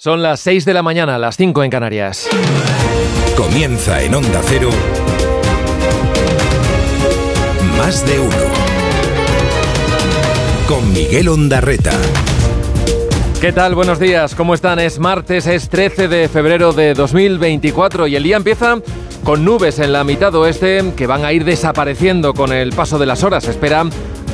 Son las 6 de la mañana, las 5 en Canarias. Comienza en Onda Cero. Más de uno. Con Miguel Ondarreta. ¿Qué tal? Buenos días, ¿cómo están? Es martes, es 13 de febrero de 2024 y el día empieza con nubes en la mitad oeste que van a ir desapareciendo con el paso de las horas. Espera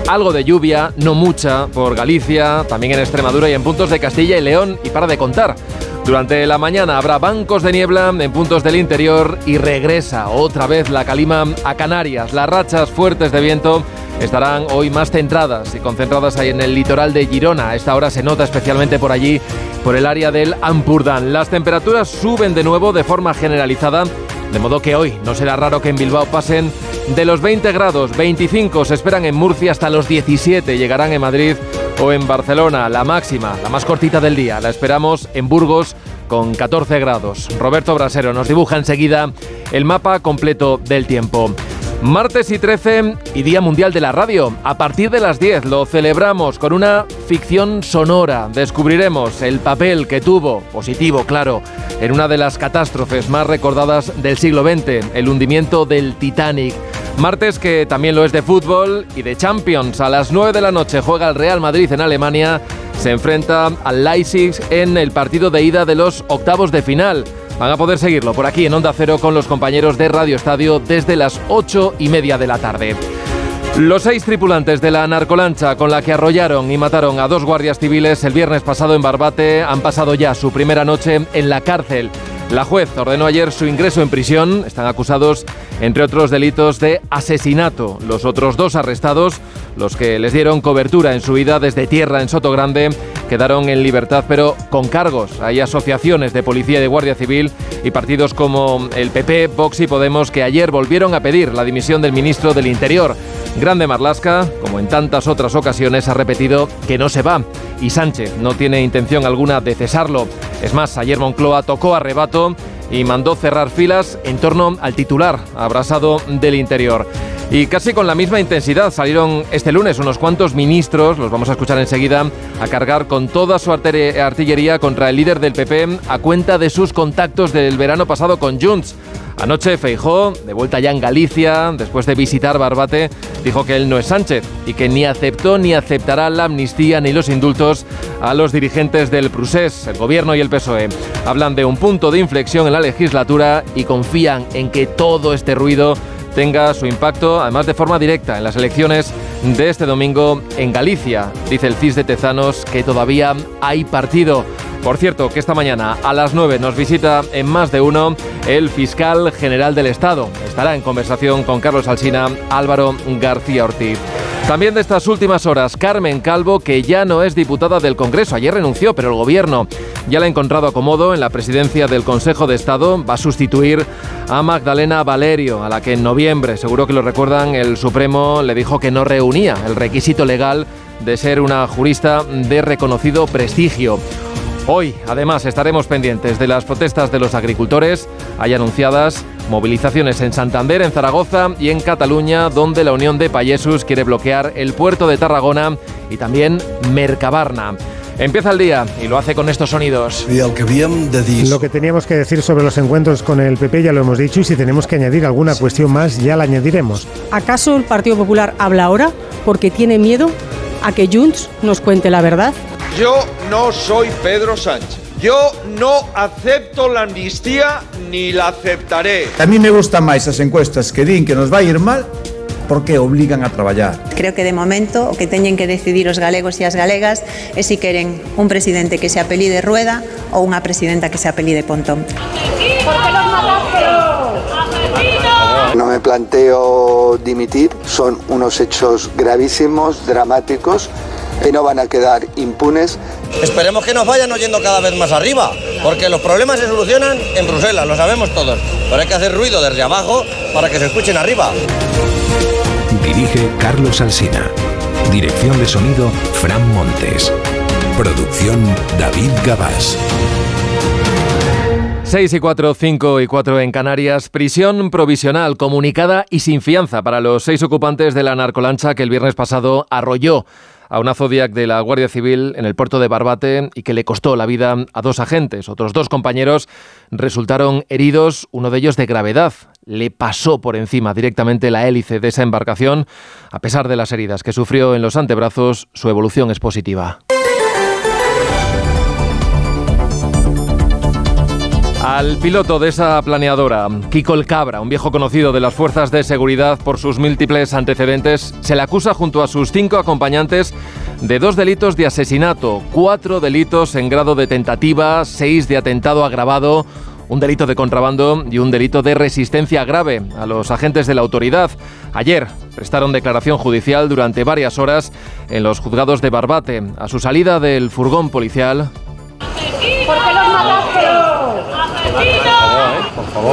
algo de lluvia, no mucha, por Galicia, también en Extremadura y en puntos de Castilla y León, y para de contar. Durante la mañana habrá bancos de niebla en puntos del interior y regresa otra vez la calima a Canarias. Las rachas fuertes de viento estarán hoy más centradas y concentradas ahí en el litoral de Girona. Esta hora se nota especialmente por allí, por el área del Ampurdán. Las temperaturas suben de nuevo de forma generalizada, de modo que hoy no será raro que en Bilbao pasen de los 20 grados, 25 se esperan en Murcia hasta los 17, llegarán en Madrid o en Barcelona. La máxima, la más cortita del día, la esperamos en Burgos con 14 grados. Roberto Brasero nos dibuja enseguida el mapa completo del tiempo. Martes y 13 y Día Mundial de la Radio. A partir de las 10 lo celebramos con una ficción sonora. Descubriremos el papel que tuvo, positivo claro, en una de las catástrofes más recordadas del siglo XX, el hundimiento del Titanic. Martes que también lo es de fútbol y de Champions. A las 9 de la noche juega el Real Madrid en Alemania. Se enfrenta al Leipzig en el partido de ida de los octavos de final. Van a poder seguirlo por aquí en Onda Cero con los compañeros de Radio Estadio desde las 8 y media de la tarde. Los seis tripulantes de la narcolancha con la que arrollaron y mataron a dos guardias civiles el viernes pasado en Barbate han pasado ya su primera noche en la cárcel. La juez ordenó ayer su ingreso en prisión. Están acusados, entre otros delitos, de asesinato. Los otros dos arrestados, los que les dieron cobertura en su vida desde tierra en Soto Grande, quedaron en libertad, pero con cargos. Hay asociaciones de policía y de guardia civil y partidos como el PP, Vox y Podemos que ayer volvieron a pedir la dimisión del ministro del Interior. Grande Marlasca, como en tantas otras ocasiones, ha repetido que no se va y Sánchez no tiene intención alguna de cesarlo. Es más, ayer Moncloa tocó arrebato y mandó cerrar filas en torno al titular abrasado del Interior. Y casi con la misma intensidad salieron este lunes unos cuantos ministros, los vamos a escuchar enseguida, a cargar con toda su artillería contra el líder del PP a cuenta de sus contactos del verano pasado con Junts. Anoche Feijó, de vuelta ya en Galicia, después de visitar Barbate, dijo que él no es Sánchez y que ni aceptó ni aceptará la amnistía ni los indultos a los dirigentes del Prusés, el gobierno y el PSOE. Hablan de un punto de inflexión en la legislatura y confían en que todo este ruido tenga su impacto, además de forma directa, en las elecciones de este domingo en Galicia. Dice el CIS de Tezanos que todavía hay partido. Por cierto, que esta mañana a las 9 nos visita en más de uno el fiscal general del Estado. Estará en conversación con Carlos Alsina, Álvaro García Ortiz. También de estas últimas horas, Carmen Calvo, que ya no es diputada del Congreso. Ayer renunció, pero el Gobierno ya la ha encontrado acomodo en la presidencia del Consejo de Estado. Va a sustituir a Magdalena Valerio, a la que en noviembre, seguro que lo recuerdan, el Supremo le dijo que no reunía el requisito legal de ser una jurista de reconocido prestigio. Hoy, además, estaremos pendientes de las protestas de los agricultores. Hay anunciadas movilizaciones en Santander, en Zaragoza y en Cataluña, donde la Unión de Payesus quiere bloquear el puerto de Tarragona y también Mercabarna. Empieza el día y lo hace con estos sonidos. Lo que teníamos que decir sobre los encuentros con el PP ya lo hemos dicho y si tenemos que añadir alguna cuestión más ya la añadiremos. ¿Acaso el Partido Popular habla ahora porque tiene miedo a que Junts nos cuente la verdad? Yo no soy Pedro Sánchez. Yo no acepto la amnistía ni la aceptaré. A mí me gustan máis as encuestas que din que nos vai ir mal porque obligan a traballar. Creo que de momento o que teñen que decidir os galegos e as galegas é se queren un presidente que se apelide Rueda ou unha presidenta que se apelide Pontón. No me planteo dimitir, son unos hechos gravísimos, dramáticos, que no van a quedar impunes. Esperemos que nos vayan oyendo cada vez más arriba, porque los problemas se solucionan en Bruselas, lo sabemos todos. Pero hay que hacer ruido desde abajo para que se escuchen arriba. Dirige Carlos Alsina. Dirección de sonido Fran Montes. Producción David Gabás. 6 y 4, 5 y 4 en Canarias. Prisión provisional, comunicada y sin fianza para los seis ocupantes de la narcolancha que el viernes pasado arrolló a una Zodiac de la Guardia Civil en el puerto de Barbate y que le costó la vida a dos agentes. Otros dos compañeros resultaron heridos, uno de ellos de gravedad. Le pasó por encima directamente la hélice de esa embarcación. A pesar de las heridas que sufrió en los antebrazos, su evolución es positiva. Al piloto de esa planeadora, Kiko el Cabra, un viejo conocido de las fuerzas de seguridad por sus múltiples antecedentes, se le acusa junto a sus cinco acompañantes de dos delitos de asesinato, cuatro delitos en grado de tentativa, seis de atentado agravado, un delito de contrabando y un delito de resistencia grave a los agentes de la autoridad. Ayer prestaron declaración judicial durante varias horas en los juzgados de Barbate. A su salida del furgón policial, ¿Por qué los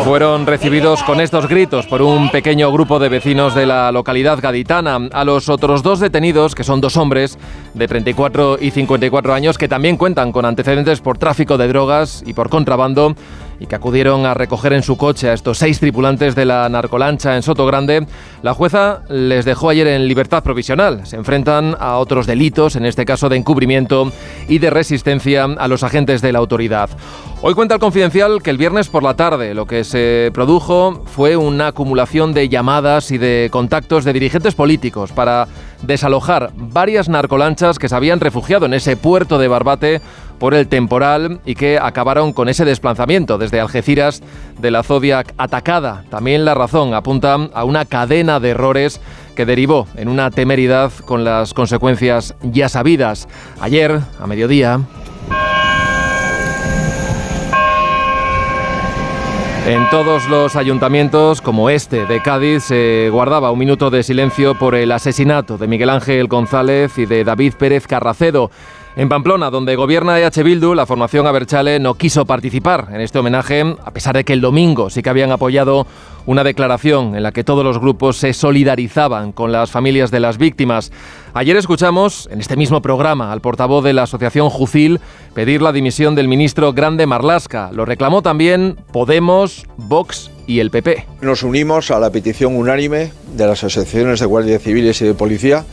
fueron recibidos con estos gritos por un pequeño grupo de vecinos de la localidad gaditana. A los otros dos detenidos, que son dos hombres de 34 y 54 años, que también cuentan con antecedentes por tráfico de drogas y por contrabando, y que acudieron a recoger en su coche a estos seis tripulantes de la narcolancha en Soto Grande, la jueza les dejó ayer en libertad provisional. Se enfrentan a otros delitos, en este caso de encubrimiento y de resistencia a los agentes de la autoridad. Hoy cuenta el confidencial que el viernes por la tarde lo que se produjo fue una acumulación de llamadas y de contactos de dirigentes políticos para desalojar varias narcolanchas que se habían refugiado en ese puerto de Barbate por el temporal y que acabaron con ese desplazamiento desde Algeciras de la Zodiac atacada. También la razón apunta a una cadena de errores que derivó en una temeridad con las consecuencias ya sabidas. Ayer, a mediodía, En todos los ayuntamientos, como este de Cádiz, se guardaba un minuto de silencio por el asesinato de Miguel Ángel González y de David Pérez Carracedo. En Pamplona, donde gobierna EH Bildu, la formación Aberchale no quiso participar en este homenaje, a pesar de que el domingo sí que habían apoyado una declaración en la que todos los grupos se solidarizaban con las familias de las víctimas. Ayer escuchamos en este mismo programa al portavoz de la Asociación Jucil pedir la dimisión del ministro Grande Marlasca. Lo reclamó también Podemos, Vox y el PP. Nos unimos a la petición unánime de las asociaciones de guardias civiles y de policía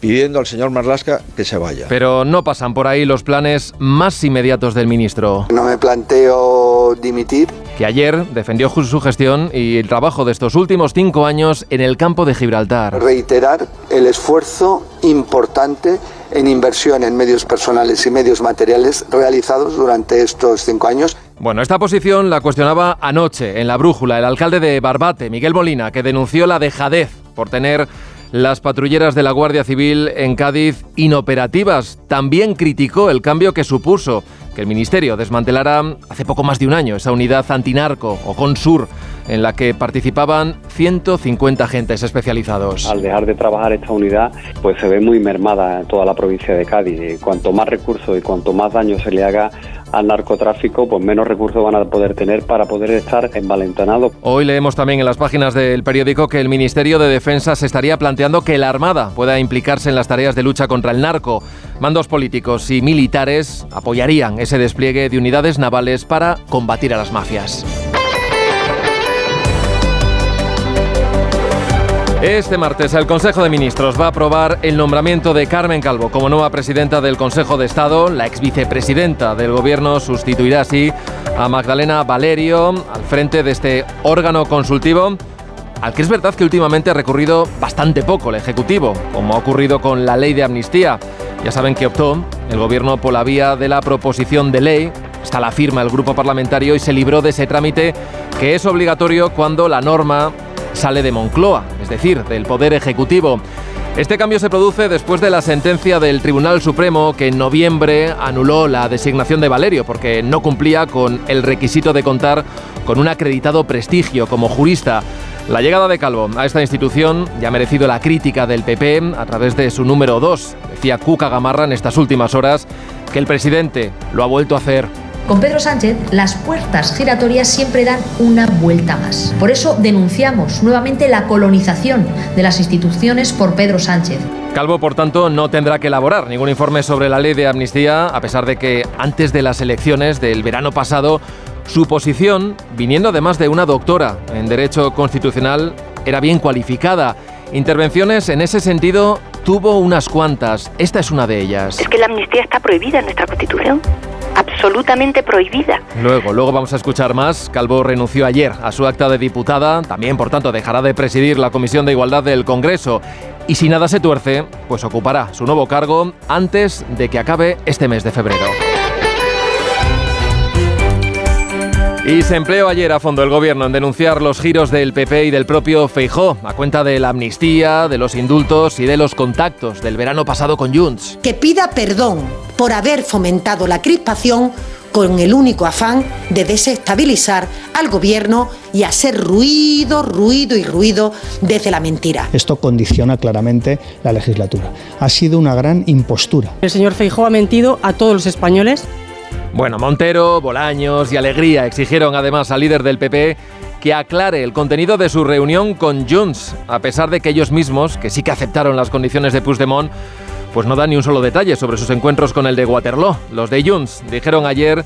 pidiendo al señor Marlasca que se vaya. Pero no pasan por ahí los planes más inmediatos del ministro. No me planteo dimitir. Que ayer defendió su gestión y el trabajo de estos últimos cinco años en el campo de Gibraltar. Reiterar el esfuerzo importante en inversión en medios personales y medios materiales realizados durante estos cinco años. Bueno, esta posición la cuestionaba anoche en la brújula el alcalde de Barbate, Miguel Molina, que denunció la dejadez por tener las patrulleras de la Guardia Civil en Cádiz inoperativas. También criticó el cambio que supuso que el Ministerio desmantelara hace poco más de un año esa unidad antinarco o CONSUR en la que participaban 150 agentes especializados. Al dejar de trabajar esta unidad, pues se ve muy mermada toda la provincia de Cádiz. Cuanto más recursos y cuanto más daño se le haga al narcotráfico, pues menos recursos van a poder tener para poder estar envalentonados. Hoy leemos también en las páginas del periódico que el Ministerio de Defensa se estaría planteando que la Armada pueda implicarse en las tareas de lucha contra el narco. Mandos políticos y militares apoyarían ese despliegue de unidades navales para combatir a las mafias. Este martes el Consejo de Ministros va a aprobar el nombramiento de Carmen Calvo como nueva presidenta del Consejo de Estado. La ex vicepresidenta del Gobierno sustituirá así a Magdalena Valerio al frente de este órgano consultivo al que es verdad que últimamente ha recurrido bastante poco el Ejecutivo, como ha ocurrido con la ley de amnistía. Ya saben que optó el Gobierno por la vía de la proposición de ley, está la firma del grupo parlamentario y se libró de ese trámite que es obligatorio cuando la norma sale de Moncloa, es decir, del Poder Ejecutivo. Este cambio se produce después de la sentencia del Tribunal Supremo que en noviembre anuló la designación de Valerio porque no cumplía con el requisito de contar con un acreditado prestigio como jurista. La llegada de Calvo a esta institución ya ha merecido la crítica del PP a través de su número 2. Decía Cuca Gamarra en estas últimas horas que el presidente lo ha vuelto a hacer con Pedro Sánchez, las puertas giratorias siempre dan una vuelta más. Por eso denunciamos nuevamente la colonización de las instituciones por Pedro Sánchez. Calvo, por tanto, no tendrá que elaborar ningún informe sobre la ley de amnistía, a pesar de que antes de las elecciones del verano pasado, su posición, viniendo además de una doctora en Derecho Constitucional, era bien cualificada. Intervenciones en ese sentido tuvo unas cuantas. Esta es una de ellas. Es que la amnistía está prohibida en nuestra Constitución absolutamente prohibida. Luego, luego vamos a escuchar más. Calvo renunció ayer a su acta de diputada, también por tanto dejará de presidir la Comisión de Igualdad del Congreso. Y si nada se tuerce, pues ocupará su nuevo cargo antes de que acabe este mes de febrero. Y se empleó ayer a fondo el gobierno en denunciar los giros del PP y del propio Feijó, a cuenta de la amnistía, de los indultos y de los contactos del verano pasado con Junts. Que pida perdón por haber fomentado la crispación con el único afán de desestabilizar al gobierno y hacer ruido, ruido y ruido desde la mentira. Esto condiciona claramente la legislatura. Ha sido una gran impostura. El señor Feijó ha mentido a todos los españoles bueno, Montero, Bolaños y Alegría exigieron además al líder del PP que aclare el contenido de su reunión con Junts, a pesar de que ellos mismos, que sí que aceptaron las condiciones de Puigdemont, pues no dan ni un solo detalle sobre sus encuentros con el de Waterloo. Los de Junts dijeron ayer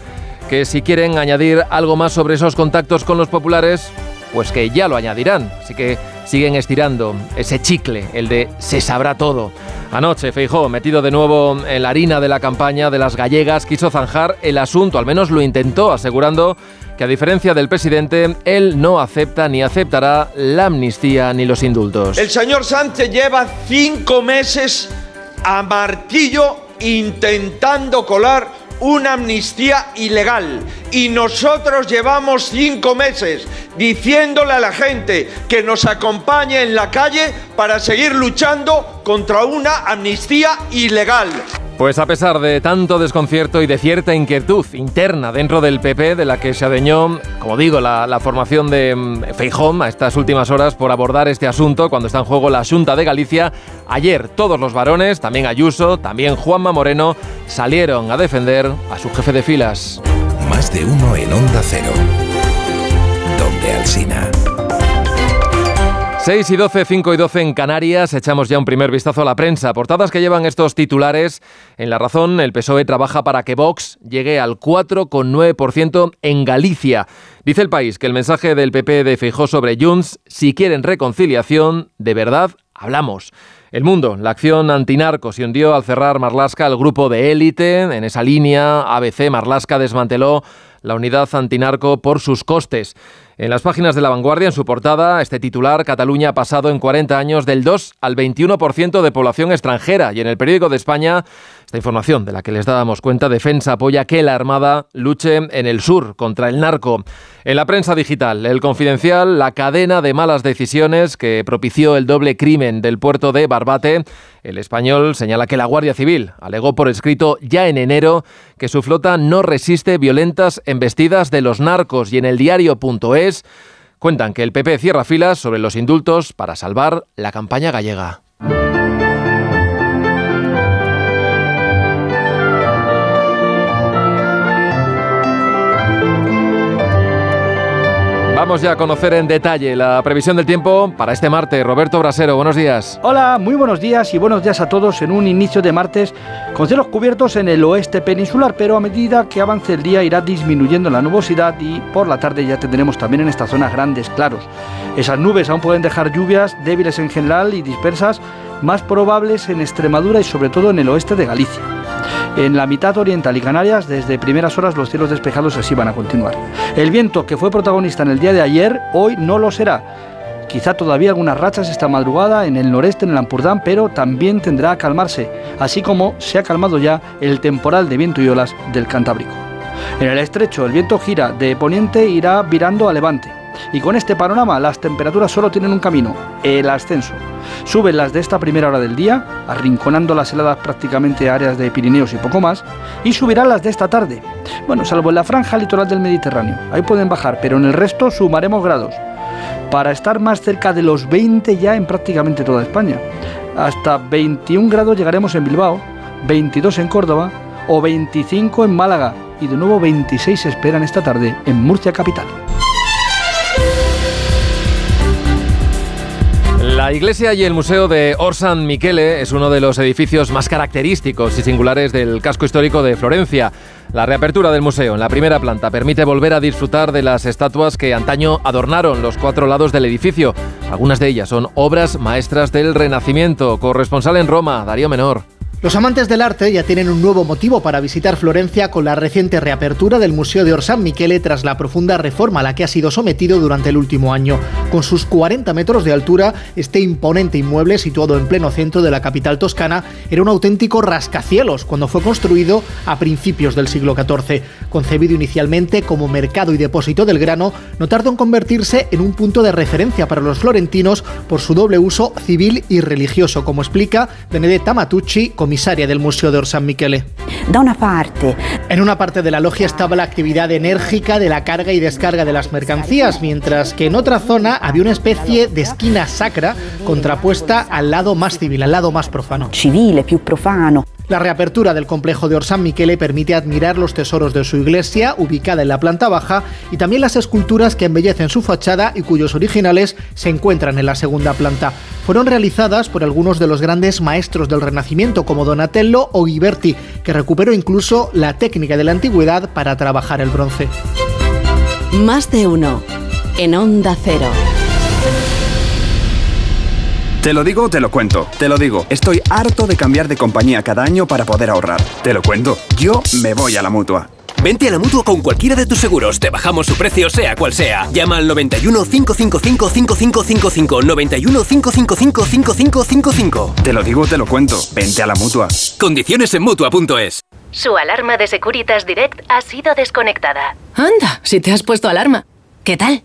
que si quieren añadir algo más sobre esos contactos con los populares, pues que ya lo añadirán. Así que siguen estirando ese chicle, el de se sabrá todo. Anoche, Feijó, metido de nuevo en la harina de la campaña de las gallegas, quiso zanjar el asunto, al menos lo intentó, asegurando que a diferencia del presidente, él no acepta ni aceptará la amnistía ni los indultos. El señor Sánchez lleva cinco meses a martillo intentando colar una amnistía ilegal. Y nosotros llevamos cinco meses diciéndole a la gente que nos acompañe en la calle para seguir luchando contra una amnistía ilegal. Pues a pesar de tanto desconcierto y de cierta inquietud interna dentro del PP, de la que se adeñó, como digo, la, formación de mm, Feijón a estas últimas horas por abordar este asunto cuando está en juego la Junta de Galicia, ayer todos los varones, también Ayuso, también Juanma Moreno, salieron a defender a su jefe de filas. Más de uno en Onda Cero. Donde Alcina. 6 y 12, 5 y 12 en Canarias. Echamos ya un primer vistazo a la prensa. Portadas que llevan estos titulares. En La Razón, el PSOE trabaja para que Vox llegue al 4,9% en Galicia. Dice el país que el mensaje del PP de Fijó sobre Junts, si quieren reconciliación, de verdad, hablamos. El Mundo, la acción antinarco se hundió al cerrar Marlasca el grupo de élite. En esa línea, ABC Marlasca desmanteló la unidad antinarco por sus costes. En las páginas de La Vanguardia, en su portada, este titular, Cataluña ha pasado en 40 años del 2 al 21% de población extranjera. Y en el periódico de España, esta información de la que les dábamos cuenta, Defensa apoya que la Armada luche en el sur contra el narco. En la prensa digital, el confidencial, la cadena de malas decisiones que propició el doble crimen del puerto de Barbate. El español señala que la Guardia Civil alegó por escrito ya en enero que su flota no resiste violentas embestidas de los narcos y en el diario.es cuentan que el PP cierra filas sobre los indultos para salvar la campaña gallega. Vamos ya a conocer en detalle la previsión del tiempo para este martes. Roberto Brasero, buenos días. Hola, muy buenos días y buenos días a todos en un inicio de martes con cielos cubiertos en el oeste peninsular, pero a medida que avance el día irá disminuyendo la nubosidad y por la tarde ya tendremos también en esta zona grandes claros. Esas nubes aún pueden dejar lluvias débiles en general y dispersas, más probables en Extremadura y sobre todo en el oeste de Galicia. En la mitad oriental y Canarias, desde primeras horas los cielos despejados así van a continuar. El viento que fue protagonista en el día de ayer, hoy no lo será. Quizá todavía algunas rachas esta madrugada en el noreste, en el Ampurdán, pero también tendrá a calmarse, así como se ha calmado ya el temporal de viento y olas del Cantábrico. En el estrecho, el viento gira de poniente irá virando a levante. Y con este panorama, las temperaturas solo tienen un camino, el ascenso. Suben las de esta primera hora del día, arrinconando las heladas prácticamente a áreas de Pirineos y poco más, y subirán las de esta tarde. Bueno, salvo en la franja litoral del Mediterráneo. Ahí pueden bajar, pero en el resto sumaremos grados. Para estar más cerca de los 20 ya en prácticamente toda España. Hasta 21 grados llegaremos en Bilbao, 22 en Córdoba o 25 en Málaga y de nuevo 26 esperan esta tarde en Murcia capital. La iglesia y el museo de Orsan Michele es uno de los edificios más característicos y singulares del casco histórico de Florencia. La reapertura del museo en la primera planta permite volver a disfrutar de las estatuas que antaño adornaron los cuatro lados del edificio. Algunas de ellas son obras maestras del Renacimiento. Corresponsal en Roma, Darío Menor. Los amantes del arte ya tienen un nuevo motivo para visitar Florencia con la reciente reapertura del Museo de Orsan Michele tras la profunda reforma a la que ha sido sometido durante el último año. Con sus 40 metros de altura, este imponente inmueble situado en pleno centro de la capital toscana era un auténtico rascacielos cuando fue construido a principios del siglo XIV. Concebido inicialmente como mercado y depósito del grano, no tardó en convertirse en un punto de referencia para los florentinos por su doble uso civil y religioso, como explica Benedetta Matucci, comisaria del Museo de Orsan Michele. Da una parte. En una parte de la logia estaba la actividad enérgica de la carga y descarga de las mercancías, mientras que en otra zona había una especie de esquina sacra contrapuesta al lado más civil, al lado más profano. Civile, più profano. La reapertura del complejo de Orsan Michele permite admirar los tesoros de su iglesia, ubicada en la planta baja, y también las esculturas que embellecen su fachada y cuyos originales se encuentran en la segunda planta. Fueron realizadas por algunos de los grandes maestros del Renacimiento, como Donatello o Ghiberti, que recuperó incluso la técnica de la antigüedad para trabajar el bronce. Más de uno. En Onda Cero. Te lo digo, te lo cuento. Te lo digo, estoy harto de cambiar de compañía cada año para poder ahorrar. Te lo cuento, yo me voy a la mutua. Vente a la mutua con cualquiera de tus seguros. Te bajamos su precio, sea cual sea. Llama al 91 555 5555. 91 555 5555. Te lo digo, te lo cuento. Vente a la mutua. Condiciones en mutua.es. Su alarma de Securitas Direct ha sido desconectada. Anda, si te has puesto alarma. ¿Qué tal?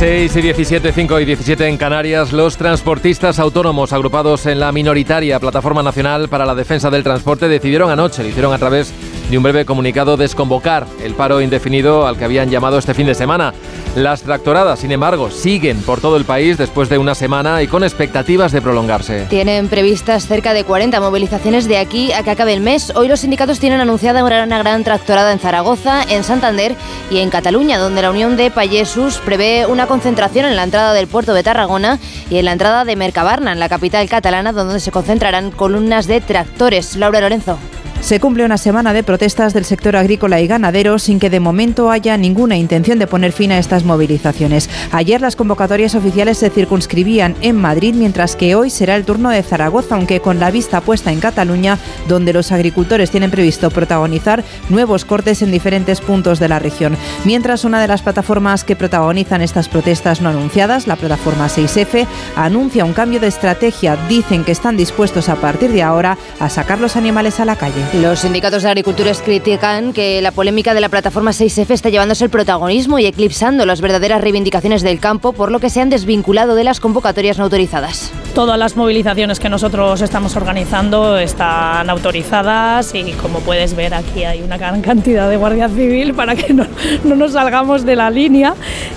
6 y 17, 5 y 17 en Canarias, los transportistas autónomos agrupados en la minoritaria Plataforma Nacional para la Defensa del Transporte decidieron anoche, lo hicieron a través de un breve comunicado, desconvocar el paro indefinido al que habían llamado este fin de semana. Las tractoradas, sin embargo, siguen por todo el país después de una semana y con expectativas de prolongarse. Tienen previstas cerca de 40 movilizaciones de aquí a que acabe el mes. Hoy los sindicatos tienen anunciada una gran tractorada en Zaragoza, en Santander y en Cataluña, donde la Unión de Payesus prevé una concentración en la entrada del puerto de Tarragona y en la entrada de Mercabarna, en la capital catalana, donde se concentrarán columnas de tractores. Laura Lorenzo. Se cumple una semana de protestas del sector agrícola y ganadero sin que de momento haya ninguna intención de poner fin a estas movilizaciones. Ayer las convocatorias oficiales se circunscribían en Madrid, mientras que hoy será el turno de Zaragoza, aunque con la vista puesta en Cataluña, donde los agricultores tienen previsto protagonizar nuevos cortes en diferentes puntos de la región. Mientras una de las plataformas que protagonizan estas protestas no anunciadas, la plataforma 6F, anuncia un cambio de estrategia. Dicen que están dispuestos a partir de ahora a sacar los animales a la calle. Los sindicatos de agricultores critican que la polémica de la plataforma 6F está llevándose el protagonismo y eclipsando las verdaderas reivindicaciones del campo, por lo que se han desvinculado de las convocatorias no autorizadas. Todas las movilizaciones que nosotros estamos organizando están autorizadas y como puedes ver aquí hay una gran cantidad de guardia civil para que no, no nos salgamos de la línea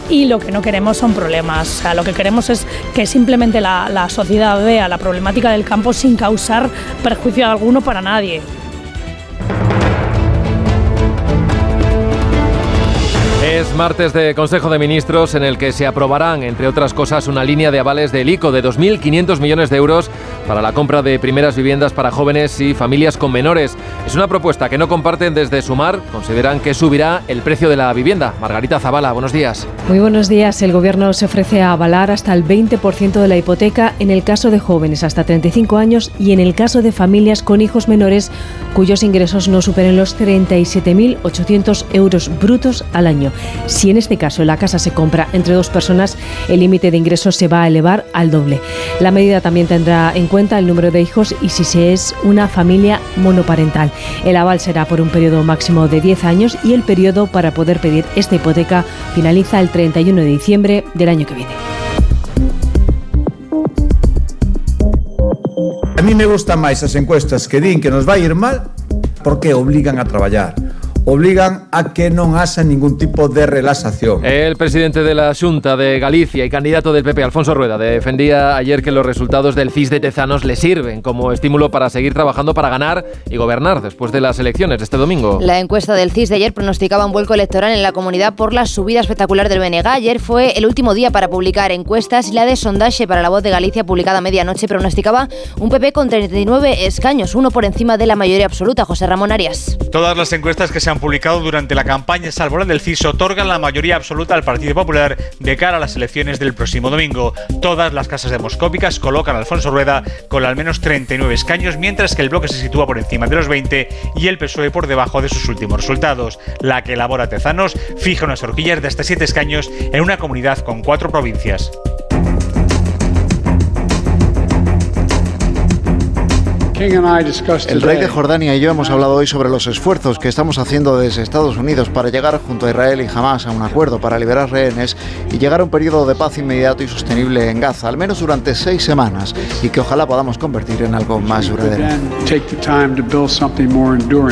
y lo que no queremos son problemas. Lo que queremos es que simplemente la, la sociedad vea la problemática del campo sin causar perjuicio alguno para nadie. Es martes de Consejo de Ministros en el que se aprobarán, entre otras cosas, una línea de avales del ICO de 2.500 millones de euros para la compra de primeras viviendas para jóvenes y familias con menores. Es una propuesta que no comparten desde Sumar. Consideran que subirá el precio de la vivienda. Margarita Zavala, buenos días. Muy buenos días. El Gobierno se ofrece a avalar hasta el 20% de la hipoteca en el caso de jóvenes hasta 35 años y en el caso de familias con hijos menores cuyos ingresos no superen los 37.800 euros brutos al año. Si en este caso la casa se compra entre dos personas, el límite de ingresos se va a elevar al doble. La medida también tendrá en cuenta el número de hijos y si se es una familia monoparental. El aval será por un periodo máximo de 10 años y el periodo para poder pedir esta hipoteca finaliza el 31 de diciembre del año que viene. A mí me gustan máis as encuestas que din que nos vai ir mal porque obligan a traballar obligan a que no hagan ningún tipo de relaxación. El presidente de la Junta de Galicia y candidato del PP, Alfonso Rueda, defendía ayer que los resultados del CIS de Tezanos le sirven como estímulo para seguir trabajando para ganar y gobernar después de las elecciones de este domingo. La encuesta del CIS de ayer pronosticaba un vuelco electoral en la comunidad por la subida espectacular del BNG. Ayer fue el último día para publicar encuestas y la de sondaje para la voz de Galicia publicada a medianoche pronosticaba un PP con 39 escaños, uno por encima de la mayoría absoluta. José Ramón Arias. Todas las encuestas que se han publicado durante la campaña, salvo la del CIS, otorgan la mayoría absoluta al Partido Popular de cara a las elecciones del próximo domingo. Todas las casas demoscópicas colocan a Alfonso Rueda con al menos 39 escaños, mientras que el bloque se sitúa por encima de los 20 y el PSOE por debajo de sus últimos resultados. La que elabora Tezanos fija unas horquillas de hasta 7 escaños en una comunidad con cuatro provincias. El rey de Jordania y yo hemos hablado hoy sobre los esfuerzos que estamos haciendo desde Estados Unidos para llegar junto a Israel y Hamas a un acuerdo para liberar rehenes y llegar a un periodo de paz inmediato y sostenible en Gaza, al menos durante seis semanas, y que ojalá podamos convertir en algo más duradero.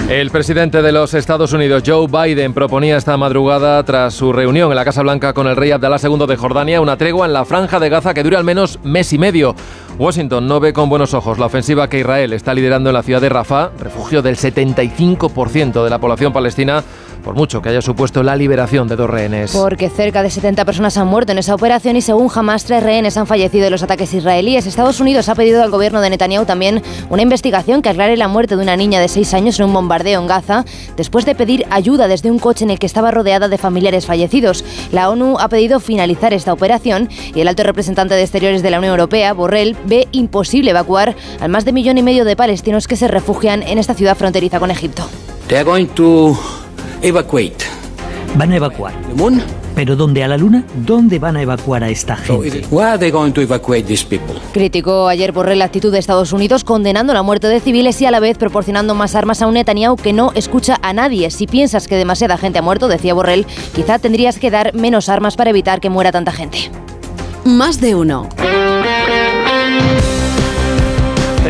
El presidente de los Estados Unidos, Joe Biden, proponía esta madrugada, tras su reunión en la Casa Blanca con el rey Abdalá II de Jordania, una tregua en la franja de Gaza que dure al menos mes y medio. Washington no ve con buenos ojos la ofensiva que Israel está liderando en la ciudad de Rafah, refugio del 75% de la población palestina, por mucho que haya supuesto la liberación de dos rehenes. Porque cerca de 70 personas han muerto en esa operación y según Hamas, tres rehenes han fallecido en los ataques israelíes. Estados Unidos ha pedido al gobierno de Netanyahu también una investigación que aclare la muerte de una niña de 6 años en un bombardeo en Gaza, después de pedir ayuda desde un coche en el que estaba rodeada de familiares fallecidos. La ONU ha pedido finalizar esta operación y el alto representante de Exteriores de la Unión Europea, Borrell, ve imposible evacuar al más de millón y medio de palestinos que se refugian en esta ciudad fronteriza con Egipto. They are going to evacuate. Van a evacuar. The moon? ¿Pero dónde? ¿A la luna? ¿Dónde van a evacuar a esta gente? Where are they going to evacuate these people? Criticó ayer Borrell la actitud de Estados Unidos condenando la muerte de civiles y a la vez proporcionando más armas a un Netanyahu que no escucha a nadie. Si piensas que demasiada gente ha muerto, decía Borrell, quizá tendrías que dar menos armas para evitar que muera tanta gente. Más de uno.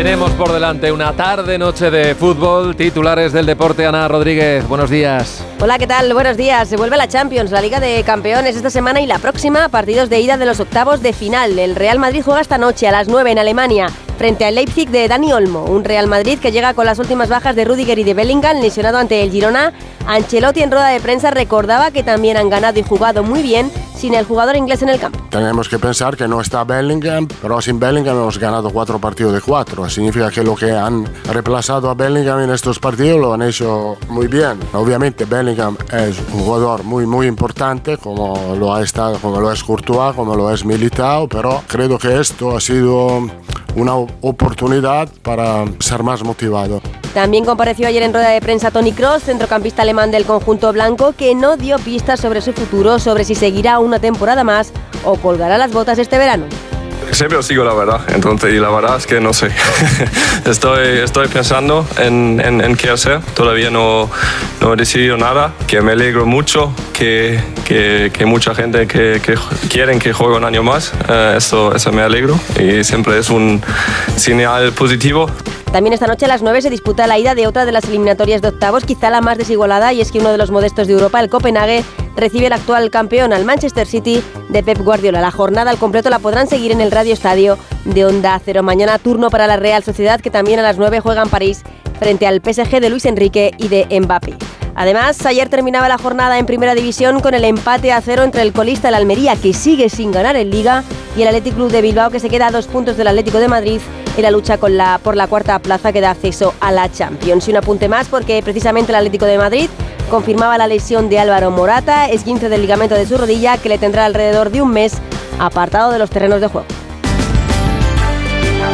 Tenemos por delante una tarde noche de fútbol. Titulares del deporte, Ana Rodríguez. Buenos días. Hola, ¿qué tal? Buenos días. Se vuelve la Champions, la Liga de Campeones esta semana y la próxima, partidos de ida de los octavos de final. El Real Madrid juega esta noche a las 9 en Alemania frente al Leipzig de Dani Olmo, un Real Madrid que llega con las últimas bajas de Rudiger y de Bellingham, lesionado ante el Girona. Ancelotti en rueda de prensa recordaba que también han ganado y jugado muy bien sin el jugador inglés en el campo. Tenemos que pensar que no está Bellingham, pero sin Bellingham hemos ganado cuatro partidos de cuatro. Significa que lo que han reemplazado a Bellingham en estos partidos lo han hecho muy bien. Obviamente Bellingham es un jugador muy muy importante, como lo ha estado, como lo es Courtois, como lo es Militao, pero creo que esto ha sido una oportunidad para ser más motivado. También compareció ayer en rueda de prensa Tony Cross, centrocampista alemán del conjunto blanco, que no dio pistas sobre su futuro, sobre si seguirá una temporada más o colgará las botas este verano. Siempre os digo la verdad, entonces, y la verdad es que no sé. estoy, estoy pensando en, en, en, qué hacer, todavía no, no he decidido nada, que me alegro mucho, que, que, que mucha gente que, que, quieren que juegue un año más, eh, eso, eso me alegro y siempre es un señal positivo. También esta noche a las 9 se disputa la ida de otra de las eliminatorias de octavos, quizá la más desigualada, y es que uno de los modestos de Europa, el Copenhague, recibe el actual campeón al Manchester City de Pep Guardiola. La jornada al completo la podrán seguir en el Radio Estadio de Onda Cero. Mañana turno para la Real Sociedad, que también a las 9 juega en París frente al PSG de Luis Enrique y de Mbappé. Además, ayer terminaba la jornada en Primera División con el empate a cero entre el colista el Almería, que sigue sin ganar en Liga, y el Athletic Club de Bilbao, que se queda a dos puntos del Atlético de Madrid en la lucha por la cuarta plaza que da acceso a la Champions. Y un apunte más porque precisamente el Atlético de Madrid confirmaba la lesión de Álvaro Morata, esguince del ligamento de su rodilla, que le tendrá alrededor de un mes apartado de los terrenos de juego.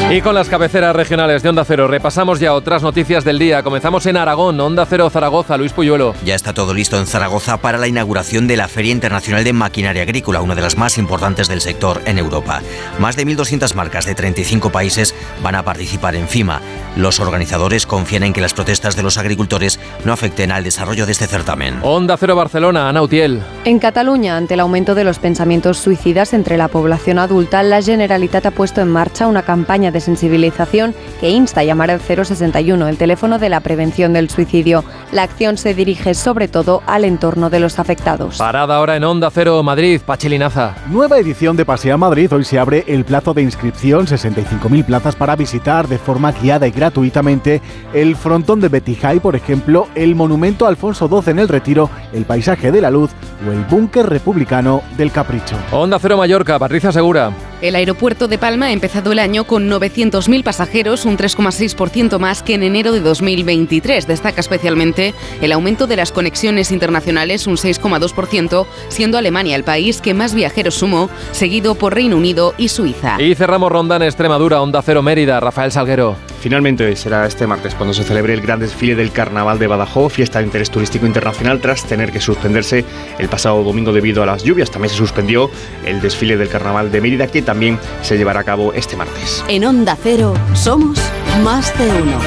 Y con las cabeceras regionales de Onda Cero repasamos ya otras noticias del día. Comenzamos en Aragón, Onda Cero Zaragoza, Luis Puyuelo. Ya está todo listo en Zaragoza para la inauguración de la Feria Internacional de Maquinaria Agrícola, una de las más importantes del sector en Europa. Más de 1.200 marcas de 35 países van a participar en FIMA. Los organizadores confían en que las protestas de los agricultores no afecten al desarrollo de este certamen. Onda Cero Barcelona, Ana Utiel. En Cataluña, ante el aumento de los pensamientos suicidas entre la población adulta, la Generalitat ha puesto en marcha una campaña de de sensibilización que insta a llamar al 061, el teléfono de la prevención del suicidio. La acción se dirige sobre todo al entorno de los afectados. Parada ahora en Onda Cero Madrid, Pachilinaza. Nueva edición de Pasea Madrid. Hoy se abre el plazo de inscripción, 65.000 plazas para visitar de forma guiada y gratuitamente el frontón de Betijay, por ejemplo, el monumento a Alfonso XII en el Retiro, el paisaje de la luz o el búnker republicano del Capricho. Onda Cero Mallorca, Patricia Segura. El aeropuerto de Palma ha empezado el año con 900.000 pasajeros, un 3,6% más que en enero de 2023. Destaca especialmente el aumento de las conexiones internacionales, un 6,2%, siendo Alemania el país que más viajeros sumó, seguido por Reino Unido y Suiza. Y cerramos ronda en Extremadura, Onda Cero Mérida, Rafael Salguero. Finalmente será este martes cuando se celebre el gran desfile del Carnaval de Badajoz, fiesta de interés turístico internacional, tras tener que suspenderse el pasado domingo debido a las lluvias. También se suspendió el desfile del Carnaval de Mérida, que también se llevará a cabo este martes. En Onda Cero somos más de uno.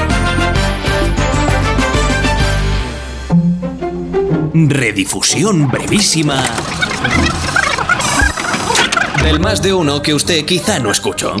Redifusión brevísima del más de uno que usted quizá no escuchó.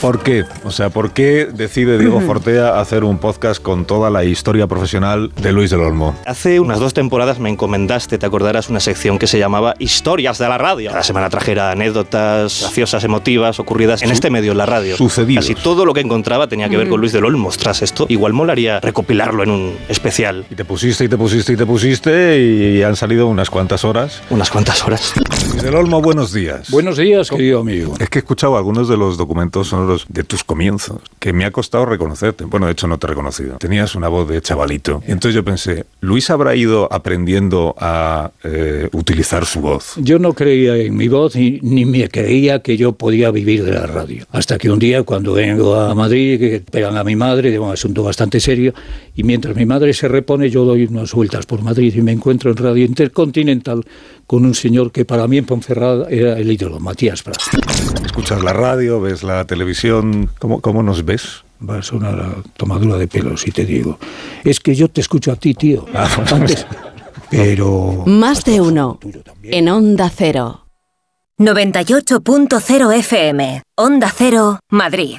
¿Por qué? O sea, ¿por qué decide Diego Fortea hacer un podcast con toda la historia profesional de Luis del Olmo? Hace unas dos temporadas me encomendaste, te acordarás, una sección que se llamaba Historias de la Radio. Cada semana trajera anécdotas graciosas, emotivas, ocurridas en este medio, en la radio. Sucedidos. Casi todo lo que encontraba tenía que ver con Luis del Olmo. Tras esto, igual molaría recopilarlo en un especial. Y te pusiste, y te pusiste, y te pusiste, y han salido unas cuantas horas. Unas cuantas horas. Luis del Olmo, buenos días. Buenos días, querido amigo. Es que he escuchado algunos de los documentos sonoros de tus comienzos, que me ha costado reconocerte. Bueno, de hecho no te he reconocido. Tenías una voz de chavalito. Y entonces yo pensé, Luis habrá ido aprendiendo a eh, utilizar su voz. Yo no creía en mi voz ni, ni me creía que yo podía vivir de la radio. Hasta que un día, cuando vengo a Madrid, que pegan a mi madre, de un asunto bastante serio, y mientras mi madre se repone, yo doy unas vueltas por Madrid y me encuentro en Radio Intercontinental con un señor que para mí en Ponferrada era el ídolo, Matías Prat. Escuchas la radio, ves la televisión, ¿cómo, cómo nos ves? Va a sonar a tomadura de pelo si te digo. Es que yo te escucho a ti, tío. Ah, Antes, pero... Más de uno. En Onda Cero. 98.0 FM. Onda Cero, Madrid.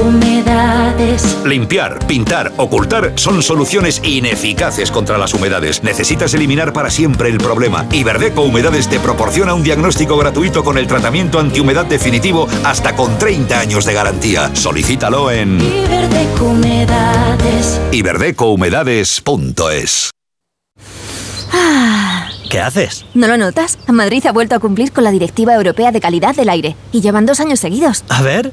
Humedades. Limpiar, pintar, ocultar son soluciones ineficaces contra las humedades. Necesitas eliminar para siempre el problema. Iberdeco Humedades te proporciona un diagnóstico gratuito con el tratamiento antihumedad definitivo hasta con 30 años de garantía. Solicítalo en Iberdeco Humedades. iberdecohumedades.es. Ah. ¿Qué haces? ¿No lo notas? Madrid ha vuelto a cumplir con la Directiva Europea de Calidad del Aire y llevan dos años seguidos. A ver.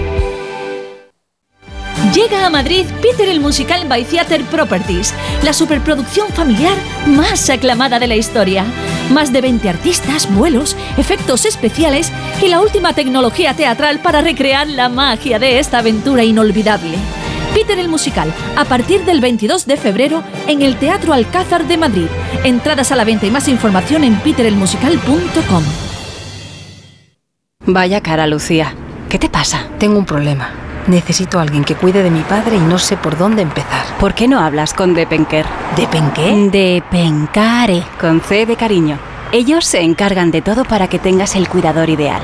Madrid Peter el Musical by Theater Properties, la superproducción familiar más aclamada de la historia. Más de 20 artistas, vuelos, efectos especiales y la última tecnología teatral para recrear la magia de esta aventura inolvidable. Peter el Musical, a partir del 22 de febrero en el Teatro Alcázar de Madrid. Entradas a la venta y más información en peterelmusical.com. Vaya cara, Lucía. ¿Qué te pasa? Tengo un problema. Necesito a alguien que cuide de mi padre y no sé por dónde empezar. ¿Por qué no hablas con Depenker? ¿Depenqué? Depencare, con C de cariño. Ellos se encargan de todo para que tengas el cuidador ideal.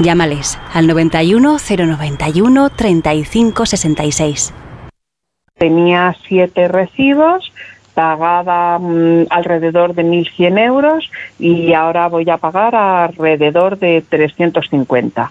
Llámales al 91 091 35 66. Tenía siete recibos pagaba mm, alrededor de 1.100 euros y ahora voy a pagar alrededor de 350.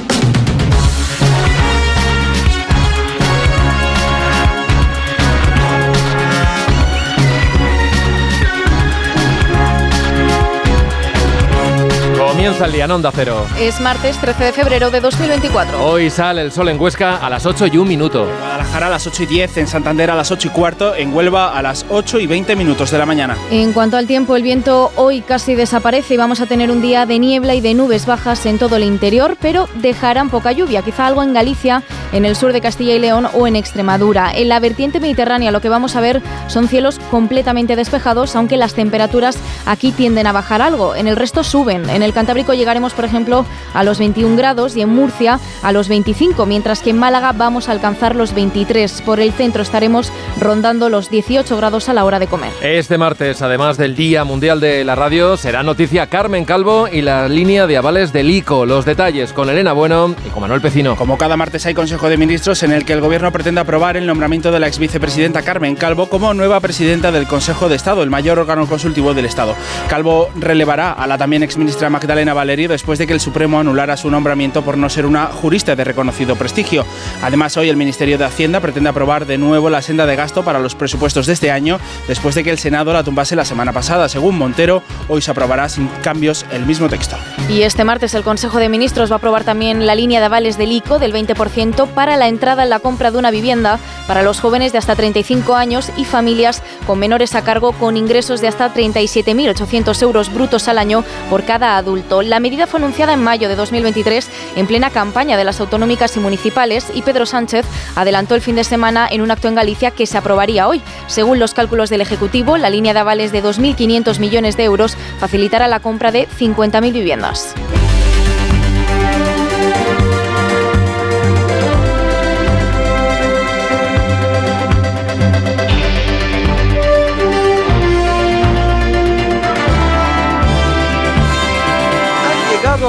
Comienza el día en Onda Cero. Es martes 13 de febrero de 2024. Hoy sale el sol en Huesca a las 8 y un minuto. En Guadalajara a las 8 y 10, en Santander a las 8 y cuarto, en Huelva a las 8 y 20 minutos de la mañana. En cuanto al tiempo, el viento hoy casi desaparece y vamos a tener un día de niebla y de nubes bajas en todo el interior, pero dejarán poca lluvia, quizá algo en Galicia, en el sur de Castilla y León o en Extremadura. En la vertiente mediterránea lo que vamos a ver son cielos completamente despejados, aunque las temperaturas aquí tienden a bajar algo. En el resto suben. En el Cantábrico llegaremos, por ejemplo, a los 21 grados y en Murcia a los 25, mientras que en Málaga vamos a alcanzar los 23. Por el centro estaremos rondando los 18 grados a la hora de comer. Este martes, además del Día Mundial de la Radio, será noticia Carmen Calvo y la línea de avales del ICO. Los detalles con Elena Bueno y con Manuel Pecino. Como cada martes hay Consejo de Ministros en el que el Gobierno pretende aprobar el nombramiento de la ex vicepresidenta Carmen Calvo como nueva presidenta del Consejo de Estado, el mayor órgano consultivo del Estado. Calvo relevará a la también exministra Magdalena Valerio después de que el Supremo anulara su nombramiento por no ser una jurista de reconocido prestigio. Además, hoy el Ministerio de Hacienda pretende aprobar de nuevo la senda de gasto para los presupuestos de este año, después de que el Senado la tumbase la semana pasada. Según Montero, hoy se aprobará sin cambios el mismo texto. Y este martes el Consejo de Ministros va a aprobar también la línea de avales del ICO del 20% para la entrada en la compra de una vivienda para los jóvenes de hasta 35 años y familias con menores a cargo con ingresos de hasta 37.800 euros brutos al año por cada adulto. La medida fue anunciada en mayo de 2023 en plena campaña de las autonómicas y municipales y Pedro Sánchez adelantó el fin de semana en un acto en Galicia que se aprobaría hoy. Según los cálculos del Ejecutivo, la línea de avales de 2.500 millones de euros facilitará la compra de 50.000 viviendas.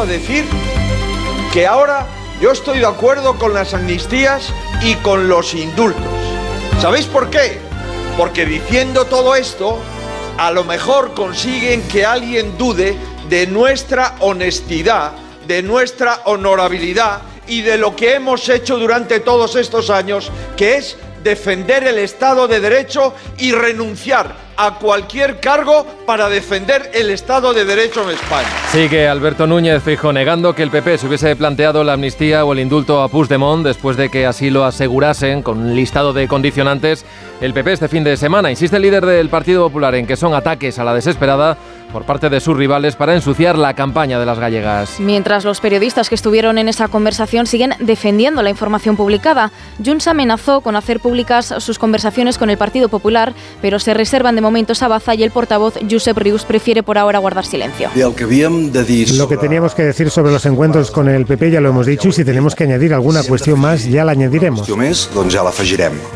A decir que ahora yo estoy de acuerdo con las amnistías y con los indultos. ¿Sabéis por qué? Porque diciendo todo esto, a lo mejor consiguen que alguien dude de nuestra honestidad, de nuestra honorabilidad y de lo que hemos hecho durante todos estos años, que es defender el Estado de Derecho y renunciar a cualquier cargo para defender el Estado de Derecho en España. Sigue Alberto Núñez Fijo negando que el PP se hubiese planteado la amnistía o el indulto a Puigdemont después de que así lo asegurasen con un listado de condicionantes el PP este fin de semana. Insiste el líder del Partido Popular en que son ataques a la desesperada por parte de sus rivales para ensuciar la campaña de las gallegas. Mientras los periodistas que estuvieron en esa conversación siguen defendiendo la información publicada, Junts amenazó con hacer públicas sus conversaciones con el Partido Popular, pero se reservan de momento esa baza y el portavoz Josep Rius prefiere por ahora guardar silencio. Lo que teníamos que decir sobre los encuentros con el PP ya lo hemos dicho y si tenemos que añadir alguna cuestión más ya la añadiremos.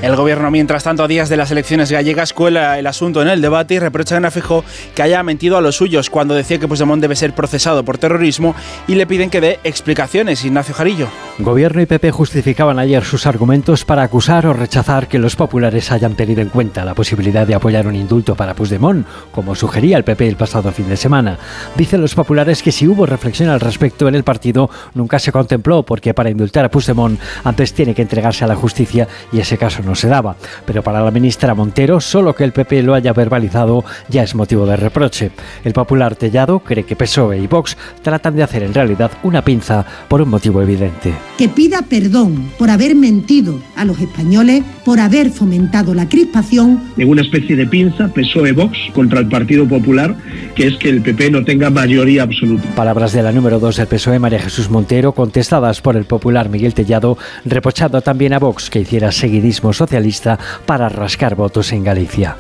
El gobierno, mientras tanto, a días de las elecciones gallegas, cuela el asunto en el debate y reprocha a Feijóo que haya mentido a los suyos cuando decía que Puigdemont debe ser procesado por terrorismo y le piden que dé explicaciones. Ignacio Jarillo. Gobierno y PP justificaban ayer sus argumentos para acusar o rechazar que los populares hayan tenido en cuenta la posibilidad de apoyar un indulto para Puigdemont, como sugería el PP el pasado fin de semana. Dicen los populares que si hubo reflexión al respecto en el partido, nunca se contempló, porque para indultar a Puigdemont antes tiene que entregarse a la justicia y ese caso no se daba. Pero para la ministra Montero, solo que el PP lo haya verbalizado ya es motivo de reproche. El popular Tellado cree que PSOE y Vox tratan de hacer en realidad una pinza por un motivo evidente. Que pida perdón por haber mentido a los españoles, por haber fomentado la crispación. En una especie de pinza PSOE-Vox contra el Partido Popular, que es que el PP no tenga mayoría absoluta. Palabras de la número 2 del PSOE, María Jesús Montero, contestadas por el popular Miguel Tellado, reprochando también a Vox que hiciera seguidismo socialista para rascar votos en Galicia.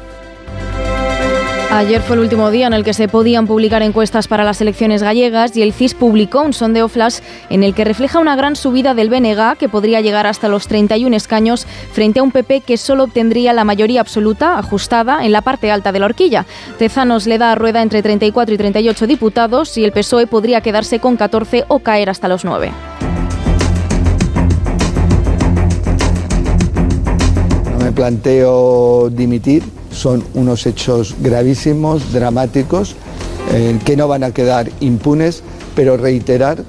Ayer fue el último día en el que se podían publicar encuestas para las elecciones gallegas y el CIS publicó un sondeo flash en el que refleja una gran subida del BNG que podría llegar hasta los 31 escaños frente a un PP que solo obtendría la mayoría absoluta ajustada en la parte alta de la horquilla. Tezanos le da a Rueda entre 34 y 38 diputados y el PSOE podría quedarse con 14 o caer hasta los 9. Planteo dimitir. Son unos hechos gravísimos, dramáticos, eh, que no van a quedar impunes, pero reiterar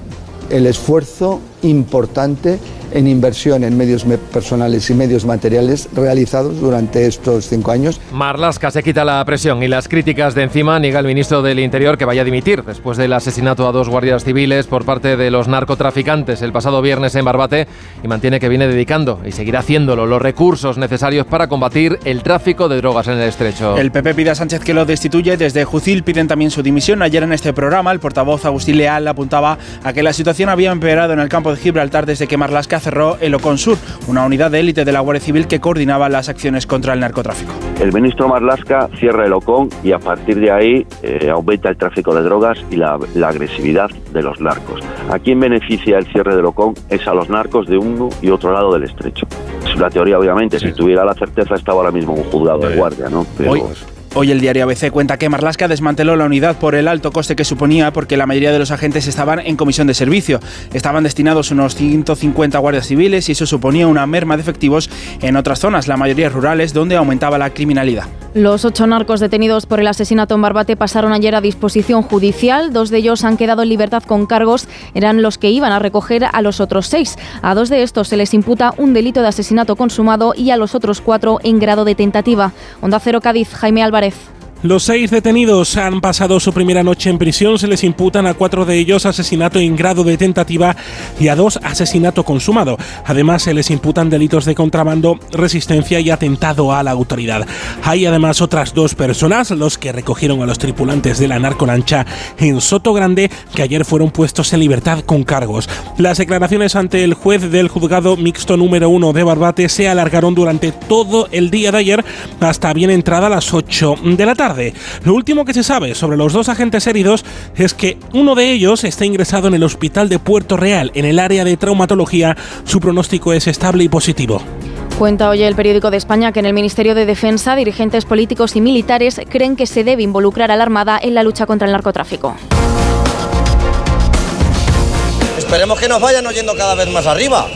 el esfuerzo importante en inversión en medios personales y medios materiales realizados durante estos cinco años. Marlasca se quita la presión y las críticas de encima niega el ministro del Interior que vaya a dimitir después del asesinato a dos guardias civiles por parte de los narcotraficantes el pasado viernes en Barbate y mantiene que viene dedicando y seguirá haciéndolo los recursos necesarios para combatir el tráfico de drogas en el estrecho. El PP pide a Sánchez que lo destituye. Desde Jucil piden también su dimisión. Ayer en este programa el portavoz Agustín Leal apuntaba a que la situación había empeorado en el campo de Gibraltar desde que Marlasca cerró el Oconsur, una unidad de élite de la Guardia Civil que coordinaba las acciones contra el narcotráfico. El ministro Marlasca cierra el Ocon y a partir de ahí eh, aumenta el tráfico de drogas y la, la, agresividad de los narcos. ¿A quién beneficia el cierre del Ocon? Es a los narcos de uno y otro lado del estrecho. Es una teoría, obviamente. Sí. Si tuviera la certeza, estaba ahora mismo un juzgado de guardia, ¿no? Pero, Hoy. Hoy el diario ABC cuenta que Marlasca desmanteló la unidad por el alto coste que suponía porque la mayoría de los agentes estaban en comisión de servicio. Estaban destinados unos 150 guardias civiles y eso suponía una merma de efectivos en otras zonas, la mayoría rurales, donde aumentaba la criminalidad. Los ocho narcos detenidos por el asesinato en Barbate pasaron ayer a disposición judicial. Dos de ellos han quedado en libertad con cargos. Eran los que iban a recoger a los otros seis. A dos de estos se les imputa un delito de asesinato consumado y a los otros cuatro en grado de tentativa. Onda Cero Cádiz, Jaime Álvarez. If. Los seis detenidos han pasado su primera noche en prisión. Se les imputan a cuatro de ellos asesinato en grado de tentativa y a dos asesinato consumado. Además, se les imputan delitos de contrabando, resistencia y atentado a la autoridad. Hay además otras dos personas, los que recogieron a los tripulantes de la narcolancha en Soto Grande, que ayer fueron puestos en libertad con cargos. Las declaraciones ante el juez del juzgado mixto número uno de Barbate se alargaron durante todo el día de ayer hasta bien entrada a las 8 de la tarde. Lo último que se sabe sobre los dos agentes heridos es que uno de ellos está ingresado en el hospital de Puerto Real, en el área de traumatología. Su pronóstico es estable y positivo. Cuenta hoy el periódico de España que en el Ministerio de Defensa dirigentes políticos y militares creen que se debe involucrar a la Armada en la lucha contra el narcotráfico. Esperemos que nos vayan oyendo cada vez más arriba,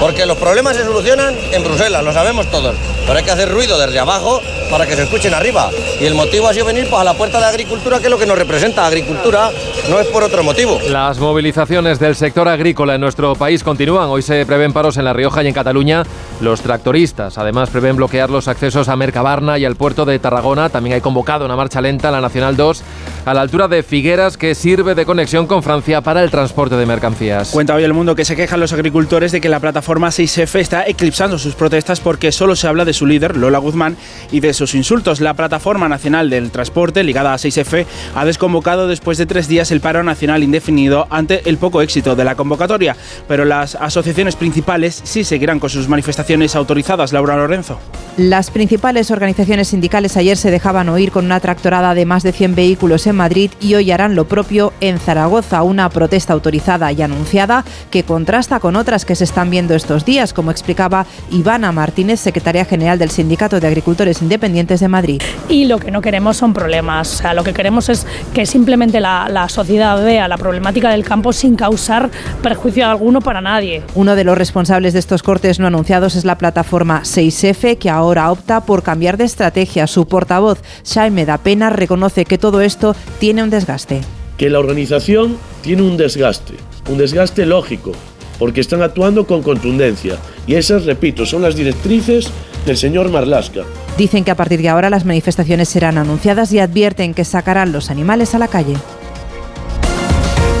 porque los problemas se solucionan en Bruselas, lo sabemos todos, pero hay que hacer ruido desde abajo para que se escuchen arriba. Y el motivo ha sido venir pues, a la puerta de Agricultura, que es lo que nos representa. Agricultura no es por otro motivo. Las movilizaciones del sector agrícola en nuestro país continúan. Hoy se prevén paros en La Rioja y en Cataluña. Los tractoristas además prevén bloquear los accesos a Mercabarna y al puerto de Tarragona. También hay convocado una marcha lenta en la Nacional 2 a la altura de Figueras que sirve de conexión con Francia para el transporte de mercancías. Cuenta hoy el mundo que se quejan los agricultores de que la plataforma 6F está eclipsando sus protestas porque solo se habla de su líder, Lola Guzmán, y de sus insultos. La Plataforma Nacional del Transporte, ligada a 6F, ha desconvocado después de tres días el paro nacional indefinido ante el poco éxito de la convocatoria. Pero las asociaciones principales sí seguirán con sus manifestaciones autorizadas. Laura Lorenzo. Las principales organizaciones sindicales ayer se dejaban oír con una tractorada de más de 100 vehículos en Madrid y hoy harán lo propio en Zaragoza, una protesta autorizada y anunciada que contrasta con otras que se están viendo estos días, como explicaba Ivana Martínez, secretaria general del Sindicato de Agricultores Independientes de Madrid. Y lo que no queremos son problemas, o sea, lo que queremos es que simplemente la, la sociedad vea la problemática del campo sin causar perjuicio alguno para nadie. Uno de los responsables de estos cortes no anunciados es la plataforma 6F, que ahora opta por cambiar de estrategia. Su portavoz, Jaime da Pena, reconoce que todo esto tiene un desgaste. Que la organización tiene un desgaste, un desgaste lógico, porque están actuando con contundencia. Y esas, repito, son las directrices del señor Marlasca. Dicen que a partir de ahora las manifestaciones serán anunciadas y advierten que sacarán los animales a la calle.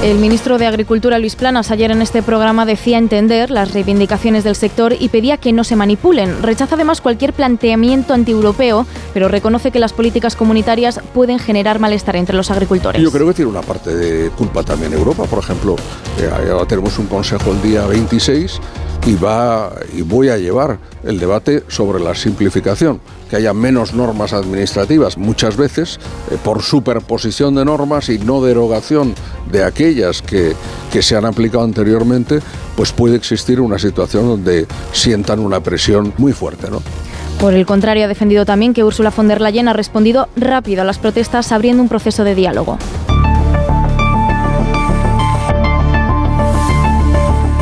El ministro de Agricultura, Luis Planas, ayer en este programa decía entender las reivindicaciones del sector y pedía que no se manipulen. Rechaza además cualquier planteamiento antieuropeo, pero reconoce que las políticas comunitarias pueden generar malestar entre los agricultores. Yo creo que tiene una parte de culpa también Europa. Por ejemplo, eh, tenemos un consejo el día 26 y, va, y voy a llevar el debate sobre la simplificación, que haya menos normas administrativas, muchas veces eh, por superposición de normas y no derogación de aquellas que, que se han aplicado anteriormente, pues puede existir una situación donde sientan una presión muy fuerte. ¿no? Por el contrario, ha defendido también que Ursula von der Leyen ha respondido rápido a las protestas abriendo un proceso de diálogo.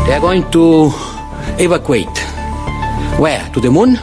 They are going to evacuate. Where? To the moon?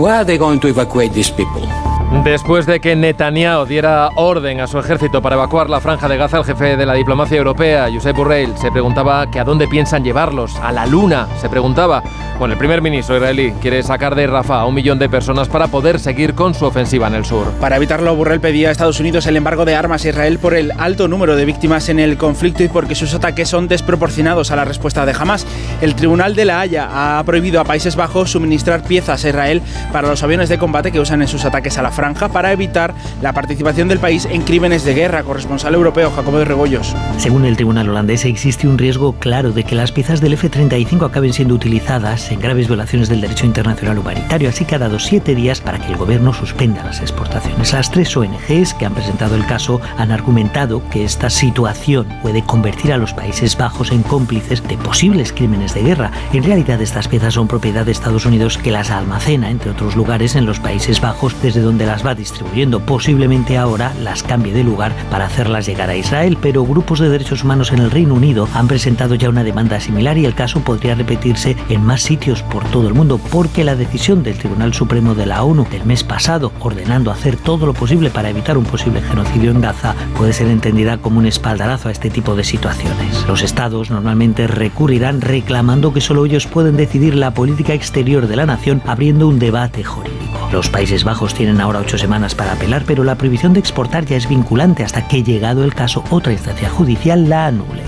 Where are they going to evacuate these people? Después de que Netanyahu diera orden a su ejército para evacuar la franja de Gaza, el jefe de la diplomacia europea, Josep Borrell, se preguntaba que a dónde piensan llevarlos, a la luna, se preguntaba. Bueno, el primer ministro israelí quiere sacar de Rafah a un millón de personas para poder seguir con su ofensiva en el sur. Para evitarlo, Borrell pedía a Estados Unidos el embargo de armas a Israel por el alto número de víctimas en el conflicto y porque sus ataques son desproporcionados a la respuesta de Hamas. El Tribunal de la Haya ha prohibido a Países Bajos suministrar piezas a Israel para los aviones de combate que usan en sus ataques a la franja para evitar la participación del país en crímenes de guerra. Corresponsal europeo Jacobo de Rebollos. Según el Tribunal holandés, existe un riesgo claro de que las piezas del F-35 acaben siendo utilizadas en graves violaciones del derecho internacional humanitario, así que ha dado siete días para que el gobierno suspenda las exportaciones. Las tres ONGs que han presentado el caso han argumentado que esta situación puede convertir a los Países Bajos en cómplices de posibles crímenes de guerra. En realidad, estas piezas son propiedad de Estados Unidos que las almacena, entre otros lugares, en los Países Bajos, desde donde las va distribuyendo. Posiblemente ahora las cambie de lugar para hacerlas llegar a Israel, pero grupos de derechos humanos en el Reino Unido han presentado ya una demanda similar y el caso podría repetirse en más sitios por todo el mundo porque la decisión del Tribunal Supremo de la ONU del mes pasado ordenando hacer todo lo posible para evitar un posible genocidio en Gaza puede ser entendida como un espaldarazo a este tipo de situaciones. Los estados normalmente recurrirán reclamando que solo ellos pueden decidir la política exterior de la nación abriendo un debate jurídico. Los Países Bajos tienen ahora ocho semanas para apelar, pero la prohibición de exportar ya es vinculante hasta que, llegado el caso, otra instancia judicial la anule.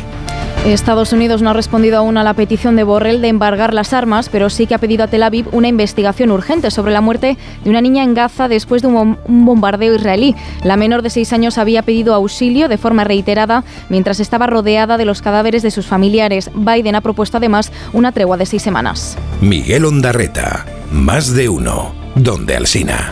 Estados Unidos no ha respondido aún a la petición de Borrell de embargar las armas, pero sí que ha pedido a Tel Aviv una investigación urgente sobre la muerte de una niña en Gaza después de un, bombardeo israelí. La menor de seis años había pedido auxilio de forma reiterada mientras estaba rodeada de los cadáveres de sus familiares. Biden ha propuesto además una tregua de seis semanas. Miguel Ondarreta, más de uno, donde Alsina.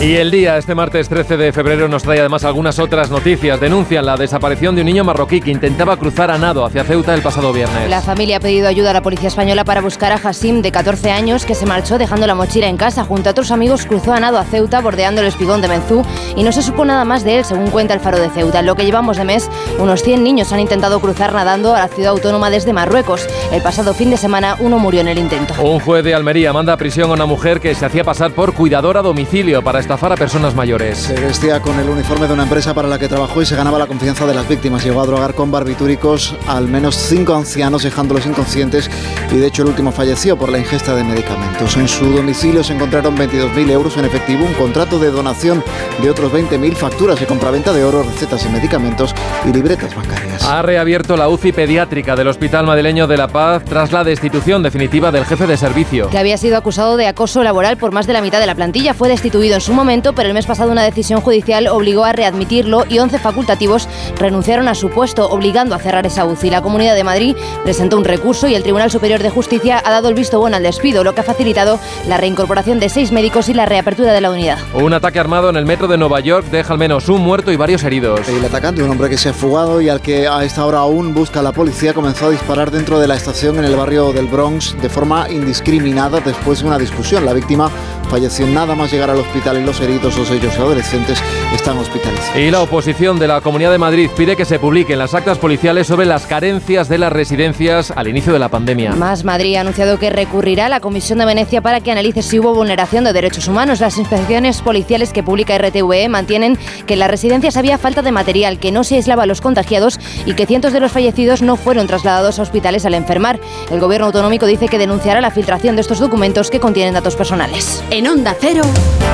Y el día, este martes 13 de febrero, nos trae además algunas otras noticias. Denuncian la desaparición de un niño marroquí que intentaba cruzar a nado hacia Ceuta el pasado viernes. La familia ha pedido ayuda a la policía española para buscar a Hassim, de 14 años, que se marchó dejando la mochila en casa. Junto a otros amigos cruzó a nado a Ceuta, bordeando el espigón de Menzú, y no se supo nada más de él, según cuenta el Faro de Ceuta. En lo que llevamos de mes, unos 100 niños han intentado cruzar nadando a la ciudad autónoma desde Marruecos. El pasado fin de semana, uno murió en el intento. Un juez de Almería manda a prisión a una mujer que se hacía pasar por cuidadora a domicilio para estafar a personas mayores. Se vestía con el uniforme de una empresa para la que trabajó y se ganaba la confianza de las víctimas. Llegó a drogar con barbitúricos al menos cinco ancianos, dejándolos inconscientes y de hecho el último falleció por la ingesta de medicamentos. En su domicilio se encontraron 22.000 euros en efectivo, un contrato de donación de otros 20.000, facturas de compraventa de oro, recetas y medicamentos y libretas bancarias. Ha reabierto la UCI pediátrica del Hospital Madrileño de La Paz tras la destitución definitiva del jefe de servicio. Que había sido acusado de acoso laboral por más de la mitad de la plantilla. Fue destituido en su momento, pero el mes pasado una decisión judicial obligó a readmitirlo y 11 facultativos renunciaron a su puesto, obligando a cerrar esa UCI. La Comunidad de Madrid presentó un recurso y el Tribunal Superior de Justicia ha dado el visto bueno al despido, lo que ha facilitado la reincorporación de seis médicos y la reapertura de la unidad. Un ataque armado en el metro de Nueva York deja al menos un muerto y varios heridos. El atacante, un hombre que se ha fugado y al que a esta hora aún busca la policía, comenzó a disparar dentro de la estación en el barrio del Bronx de forma indiscriminada después de una discusión. La víctima falleció nada más llegar al hospital y los heridos, dos ellos adolescentes, están hospitalizados. Y la oposición de la Comunidad de Madrid pide que se publiquen las actas policiales sobre las carencias de las residencias al inicio de la pandemia. Más Madrid ha anunciado que recurrirá a la Comisión de Venecia para que analice si hubo vulneración de derechos humanos. Las inspecciones policiales que publica RTVE mantienen que en las residencias había falta de material, que no se aislaba a los contagiados y que cientos de los fallecidos no fueron trasladados a hospitales al enfermar. El gobierno autonómico dice que denunciará la filtración de estos documentos que contienen datos personales. En Onda Cero,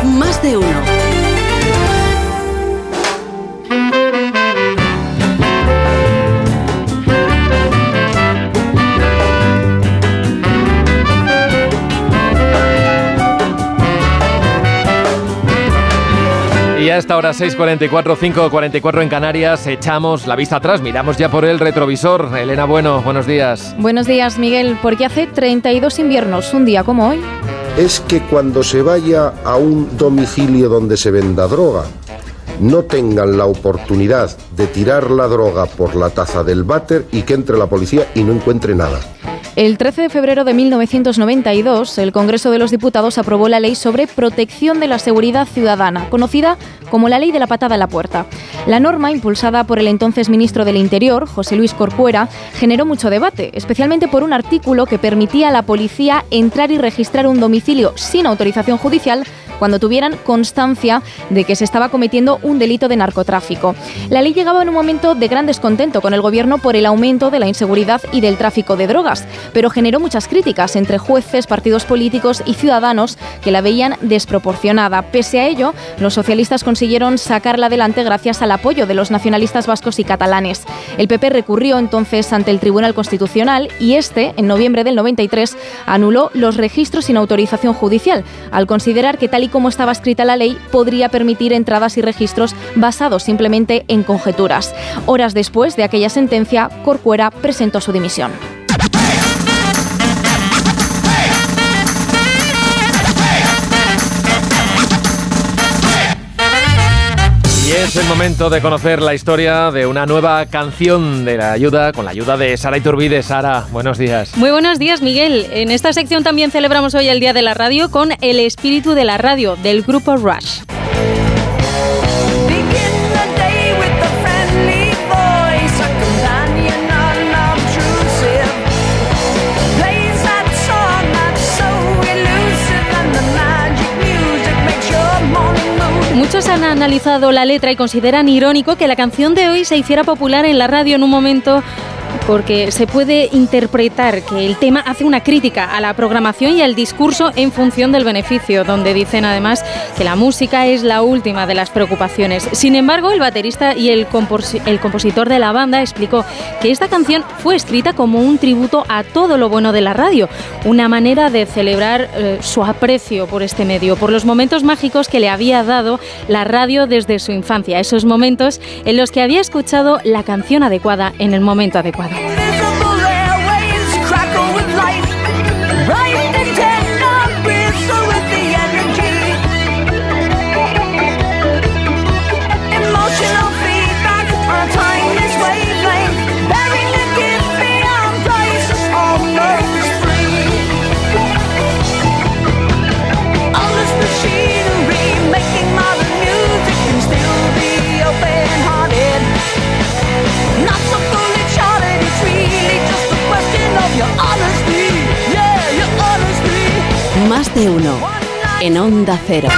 más de uno. Y a esta hora 6.44, 5.44 en Canarias, echamos la vista atrás, miramos ya por el retrovisor. Elena Bueno, buenos días. Buenos días, Miguel. Porque hace 32 inviernos, un día como hoy. Es que cuando se vaya a un domicilio donde se venda droga, no tengan la oportunidad de tirar la droga por la taza del váter y que entre la policía y no encuentre nada. El 13 de febrero de 1992, el Congreso de los Diputados aprobó la Ley sobre Protección de la Seguridad Ciudadana, conocida como la Ley de la Patada a la Puerta. La norma, impulsada por el entonces ministro del Interior, José Luis Corcuera, generó mucho debate, especialmente por un artículo que permitía a la policía entrar y registrar un domicilio sin autorización judicial cuando tuvieran constancia de que se estaba cometiendo un delito de narcotráfico. La ley llegaba en un momento de gran descontento con el gobierno por el aumento de la inseguridad y del tráfico de drogas, pero generó muchas críticas entre jueces, partidos políticos y ciudadanos que la veían desproporcionada. Pese a ello, los socialistas consiguieron sacarla adelante gracias al apoyo de los nacionalistas vascos y catalanes. El PP recurrió entonces ante el Tribunal Constitucional y este, en noviembre del 93, anuló los registros sin autorización judicial, al considerar que tal y como estaba escrita la ley, podría permitir entradas y registros basados simplemente en conjeturas. Horas después de aquella sentencia, Corcuera presentó su dimisión. Y es el momento de conocer la historia de una nueva canción de la ayuda, con la ayuda de Sara Iturbide. Sara, buenos días. Muy buenos días, Miguel. En esta sección también celebramos hoy el Día de la Radio con el espíritu de la radio del grupo Rush. Han analizado la letra y consideran irónico que la canción de hoy se hiciera popular en la radio en un momento porque se puede interpretar que el tema hace una crítica a la programación y al discurso en función del beneficio, donde dicen además que la música es la última de las preocupaciones. Sin embargo, el baterista y el, compositor de la banda explicó que esta canción fue escrita como un tributo a todo lo bueno de la radio, una manera de celebrar eh, su aprecio por este medio, por los momentos mágicos que le había dado la radio desde su infancia, esos momentos en los que había escuchado la canción adecuada en el momento adecuado. Más de. En Onda Cero.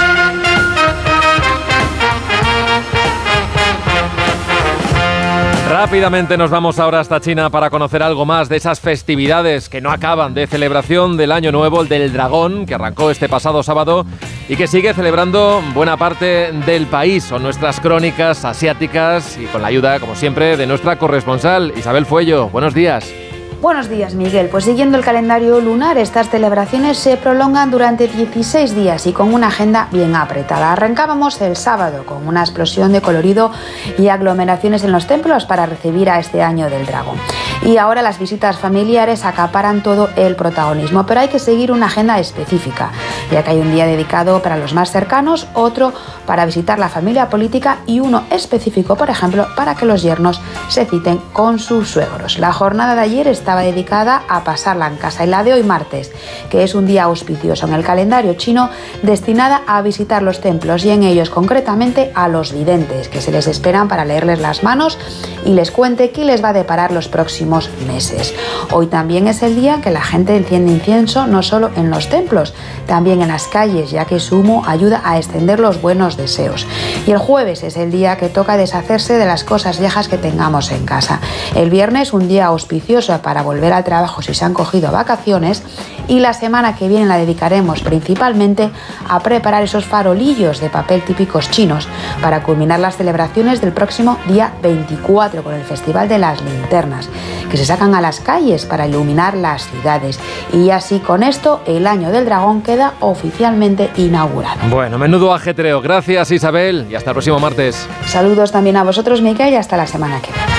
Rápidamente nos vamos ahora hasta China para conocer algo más de esas festividades que no acaban de celebración del Año Nuevo, el del Dragón, que arrancó este pasado sábado y que sigue celebrando buena parte del país. Son nuestras crónicas asiáticas y con la ayuda, como siempre, de nuestra corresponsal Isabel Fuello. Buenos días. Buenos días, Miguel. Pues siguiendo el calendario lunar, estas celebraciones se prolongan durante 16 días y con una agenda bien apretada. Arrancábamos el sábado con una explosión de colorido y aglomeraciones en los templos para recibir a este año del dragón. Y ahora las visitas familiares acaparan todo el protagonismo, pero hay que seguir una agenda específica, ya que hay un día dedicado para los más cercanos, otro para visitar la familia política y uno específico, por ejemplo, para que los yernos se citen con sus suegros. La jornada de ayer estaba dedicada a pasarla en casa y la de hoy martes, que es un día auspicioso en el calendario chino, destinada a visitar los templos y en ellos concretamente a los videntes, que se les esperan para leerles las manos y les cuente qué les va a deparar los próximos meses. Hoy también es el día que la gente enciende incienso no solo en los templos, también en las calles, ya que su humo ayuda a extender los buenos deseos. Y el jueves es el día que toca deshacerse de las cosas viejas que tengamos en casa. El viernes un día auspicioso para volver al trabajo si se han cogido vacaciones y la semana que viene la dedicaremos principalmente a preparar esos farolillos de papel típicos chinos para culminar las celebraciones del próximo día 24 con el Festival de las Linternas, que se sacan a las calles para iluminar las ciudades. Y así con esto el año del dragón queda oficialmente inaugurado. Bueno, menudo ajetreo. Gracias Isabel y hasta el próximo martes. Saludos también a vosotros, Miquel, y hasta la semana que viene.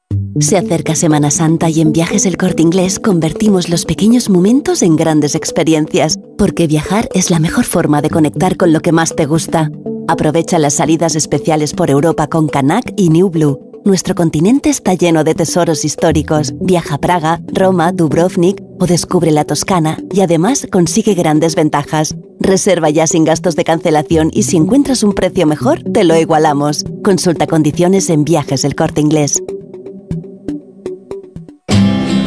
Se acerca Semana Santa y en Viajes El Corte Inglés convertimos los pequeños momentos en grandes experiencias, porque viajar es la mejor forma de conectar con lo que más te gusta. Aprovecha las salidas especiales por Europa con Canac y New Blue. Nuestro continente está lleno de tesoros históricos. Viaja a Praga, Roma, Dubrovnik o descubre la Toscana y además consigue grandes ventajas. Reserva ya sin gastos de cancelación y si encuentras un precio mejor, te lo igualamos. Consulta condiciones en Viajes El Corte Inglés.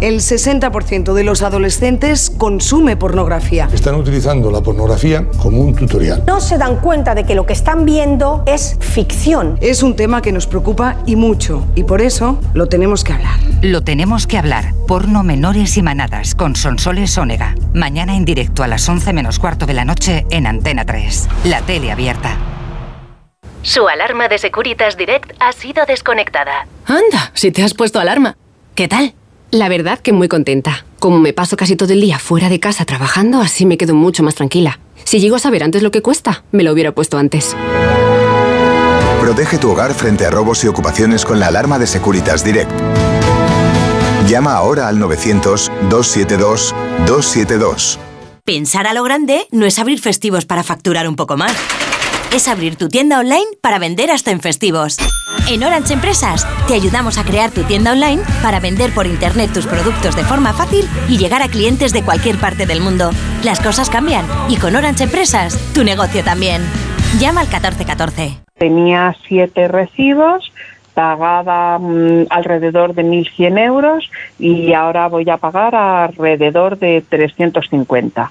El 60% de los adolescentes consume pornografía. Están utilizando la pornografía como un tutorial. No se dan cuenta de que lo que están viendo es ficción. Es un tema que nos preocupa y mucho, y por eso lo tenemos que hablar. Lo tenemos que hablar. Porno menores y manadas con Sonsoles Ónega. Mañana en directo a las 11 menos cuarto de la noche en Antena 3. La tele abierta. Su alarma de Securitas Direct ha sido desconectada. Anda, si te has puesto alarma. ¿Qué tal? La verdad que muy contenta. Como me paso casi todo el día fuera de casa trabajando, así me quedo mucho más tranquila. Si llego a saber antes lo que cuesta, me lo hubiera puesto antes. Protege tu hogar frente a robos y ocupaciones con la alarma de Securitas Direct. Llama ahora al 900-272-272. Pensar a lo grande no es abrir festivos para facturar un poco más. Es abrir tu tienda online para vender hasta en festivos. En Orange Empresas te ayudamos a crear tu tienda online para vender por internet tus productos de forma fácil y llegar a clientes de cualquier parte del mundo. Las cosas cambian y con Orange Empresas tu negocio también. Llama al 1414. Tenía siete recibos, pagaba mm, alrededor de 1.100 euros y ahora voy a pagar alrededor de 350.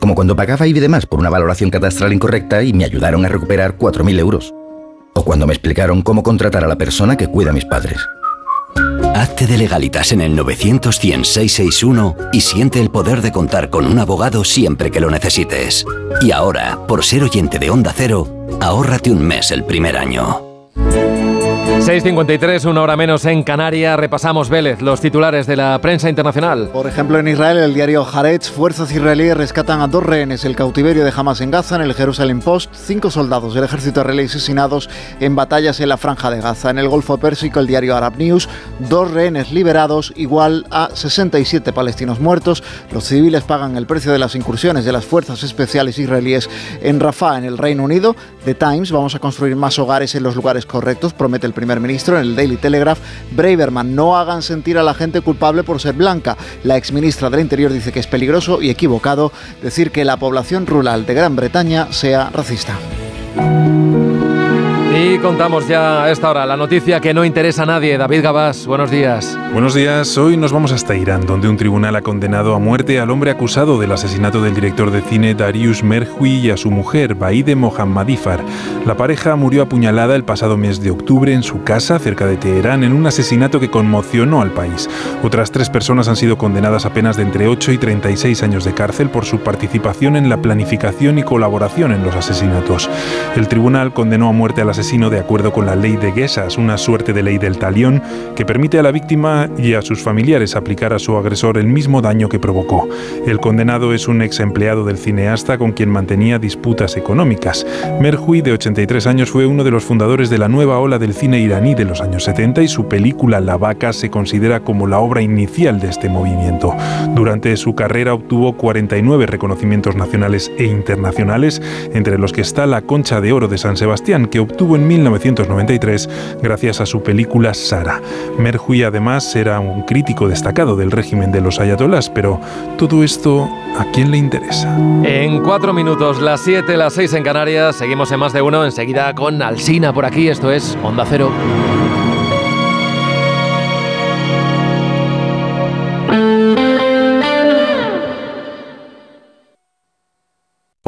Como cuando pagaba IBI de más por una valoración catastral incorrecta y me ayudaron a recuperar 4.000 euros. O cuando me explicaron cómo contratar a la persona que cuida a mis padres. Hazte de legalitas en el 900 y siente el poder de contar con un abogado siempre que lo necesites. Y ahora, por ser oyente de Onda Cero, ahórrate un mes el primer año. 6.53, una hora menos en Canarias. Repasamos Vélez, los titulares de la prensa internacional. Por ejemplo, en Israel, el diario Haaretz, fuerzas israelíes rescatan a dos rehenes. El cautiverio de Hamas en Gaza, en el Jerusalem Post, cinco soldados del ejército israelí asesinados en batallas en la franja de Gaza. En el Golfo Pérsico, el diario Arab News, dos rehenes liberados, igual a 67 palestinos muertos. Los civiles pagan el precio de las incursiones de las fuerzas especiales israelíes en Rafah, en el Reino Unido. The Times, vamos a construir más hogares en los lugares correctos, promete el primer ministro en el Daily Telegraph, Braverman, no hagan sentir a la gente culpable por ser blanca. La exministra del Interior dice que es peligroso y equivocado decir que la población rural de Gran Bretaña sea racista. Y contamos ya a esta hora la noticia que no interesa a nadie. David Gabás, buenos días. Buenos días. Hoy nos vamos hasta Irán, donde un tribunal ha condenado a muerte al hombre acusado del asesinato del director de cine Darius Merhui y a su mujer, Baide Mohammadifar. La pareja murió apuñalada el pasado mes de octubre en su casa cerca de Teherán en un asesinato que conmocionó al país. Otras tres personas han sido condenadas a penas de entre 8 y 36 años de cárcel por su participación en la planificación y colaboración en los asesinatos. El tribunal condenó a muerte al asesino de acuerdo con la ley de Guesas, una suerte de ley del talión que permite a la víctima y a sus familiares aplicar a su agresor el mismo daño que provocó. El condenado es un ex empleado del cineasta con quien mantenía disputas económicas. Merhui, de 83 años, fue uno de los fundadores de la nueva ola del cine iraní de los años 70 y su película La vaca se considera como la obra inicial de este movimiento. Durante su carrera obtuvo 49 reconocimientos nacionales e internacionales, entre los que está la Concha de Oro de San Sebastián, que obtuvo en 1993 gracias a su película Sara. Merhui además era un crítico destacado del régimen de los ayatolás, pero todo esto ¿a quién le interesa? En cuatro minutos, las siete, las seis en Canarias, seguimos en más de uno, enseguida con Alsina por aquí, esto es Onda Cero.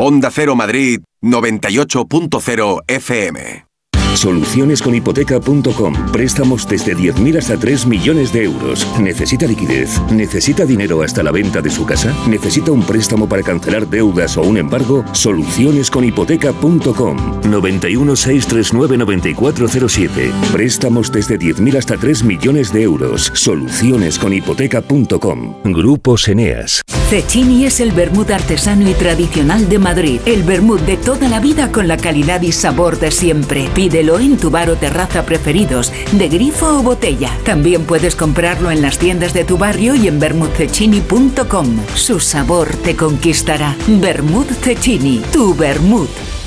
Onda Cero Madrid 98.0 FM. Solucionesconhipoteca.com. Préstamos desde 10.000 hasta 3 millones de euros. ¿Necesita liquidez? ¿Necesita dinero hasta la venta de su casa? ¿Necesita un préstamo para cancelar deudas o un embargo? Solucionesconhipoteca.com. 91 639 9407. Préstamos desde 10.000 hasta 3 millones de euros. Solucionesconhipoteca.com. Grupo Eneas. Cecchini es el vermut artesano y tradicional de Madrid. El vermut de toda la vida con la calidad y sabor de siempre. Pídelo en tu bar o terraza preferidos, de grifo o botella. También puedes comprarlo en las tiendas de tu barrio y en vermutcecchini.com. Su sabor te conquistará. Vermut Cecchini, tu vermut.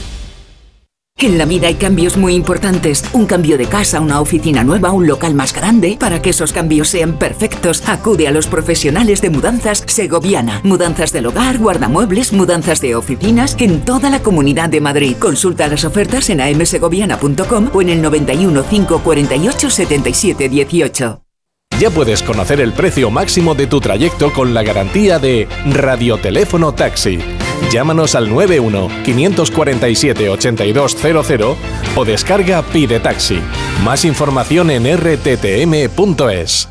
En la vida hay cambios muy importantes. Un cambio de casa, una oficina nueva, un local más grande. Para que esos cambios sean perfectos, acude a los profesionales de mudanzas Segoviana. Mudanzas del hogar, guardamuebles, mudanzas de oficinas en toda la comunidad de Madrid. Consulta las ofertas en amsegoviana.com o en el 91 548 77 18. Ya puedes conocer el precio máximo de tu trayecto con la garantía de Radioteléfono Taxi. Llámanos al 91-547-8200 o descarga Pide Taxi. Más información en rttm.es.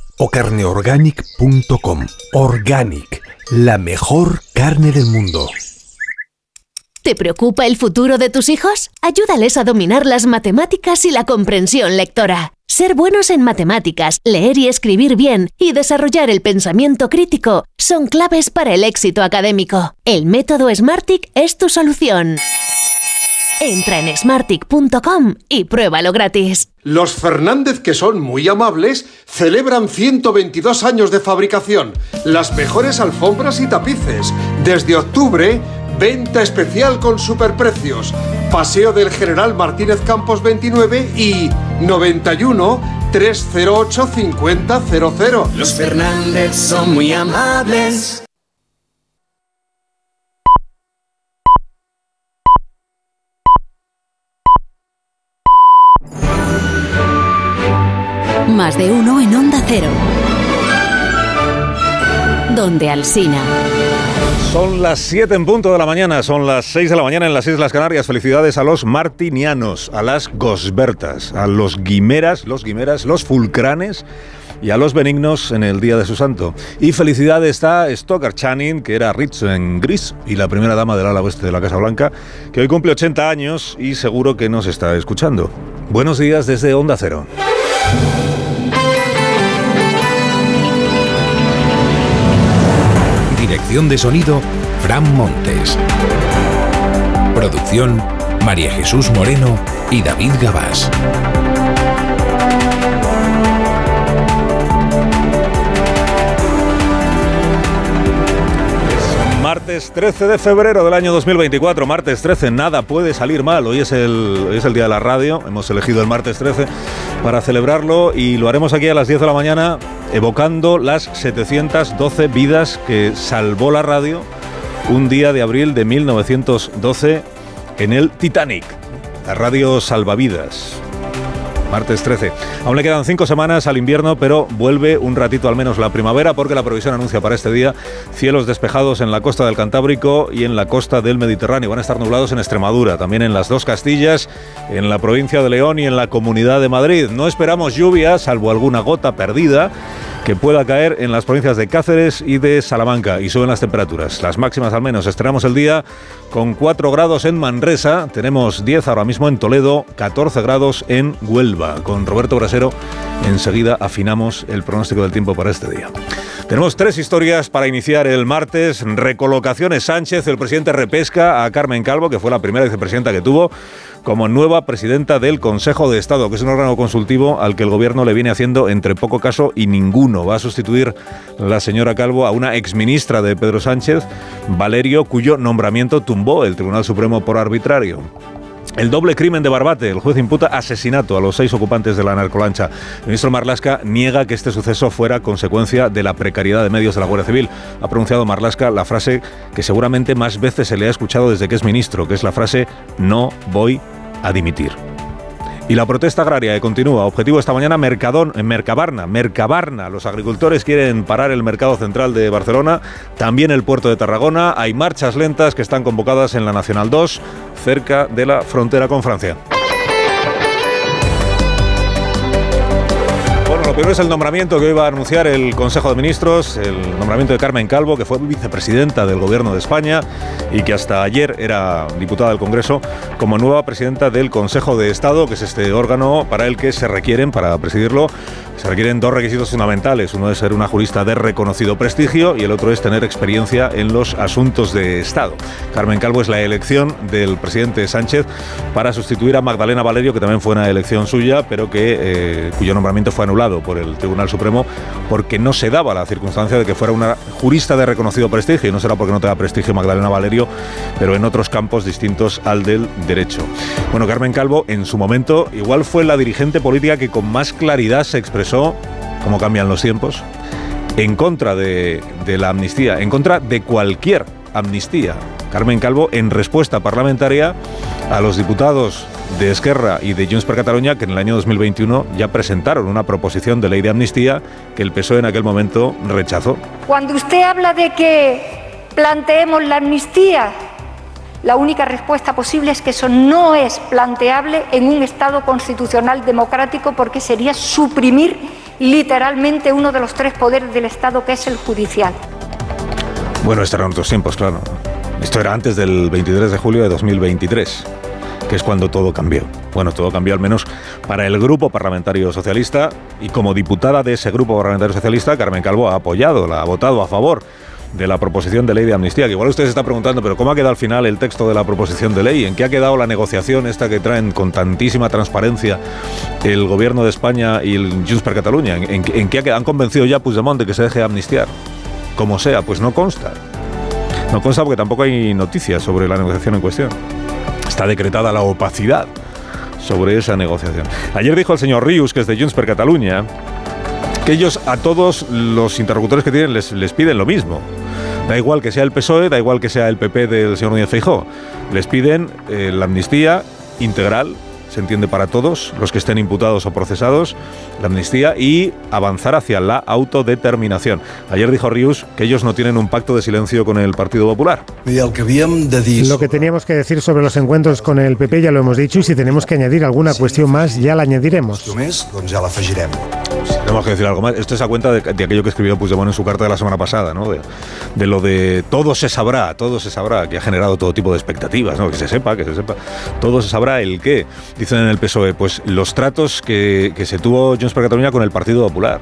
o carneorganic.com. Organic, la mejor carne del mundo. ¿Te preocupa el futuro de tus hijos? Ayúdales a dominar las matemáticas y la comprensión lectora. Ser buenos en matemáticas, leer y escribir bien y desarrollar el pensamiento crítico son claves para el éxito académico. El método Smartick es tu solución. Entra en smartick.com y pruébalo gratis. Los Fernández, que son muy amables, celebran 122 años de fabricación, las mejores alfombras y tapices. Desde octubre, venta especial con superprecios. Paseo del General Martínez Campos 29 y 91 308 5000. Los Fernández son muy amables. Más de uno en Onda Cero. Donde Alsina. Son las 7 en punto de la mañana, son las 6 de la mañana en las Islas Canarias. Felicidades a los martinianos, a las gosbertas, a los guimeras, los guimeras, los fulcranes y a los benignos en el día de su santo. Y felicidades a Stoker Channing, que era Rich en Gris y la primera dama del ala oeste de la Casa Blanca, que hoy cumple 80 años y seguro que nos está escuchando. Buenos días desde Onda Cero. Dirección de sonido, Fran Montes. Producción, María Jesús Moreno y David Gabás. Martes 13 de febrero del año 2024, martes 13, nada puede salir mal. Hoy es, el, es el día de la radio, hemos elegido el martes 13 para celebrarlo y lo haremos aquí a las 10 de la mañana evocando las 712 vidas que salvó la radio un día de abril de 1912 en el Titanic, la radio salvavidas. Martes 13. Aún le quedan cinco semanas al invierno, pero vuelve un ratito al menos la primavera porque la provisión anuncia para este día cielos despejados en la costa del Cantábrico y en la costa del Mediterráneo. Van a estar nublados en Extremadura, también en las dos Castillas, en la provincia de León y en la Comunidad de Madrid. No esperamos lluvia, salvo alguna gota perdida que pueda caer en las provincias de Cáceres y de Salamanca y suben las temperaturas. Las máximas al menos. Estrenamos el día con 4 grados en Manresa, tenemos 10 ahora mismo en Toledo, 14 grados en Huelva. Con Roberto Brasero enseguida afinamos el pronóstico del tiempo para este día. Tenemos tres historias para iniciar el martes. Recolocaciones Sánchez, el presidente repesca a Carmen Calvo, que fue la primera vicepresidenta que tuvo como nueva presidenta del Consejo de Estado, que es un órgano consultivo al que el gobierno le viene haciendo entre poco caso y ninguno. Va a sustituir la señora Calvo a una exministra de Pedro Sánchez, Valerio, cuyo nombramiento tumbó el Tribunal Supremo por arbitrario. El doble crimen de Barbate. El juez imputa asesinato a los seis ocupantes de la narcolancha. El ministro Marlasca niega que este suceso fuera consecuencia de la precariedad de medios de la Guardia Civil. Ha pronunciado Marlasca la frase que seguramente más veces se le ha escuchado desde que es ministro, que es la frase no voy a dimitir. Y la protesta agraria que continúa. Objetivo esta mañana Mercadón, en Mercabarna. Mercabarna. Los agricultores quieren parar el mercado central de Barcelona, también el puerto de Tarragona. Hay marchas lentas que están convocadas en la Nacional 2, cerca de la frontera con Francia. Bueno, primero es el nombramiento que hoy va a anunciar el Consejo de Ministros, el nombramiento de Carmen Calvo, que fue vicepresidenta del Gobierno de España y que hasta ayer era diputada del Congreso, como nueva presidenta del Consejo de Estado, que es este órgano para el que se requieren, para presidirlo, se requieren dos requisitos fundamentales. Uno es ser una jurista de reconocido prestigio y el otro es tener experiencia en los asuntos de Estado. Carmen Calvo es la elección del presidente Sánchez para sustituir a Magdalena Valerio, que también fue una elección suya, pero que, eh, cuyo nombramiento fue anulado por el Tribunal Supremo porque no se daba la circunstancia de que fuera una jurista de reconocido prestigio. Y no será porque no tenga prestigio Magdalena Valerio, pero en otros campos distintos al del derecho. Bueno, Carmen Calvo en su momento igual fue la dirigente política que con más claridad se expresó cómo cambian los tiempos, en contra de, de la amnistía, en contra de cualquier amnistía. Carmen Calvo, en respuesta parlamentaria a los diputados de Esquerra y de Junts per Catalunya, que en el año 2021 ya presentaron una proposición de ley de amnistía que el PSOE en aquel momento rechazó. Cuando usted habla de que planteemos la amnistía, la única respuesta posible es que eso no es planteable en un Estado constitucional democrático porque sería suprimir literalmente uno de los tres poderes del Estado, que es el judicial. Bueno, estos eran otros tiempos, claro. Esto era antes del 23 de julio de 2023, que es cuando todo cambió. Bueno, todo cambió al menos para el Grupo Parlamentario Socialista y como diputada de ese Grupo Parlamentario Socialista, Carmen Calvo ha apoyado, ha votado a favor de la proposición de ley de amnistía, que igual usted se está preguntando, pero ¿cómo ha quedado al final el texto de la proposición de ley? ¿En qué ha quedado la negociación esta que traen con tantísima transparencia el gobierno de España y el Junts per Cataluña? ¿En, en qué ha quedado? han convencido ya a Puigdemont de que se deje amnistiar? Como sea, pues no consta. No consta porque tampoco hay noticias sobre la negociación en cuestión. Está decretada la opacidad sobre esa negociación. Ayer dijo el señor Rius, que es de Junts per Cataluña, que ellos a todos los interlocutores que tienen les, les piden lo mismo. Da igual que sea el PSOE, da igual que sea el PP del señor Núñez Feijó. Les piden eh, la amnistía integral, se entiende para todos, los que estén imputados o procesados, la amnistía y avanzar hacia la autodeterminación. Ayer dijo Rius que ellos no tienen un pacto de silencio con el Partido Popular. Lo que teníamos que decir sobre los encuentros con el PP ya lo hemos dicho y si tenemos que añadir alguna cuestión más ya la añadiremos. Tenemos que decir algo más. Esto es a cuenta de, de aquello que escribió Puigdemont en su carta de la semana pasada, ¿no? De, de, lo de todo se sabrá, todo se sabrá, que ha generado todo tipo de expectativas, ¿no? Que se sepa, que se sepa. Todo se sabrá el qué. Dicen en el PSOE, pues los tratos que, que se tuvo Junts per Catalunya con el Partido Popular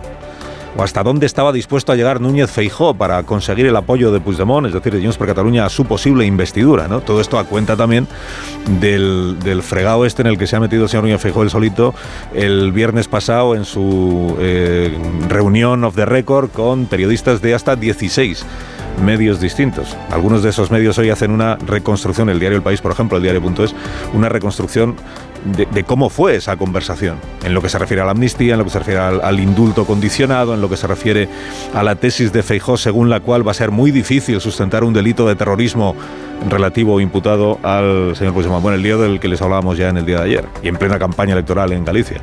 hasta dónde estaba dispuesto a llegar Núñez Feijó para conseguir el apoyo de Puigdemont, es decir, de Junts per Cataluña a su posible investidura. ¿no? Todo esto a cuenta también del, del, fregado este en el que se ha metido el señor Núñez Feijó el solito el viernes pasado en su eh, reunión of the record con periodistas de hasta 16 medios distintos. Algunos de esos medios hoy hacen una reconstrucción, el diario El País, por ejemplo, el diario.es, una reconstrucción de, cómo fue esa conversación, en lo que se refiere a la amnistía, en lo que se refiere al, al, indulto condicionado, en lo que se refiere a la tesis de Feijó, según la cual va a ser muy difícil sustentar un delito de terrorismo relativo o imputado al señor Puigdemont. Bueno, el lío del que les hablábamos ya en el día de ayer, y en plena campaña electoral en Galicia.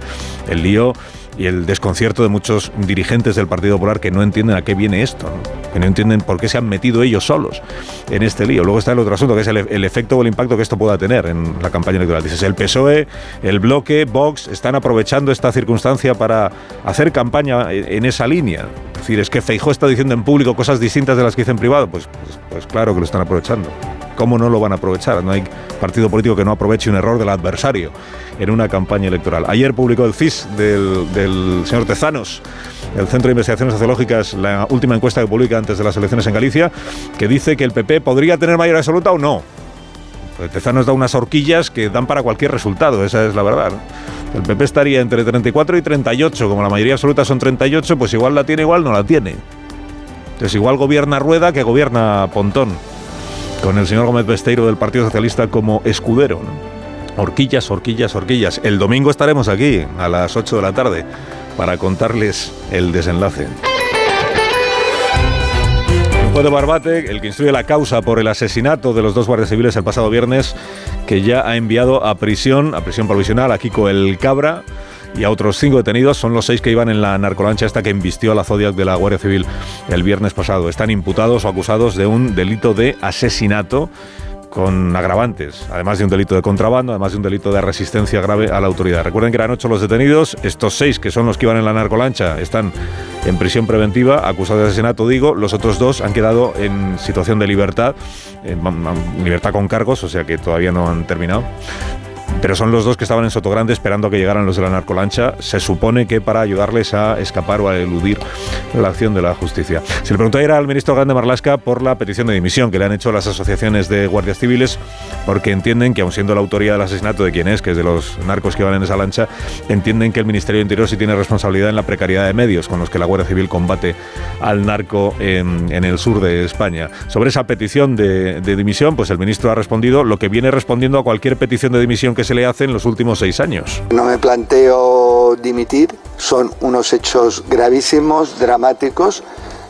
El lío y el desconcierto de muchos dirigentes del Partido Popular que no entienden a qué viene esto, que no entienden por qué se han metido ellos solos en este lío. Luego está el otro asunto, que es el, el, efecto o el impacto que esto pueda tener en la campaña electoral. Dices, el PSOE, el bloque, Vox, están aprovechando esta circunstancia para hacer campaña en esa línea. Es decir, es que Feijó está diciendo en público cosas distintas de las que dice en privado. Pues, pues, pues claro que lo están aprovechando. ¿Cómo no lo van a aprovechar? No hay partido político que no aproveche un error del adversario en una campaña electoral. Ayer publicó el CIS del, señor Tezanos, el Centro de Investigaciones Sociológicas, la última encuesta que publica antes de las elecciones en Galicia, que dice que el PP podría tener mayoría absoluta o no. Pues Tezanos da unas horquillas que dan para cualquier resultado, esa es la verdad. El PP estaría entre 34 y 38, como la mayoría absoluta son 38, pues igual la tiene, igual no la tiene. Entonces igual gobierna Rueda que gobierna Pontón con el señor Gómez Besteiro del Partido Socialista como escudero. Horquillas, horquillas, horquillas. El domingo estaremos aquí a las 8 de la tarde para contarles el desenlace. Un juez de Barbate, el que instruye la causa por el asesinato de los dos guardias civiles el pasado viernes, que ya ha enviado a prisión, a prisión provisional, a Kiko el Cabra y a otros cinco detenidos. Son los seis que iban en la narcolancha esta que embistió a la Zodiac de la Guardia Civil el viernes pasado. Están imputados o acusados de un delito de asesinato con agravantes, además de un delito de contrabando, además de un delito de resistencia grave a la autoridad. Recuerden que eran ocho los detenidos, estos seis que son los que iban en la narcolancha están en prisión preventiva, acusados de asesinato, digo, los otros dos han quedado en situación de libertad, en libertad con cargos, o sea que todavía no han terminado pero son los dos que estaban en Sotogrande esperando a que llegaran los de la narcolancha, se supone que para ayudarles a escapar o a eludir la acción de la justicia. Se le preguntó ayer al ministro Grande Marlasca por la petición de dimisión que le han hecho las asociaciones de guardias civiles, porque entienden que, aun siendo la autoría del asesinato de quien es, que es de los narcos que van en esa lancha, entienden que el Ministerio de Interior sí tiene responsabilidad en la precariedad de medios con los que la Guardia Civil combate al narco en, el sur de España. Sobre esa petición de, de dimisión, pues el ministro ha respondido lo que viene respondiendo a cualquier petición de dimisión que se le hace en los últimos seis años. No me planteo dimitir, son unos hechos gravísimos, dramáticos,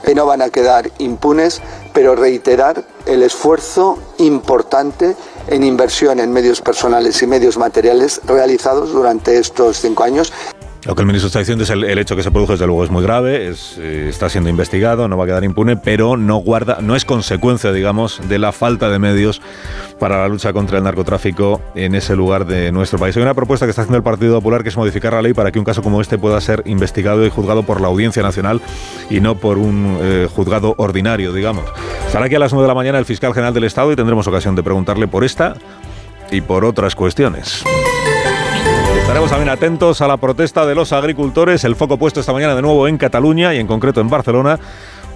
que no van a quedar impunes, pero reiterar el esfuerzo importante en inversión en medios personales y medios materiales realizados durante estos cinco años. Lo que el ministro está diciendo es el, el hecho que se produjo, desde luego, es muy grave, eh, está siendo investigado, no va a quedar impune, pero no guarda, no es consecuencia, digamos, de la falta de medios para la lucha contra el narcotráfico en ese lugar de nuestro país. Hay una propuesta que está haciendo el Partido Popular que es modificar la ley para que un caso como este pueda ser investigado y juzgado por la Audiencia Nacional y no por un eh, juzgado ordinario, digamos. Estará aquí a las 9 de la mañana el fiscal general del Estado y tendremos ocasión de preguntarle por esta y por otras cuestiones. Estaremos también atentos a la protesta de los agricultores, el foco puesto esta mañana de nuevo en Cataluña y en concreto en Barcelona,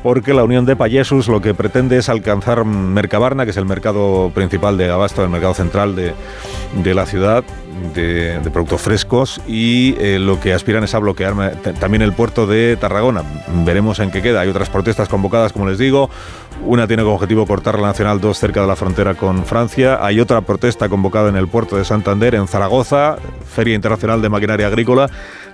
porque la Unión de Payesus lo que pretende es alcanzar Mercabarna, que es el mercado principal de abasto, el mercado central de, la ciudad, de, productos frescos y eh, lo que aspiran es a bloquear también el puerto de Tarragona. Veremos en qué queda. Hay otras protestas convocadas, como les digo. Una tiene como objetivo cortar la Nacional 2 cerca de la frontera con Francia. Hay otra protesta convocada en el puerto de Santander, en Zaragoza, Feria Internacional de Maquinaria Agrícola.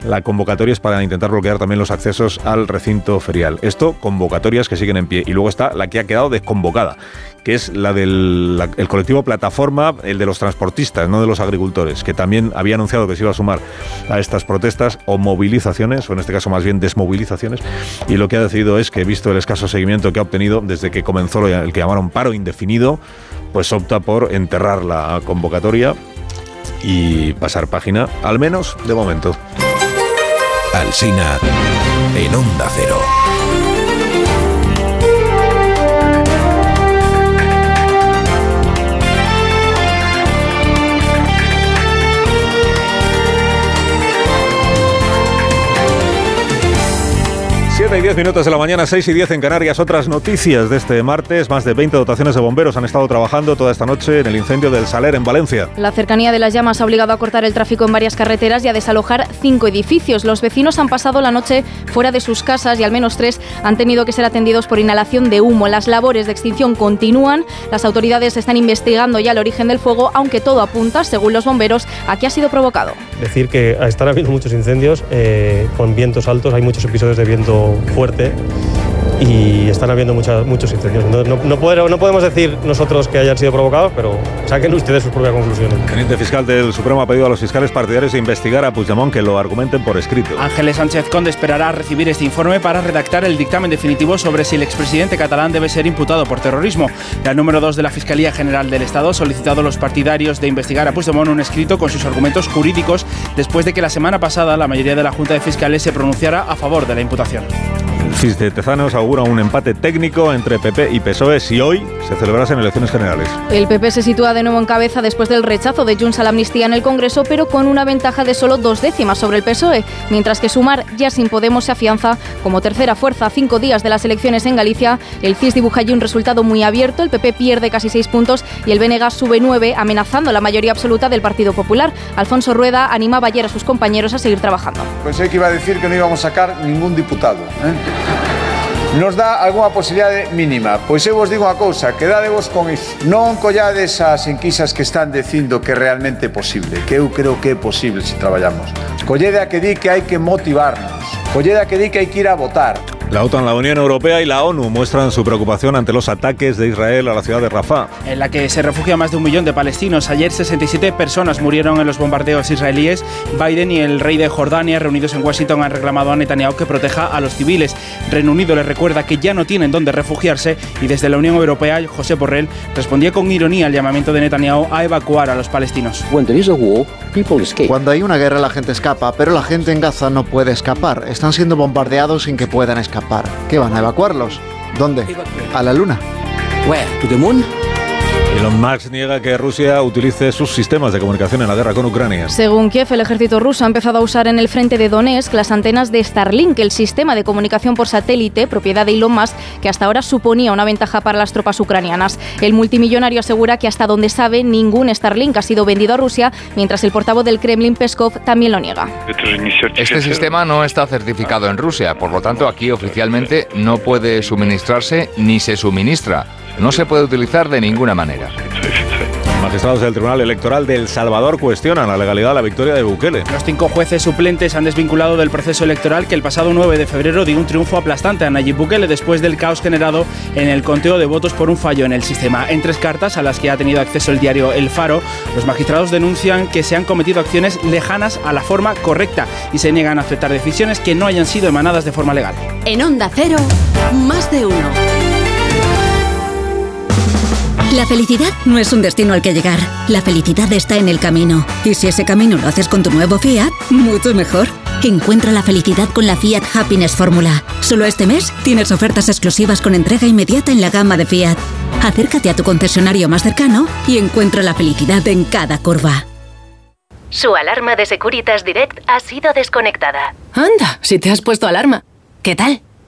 La convocatoria es para intentar bloquear también los accesos al recinto ferial. Esto, convocatorias que siguen en pie. Y luego está la que ha quedado desconvocada, que es la del el colectivo Plataforma, el de los transportistas, no de los agricultores, que también había anunciado que se iba a sumar a estas protestas o movilizaciones, o en este caso más bien desmovilizaciones, y lo que ha decidido es que, visto el escaso seguimiento que ha obtenido desde que comenzó el que llamaron paro indefinido, pues opta por enterrar la convocatoria y pasar página, al menos de momento. Alsina en Onda Cero. 7 y 10 minutos de la mañana, 6 y 10 en Canarias. Otras noticias de este martes. Más de 20 dotaciones de bomberos han estado trabajando toda esta noche en el incendio del Saler en Valencia. La cercanía de las llamas ha obligado a cortar el tráfico en varias carreteras y a desalojar cinco edificios. Los vecinos han pasado la noche fuera de sus casas y al menos tres han tenido que ser atendidos por inhalación de humo. Las labores de extinción continúan. Las autoridades están investigando ya el origen del fuego, aunque todo apunta, según los bomberos, a que ha sido provocado. Decir que están habiendo muchos incendios eh, con vientos altos, hay muchos episodios de viento fuerte y están habiendo muchos incendios. No, no, podemos decir nosotros que hayan sido provocados, pero saquen ustedes sus propias conclusiones. El teniente fiscal del Supremo ha pedido a los fiscales partidarios de investigar a Puigdemont que lo argumenten por escrito. Ángeles Sánchez Conde esperará recibir este informe para redactar el dictamen definitivo sobre si el expresidente catalán debe ser imputado por terrorismo. El número 2 de la Fiscalía General del Estado ha solicitado a los partidarios de investigar a Puigdemont un escrito con sus argumentos jurídicos después de que la semana pasada la mayoría de la Junta de Fiscales se pronunciara a favor de la imputación. FIS de Tezanos augura un empate técnico entre PP y PSOE si hoy se celebrasen elecciones generales. El PP se sitúa de nuevo en cabeza después del rechazo de Junts a la amnistía en el Congreso, pero con una ventaja de solo dos décimas sobre el PSOE, mientras que Sumar ya sin Podemos se afianza como tercera fuerza a cinco días de las elecciones en Galicia. El CIS dibuja allí un resultado muy abierto, el PP pierde casi seis puntos y el BNG sube nueve, amenazando la mayoría absoluta del Partido Popular. Alfonso Rueda animaba ayer a sus compañeros a seguir trabajando. Pensé que iba a decir que no íbamos a sacar ningún diputado. ¿eh? nos dá algunha posibilidade mínima. Pois eu vos digo unha cousa, quedadevos con iso. Non collades as enquisas que están dicindo que realmente é posible, que eu creo que é posible se traballamos. Collede a que di que hai que motivarnos. Collede a que di que hai que ir a votar. La OTAN, la Unión Europea y la ONU muestran su preocupación ante los ataques de Israel a la ciudad de Rafah. En la que se refugia más de un millón de palestinos. Ayer 67 personas murieron en los bombardeos israelíes. Biden y el rey de Jordania, reunidos en Washington, han reclamado a Netanyahu que proteja a los civiles. Reino Unido les recuerda que ya no tienen dónde refugiarse y desde la Unión Europea, José Borrell respondía con ironía al llamamiento de Netanyahu a evacuar a los palestinos. Cuando hay una guerra la gente escapa, pero la gente en Gaza no puede escapar. Están siendo bombardeados sin que puedan escapar. ¿Qué van a evacuarlos? ¿Dónde? A la Luna. Where? To the moon? Elon Musk niega que Rusia utilice sus sistemas de comunicación en la guerra con Ucrania. Según Kiev, el ejército ruso ha empezado a usar en el frente de Donetsk las antenas de Starlink, el sistema de comunicación por satélite, propiedad de Elon Musk, que hasta ahora suponía una ventaja para las tropas ucranianas. El multimillonario asegura que hasta donde sabe ningún Starlink ha sido vendido a Rusia, mientras el portavoz del Kremlin, Peskov, también lo niega. Este sistema no está certificado en Rusia, por lo tanto aquí oficialmente no puede suministrarse ni se suministra no se puede utilizar de ninguna manera. Magistrados del Tribunal Electoral de El Salvador cuestionan la legalidad de la victoria de Bukele. Los cinco jueces suplentes han desvinculado del proceso electoral que el pasado 9 de febrero dio un triunfo aplastante a Nayib Bukele después del caos generado en el conteo de votos por un fallo en el sistema. En tres cartas a las que ha tenido acceso el diario El Faro, los magistrados denuncian que se han cometido acciones lejanas a la forma correcta y se niegan a aceptar decisiones que no hayan sido emanadas de forma legal. En Onda Cero, más de uno. La felicidad no es un destino al que llegar. La felicidad está en el camino. Y si ese camino lo haces con tu nuevo Fiat, mucho mejor. Encuentra la felicidad con la Fiat Happiness Fórmula. Solo este mes tienes ofertas exclusivas con entrega inmediata en la gama de Fiat. Acércate a tu concesionario más cercano y encuentra la felicidad en cada curva. Su alarma de Securitas Direct ha sido desconectada. Anda, si te has puesto alarma. ¿Qué tal?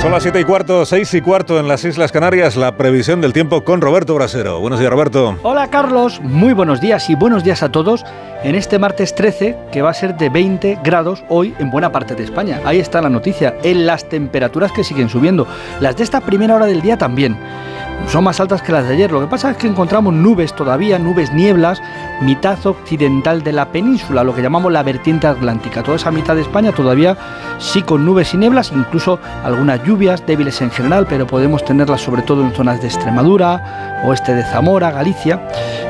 Son las 7 y cuarto, 6 y cuarto en las Islas Canarias, la previsión del tiempo con Roberto Brasero. Buenos días, Roberto. Hola, Carlos. Muy buenos días y buenos días a todos en este martes 13, que va a ser de 20 grados hoy en buena parte de España. Ahí está la noticia, en las temperaturas que siguen subiendo. Las de esta primera hora del día también son más altas que las de ayer. Lo que pasa es que encontramos nubes todavía, nubes nieblas, mitad occidental de la península, lo que llamamos la vertiente atlántica. Toda esa mitad de España todavía sí con nubes y nieblas, incluso algunas lluvias débiles en general, pero podemos tenerlas sobre todo en zonas de Extremadura, oeste de Zamora, Galicia.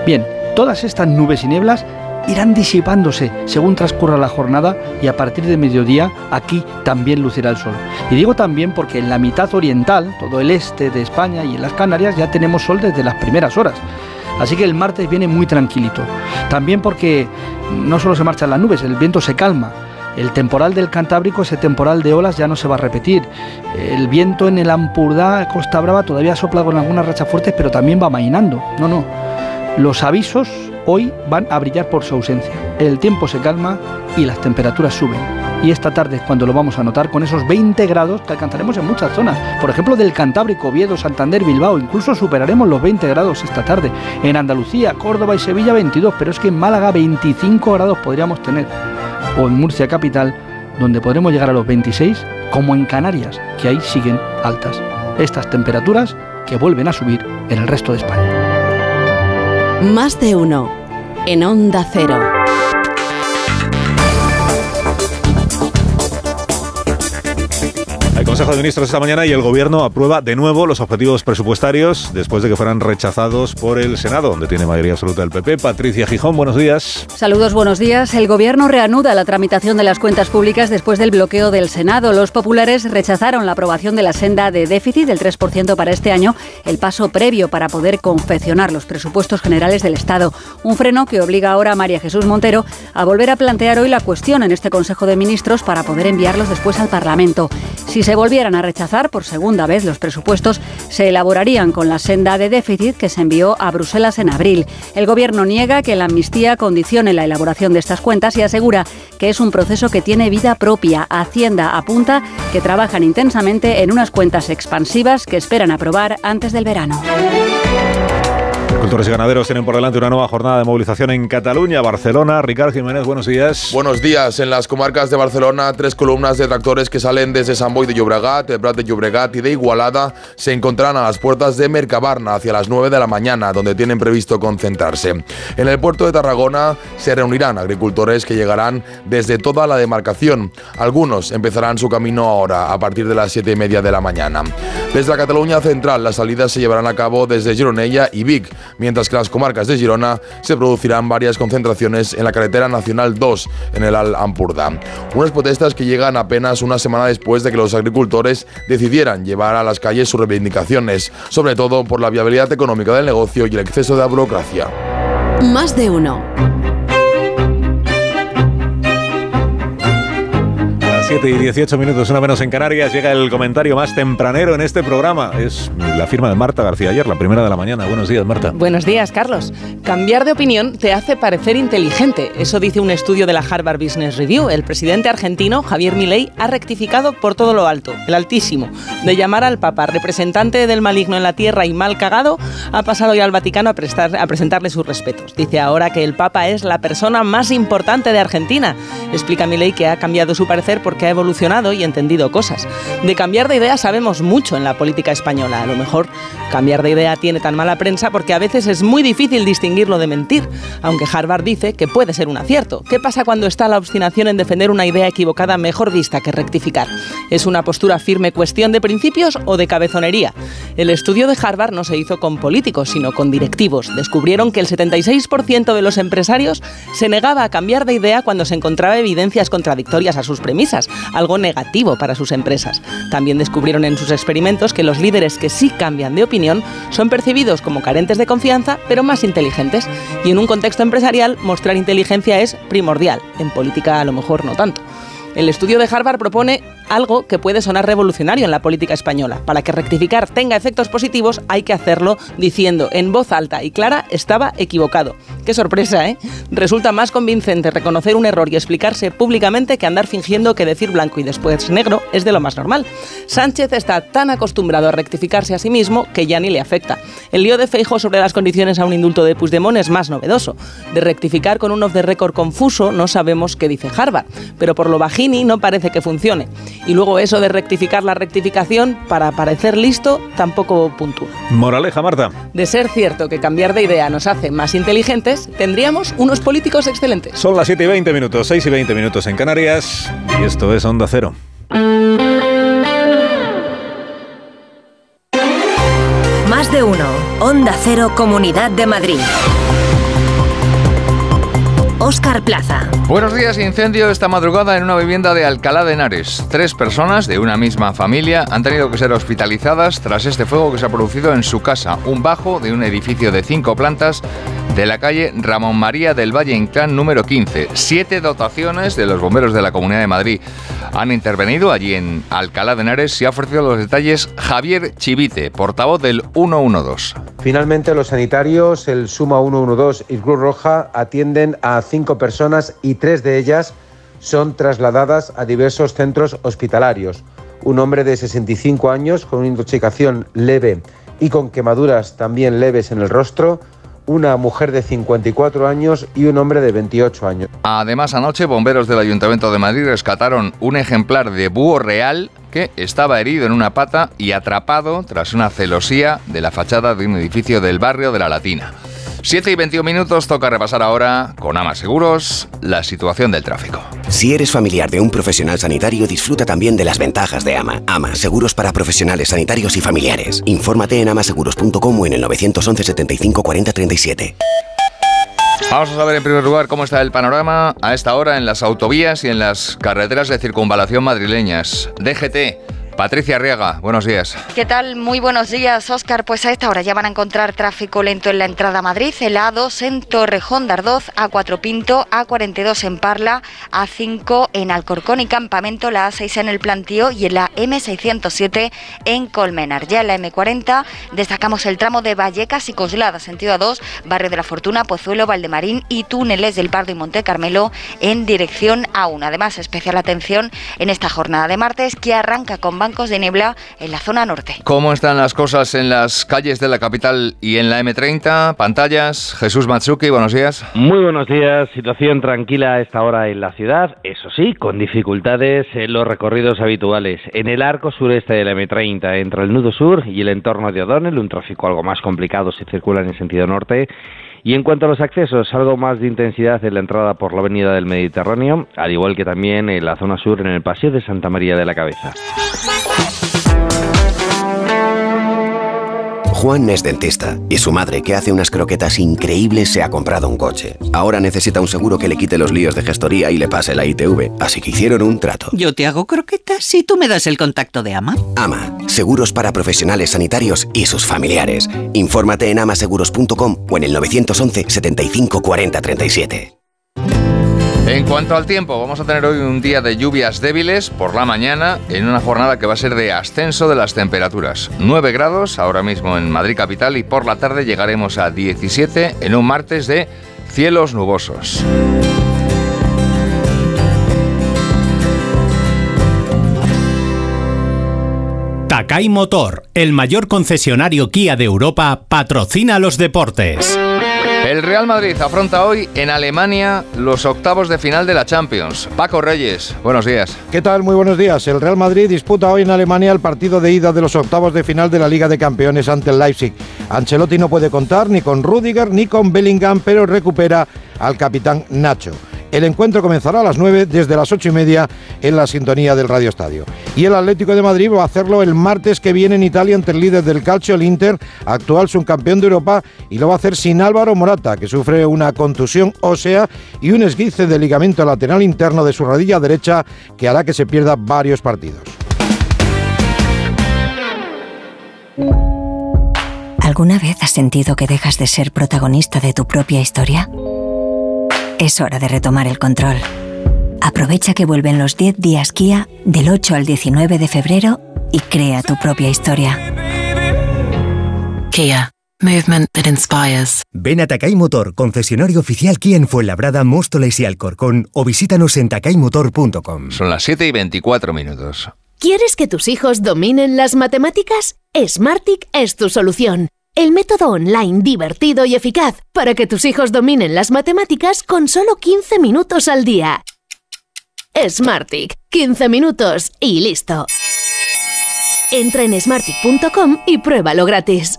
Bien, todas estas nubes y nieblas irán disipándose según transcurra la jornada y a partir de mediodía aquí también lucirá el sol. Y digo también porque en la mitad oriental, todo el este de España y en las Canarias ya tenemos sol desde las primeras horas. Así que el martes viene muy tranquilito. También porque no solo se marchan las nubes, el viento se calma. El temporal del Cantábrico, ese temporal de olas, ya no se va a repetir. El viento en el Ampurdá, Costa Brava, todavía sopla con algunas rachas fuertes, pero también va mainando. No, no. Los avisos hoy van a brillar por su ausencia. El tiempo se calma y las temperaturas suben. Y esta tarde es cuando lo vamos a notar con esos 20 grados que alcanzaremos en muchas zonas. Por ejemplo, del Cantábrico, Oviedo, Santander, Bilbao. Incluso superaremos los 20 grados esta tarde. En Andalucía, Córdoba y Sevilla 22. Pero es que en Málaga 25 grados podríamos tener. O en Murcia capital, donde podremos llegar a los 26, como en Canarias, que ahí siguen altas. Estas temperaturas que vuelven a subir en el resto de España. Más de uno en Onda Cero. Consejo de Ministros esta mañana y el Gobierno aprueba de nuevo los objetivos presupuestarios después de que fueran rechazados por el Senado, donde tiene mayoría absoluta el PP. Patricia Gijón, buenos días. Saludos, buenos días. El Gobierno reanuda la tramitación de las cuentas públicas después del bloqueo del Senado. Los populares rechazaron la aprobación de la senda de déficit del 3% para este año, el paso previo para poder confeccionar los presupuestos generales del Estado. Un freno que obliga ahora a María Jesús Montero a volver a plantear hoy la cuestión en este Consejo de Ministros para poder enviarlos después al Parlamento. Si se volvieran a rechazar por segunda vez los presupuestos, se elaborarían con la senda de déficit que se envió a Bruselas en abril. El Gobierno niega que la amnistía condicione la elaboración de estas cuentas y asegura que es un proceso que tiene vida propia. Hacienda apunta que trabajan intensamente en unas cuentas expansivas que esperan aprobar antes del verano. Agricultores y ganaderos tienen por delante una nueva jornada de movilización en Cataluña, Barcelona. Ricardo Jiménez, buenos días. Buenos días. En las comarcas de Barcelona, tres columnas de tractores que salen desde San Boy de Llobregat, Prat de Llobregat y de Igualada se encontrarán a las puertas de Mercabarna hacia las 9 de la mañana, donde tienen previsto concentrarse. En el puerto de Tarragona se reunirán agricultores que llegarán desde toda la demarcación. Algunos empezarán su camino ahora, a partir de las 7 y media de la mañana. Desde la Cataluña central, las salidas se llevarán a cabo desde Gironella y Vic mientras que en las comarcas de Girona se producirán varias concentraciones en la carretera nacional 2 en el Al Ampurda. Unas protestas que llegan apenas una semana después de que los agricultores decidieran llevar a las calles sus reivindicaciones, sobre todo por la viabilidad económica del negocio y el exceso de burocracia. Más de uno. 7 y 18 minutos, una menos en Canarias, llega el comentario más tempranero en este programa. Es la firma de Marta García ayer, la primera de la mañana. Buenos días, Marta. Buenos días, Carlos. Cambiar de opinión te hace parecer inteligente. Eso dice un estudio de la Harvard Business Review. El presidente argentino, Javier Milei, ha rectificado por todo lo alto, el altísimo, de llamar al Papa representante del maligno en la tierra y mal cagado, ha pasado hoy al Vaticano a, prestar, a presentarle sus respetos. Dice ahora que el Papa es la persona más importante de Argentina. Explica Milei que ha cambiado su parecer porque que ha evolucionado y entendido cosas. De cambiar de idea sabemos mucho en la política española. A lo mejor cambiar de idea tiene tan mala prensa porque a veces es muy difícil distinguirlo de mentir, aunque Harvard dice que puede ser un acierto. ¿Qué pasa cuando está la obstinación en defender una idea equivocada mejor vista que rectificar? ¿Es una postura firme cuestión de principios o de cabezonería? El estudio de Harvard no se hizo con políticos, sino con directivos. Descubrieron que el 76% de los empresarios se negaba a cambiar de idea cuando se encontraba evidencias contradictorias a sus premisas algo negativo para sus empresas. También descubrieron en sus experimentos que los líderes que sí cambian de opinión son percibidos como carentes de confianza, pero más inteligentes. Y en un contexto empresarial, mostrar inteligencia es primordial. En política a lo mejor no tanto. El estudio de Harvard propone algo que puede sonar revolucionario en la política española. Para que rectificar tenga efectos positivos hay que hacerlo diciendo en voz alta y clara estaba equivocado. Qué sorpresa, ¿eh? Resulta más convincente reconocer un error y explicarse públicamente que andar fingiendo que decir blanco y después negro es de lo más normal. Sánchez está tan acostumbrado a rectificarse a sí mismo que ya ni le afecta. El lío de Feijo sobre las condiciones a un indulto de Puigdemont es más novedoso. De rectificar con un off the record confuso no sabemos qué dice Harvard, pero por lo bajini no parece que funcione. Y luego eso de rectificar la rectificación para parecer listo tampoco puntúa. Moraleja, Marta. De ser cierto que cambiar de idea nos hace más inteligentes, tendríamos unos políticos excelentes. Son las 7 y 20 minutos, 6 y 20 minutos en Canarias y esto es Onda Cero. Más de uno. Onda Cero, Comunidad de Madrid. Óscar Plaza. Buenos días, incendio esta madrugada en una vivienda de Alcalá de Henares. Tres personas de una misma familia han tenido que ser hospitalizadas tras este fuego que se ha producido en su casa, un bajo de un edificio de cinco plantas de la calle Ramón María del Valle Inclán número 15. Siete dotaciones de los bomberos de la Comunidad de Madrid han intervenido allí en Alcalá de Henares y ha ofrecido los detalles Javier Chivite, portavoz del 112. Finalmente, los sanitarios, el Suma 112 y Cruz Roja atienden a cinco personas y tres de ellas son trasladadas a diversos centros hospitalarios. Un hombre de 65 años con una intoxicación leve y con quemaduras también leves en el rostro, una mujer de 54 años y un hombre de 28 años. Además, anoche bomberos del Ayuntamiento de Madrid rescataron un ejemplar de búho real que estaba herido en una pata y atrapado tras una celosía de la fachada de un edificio del barrio de la Latina. 7 y 21 minutos toca repasar ahora con Ama Seguros la situación del tráfico. Si eres familiar de un profesional sanitario, disfruta también de las ventajas de Ama. Ama, seguros para profesionales sanitarios y familiares. Infórmate en amaseguros.com o en el 911 75 40 37. Vamos a saber en primer lugar cómo está el panorama a esta hora en las autovías y en las carreteras de circunvalación madrileñas. DGT. Patricia Arriaga, buenos días. ¿Qué tal? Muy buenos días, Óscar. Pues a esta hora ya van a encontrar tráfico lento en la entrada a Madrid, el A2 en Torrejón de Ardoz, A4 Pinto, A42 en Parla, A5 en Alcorcón y Campamento, la A6 en el Plantío y en la M607 en Colmenar. Ya en la M40 destacamos el tramo de Vallecas y Coslada, sentido A2, Barrio de la Fortuna, Pozuelo, Valdemarín y túneles del Pardo y Monte Carmelo en dirección A1. Además, especial atención en esta jornada de martes que arranca con bancos de niebla en la zona norte. ¿Cómo están las cosas en las calles de la capital y en la M30? Pantallas. Jesús Matsuki, buenos días. Muy buenos días. Situación tranquila a esta hora en la ciudad. Eso sí, con dificultades en los recorridos habituales. En el arco sureste de la M30, entre el nudo sur y el entorno de O'Donnell, un tráfico algo más complicado si circula en el sentido norte. Y en cuanto a los accesos, algo más de intensidad en la entrada por la avenida del Mediterráneo, al igual que también en la zona sur en el paseo de Santa María de la Cabeza. Juan es dentista y su madre, que hace unas croquetas increíbles, se ha comprado un coche. Ahora necesita un seguro que le quite los líos de gestoría y le pase la ITV, así que hicieron un trato. Yo te hago croquetas y tú me das el contacto de Ama. Ama, seguros para profesionales sanitarios y sus familiares. Infórmate en amaseguros.com o en el 911 75 40 37. En cuanto al tiempo, vamos a tener hoy un día de lluvias débiles por la mañana en una jornada que va a ser de ascenso de las temperaturas. 9 grados ahora mismo en Madrid capital y por la tarde llegaremos a 17 en un martes de cielos nubosos. Takai Motor, el mayor concesionario Kia de Europa, patrocina los deportes. El Real Madrid afronta hoy en Alemania los octavos de final de la Champions. Paco Reyes, buenos días. ¿Qué tal? Muy buenos días. El Real Madrid disputa hoy en Alemania el partido de ida de los octavos de final de la Liga de Campeones ante el Leipzig. Ancelotti no puede contar ni con Rudiger ni con Bellingham, pero recupera al capitán Nacho. El encuentro comenzará a las 9 desde las 8 y media en la sintonía del Radio Estadio. Y el Atlético de Madrid va a hacerlo el martes que viene en Italia ante el líder del calcio, el Inter, actual subcampeón de Europa, y lo va a hacer sin Álvaro Morata, que sufre una contusión ósea y un esguince de ligamento lateral interno de su rodilla derecha que hará que se pierda varios partidos. ¿Alguna vez has sentido que dejas de ser protagonista de tu propia historia? Es hora de retomar el control. Aprovecha que vuelven los 10 días Kia del 8 al 19 de febrero y crea tu propia historia. Kia. Movement that inspires. Ven a Takai Motor, concesionario oficial Kia en Fuenlabrada, Móstoles y Alcorcón o visítanos en takaymotor.com. Son las 7 y 24 minutos. ¿Quieres que tus hijos dominen las matemáticas? Smartic es tu solución. El método online divertido y eficaz para que tus hijos dominen las matemáticas con solo 15 minutos al día. Smartick, 15 minutos y listo. Entra en smartick.com y pruébalo gratis.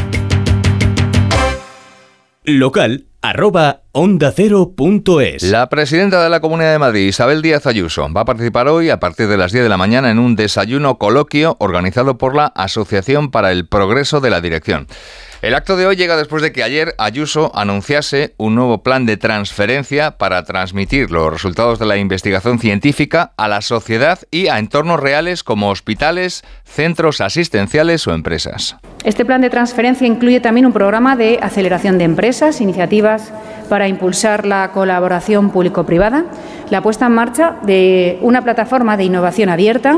Local arroba. La presidenta de la Comunidad de Madrid, Isabel Díaz Ayuso, va a participar hoy a partir de las 10 de la mañana en un desayuno coloquio organizado por la Asociación para el Progreso de la Dirección. El acto de hoy llega después de que ayer Ayuso anunciase un nuevo plan de transferencia para transmitir los resultados de la investigación científica a la sociedad y a entornos reales como hospitales, centros asistenciales o empresas. Este plan de transferencia incluye también un programa de aceleración de empresas, iniciativas para impulsar la colaboración público-privada, la puesta en marcha de una plataforma de innovación abierta,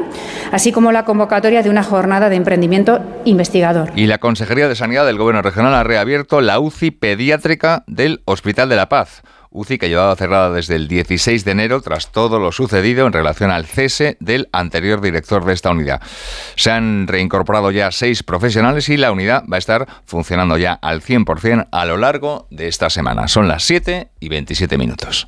así como la convocatoria de una jornada de emprendimiento investigador. Y la Consejería de Sanidad del Gobierno Regional ha reabierto la UCI pediátrica del Hospital de la Paz UCI que llevaba cerrada desde el 16 de enero tras todo lo sucedido en relación al cese del anterior director de esta unidad. Se han reincorporado ya seis profesionales y la unidad va a estar funcionando ya al 100% a lo largo de esta semana. Son las 7 y 27 minutos.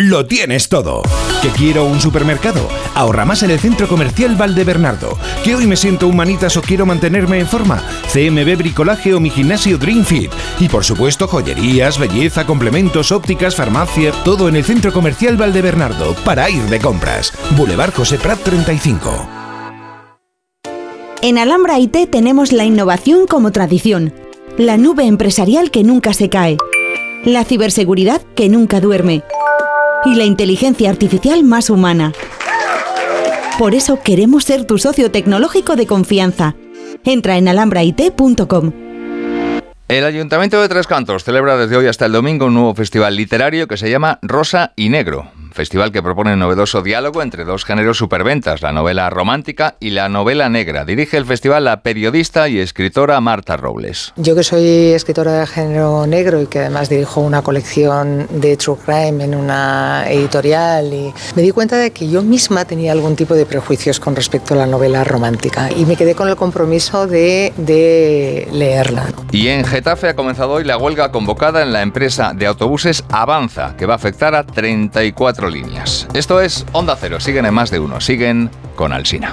Lo tienes todo. ¿Que quiero un supermercado? Ahorra más en el Centro Comercial Valdebernardo. ¿Que hoy me siento humanitas o quiero mantenerme en forma? CMB Bricolaje o mi gimnasio Dream Fit. Y por supuesto joyerías, belleza, complementos, ópticas, farmacia, todo en el Centro Comercial Valdebernardo para ir de compras. Boulevard José Prat 35. En Alhambra IT tenemos la innovación como tradición, la nube empresarial que nunca se cae, la ciberseguridad que nunca duerme y la inteligencia artificial más humana. Por eso queremos ser tu socio tecnológico de confianza. Entra en alhambrait.com. El Ayuntamiento de Tres Cantos celebra desde hoy hasta el domingo un nuevo festival literario que se llama Rosa y Negro. Festival que propone un novedoso diálogo entre dos géneros superventas, la novela romántica y la novela negra. Dirige el festival la periodista y escritora Marta Robles. Yo que soy escritora de género negro y que además dirijo una colección de True Crime en una editorial y me di cuenta de que yo misma tenía algún tipo de prejuicios con respecto a la novela romántica y me quedé con el compromiso de, de leerla. Y en Getafe ha comenzado hoy la huelga convocada en la empresa de autobuses Avanza, que va a afectar a 34 líneas. Esto es Onda Cero, siguen en más de uno, siguen con Alsina.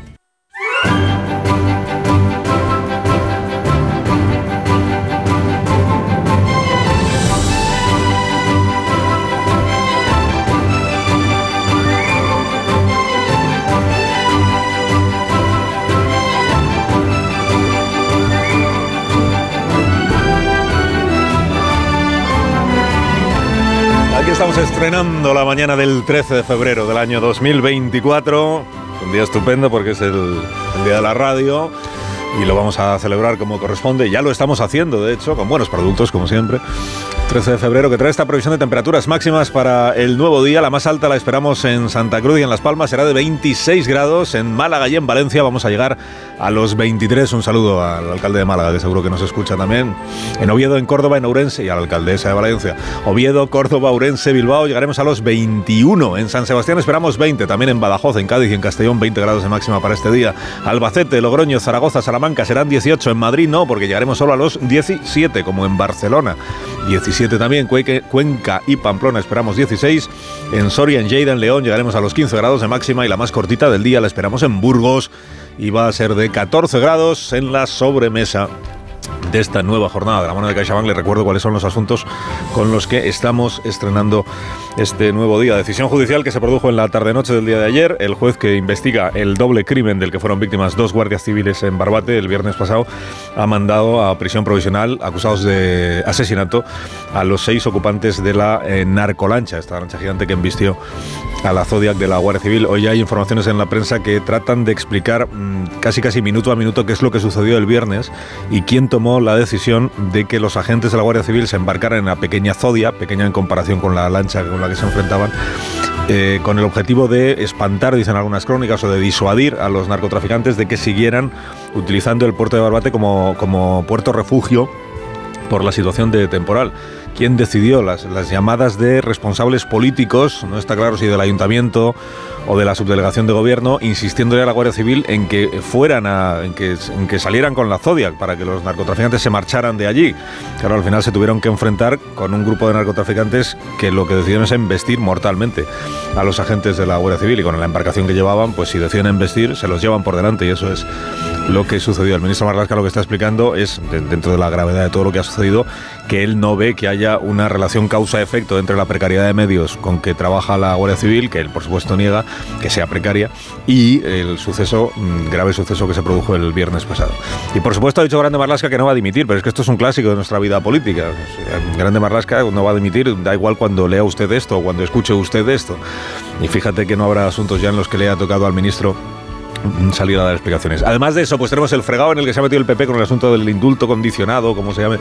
Estamos estrenando la mañana del 13 de febrero del año 2024. Un día estupendo porque es el, día de la radio y lo vamos a celebrar como corresponde. Ya lo estamos haciendo, de hecho, con buenos productos, como siempre. 13 de febrero, que trae esta previsión de temperaturas máximas para el nuevo día. La más alta la esperamos en Santa Cruz y en Las Palmas, será de 26 grados. En Málaga y en Valencia vamos a llegar a los 23. Un saludo al alcalde de Málaga, que seguro que nos escucha también. En Oviedo, en Córdoba, en Ourense y a la alcaldesa de Valencia. Oviedo, Córdoba, Ourense, Bilbao, llegaremos a los 21. En San Sebastián esperamos 20. También en Badajoz, en Cádiz y en Castellón, 20 grados de máxima para este día. Albacete, Logroño, Zaragoza, Salamanca serán 18. En Madrid no, porque llegaremos solo a los 17, como en Barcelona. 17 también, Cuenca y Pamplona esperamos 16. En Soria, en Lleida, en León llegaremos a los 15 grados de máxima y la más cortita del día la esperamos en Burgos y va a ser de 14 grados en la sobremesa de esta nueva jornada de la mano de CaixaBank. Les recuerdo cuáles son los asuntos con los que estamos estrenando este nuevo día. Decisión judicial que se produjo en la tarde-noche del día de ayer. El juez que investiga el doble crimen del que fueron víctimas dos guardias civiles en Barbate el viernes pasado ha mandado a prisión provisional acusados de asesinato a los seis ocupantes de la eh, narcolancha, esta lancha gigante que embistió a la Zodiac de la Guardia Civil. Hoy hay informaciones en la prensa que tratan de explicar mm, casi casi minuto a minuto qué es lo que sucedió el viernes y quién tomó la decisión de que los agentes de la Guardia Civil se embarcaran en la pequeña Zodia, pequeña en comparación con la lancha con la que se enfrentaban, eh, con el objetivo de espantar, dicen algunas crónicas, o de disuadir a los narcotraficantes de que siguieran utilizando el puerto de Barbate como, como puerto refugio por la situación de temporal. ¿Quién decidió las, llamadas de responsables políticos? No está claro si del ayuntamiento o de la subdelegación de gobierno, insistiéndole a la Guardia Civil en que fueran a, en que, salieran con la Zodiac para que los narcotraficantes se marcharan de allí. Claro, al final se tuvieron que enfrentar con un grupo de narcotraficantes que lo que decidieron es embestir mortalmente a los agentes de la Guardia Civil y con la embarcación que llevaban, pues si deciden embestir, se los llevan por delante y eso es lo que sucedió. El ministro Marlasca lo que está explicando es, de- dentro de la gravedad de todo lo que ha sucedido, que él no ve que haya una relación causa-efecto entre la precariedad de medios con que trabaja la Guardia Civil, que él por supuesto niega que sea precaria, y el suceso, mm, grave suceso que se produjo el viernes pasado. Y por supuesto ha dicho Grande Marlasca que no va a dimitir, pero es que esto es un clásico de nuestra vida política. Grande Marlasca no va a dimitir, da igual cuando lea usted esto o cuando escuche usted esto. Y fíjate que no habrá asuntos ya en los que le haya tocado al ministro salir a dar explicaciones. Además de eso, pues tenemos el fregado en el que se ha metido el PP con el asunto del indulto condicionado, como se llame,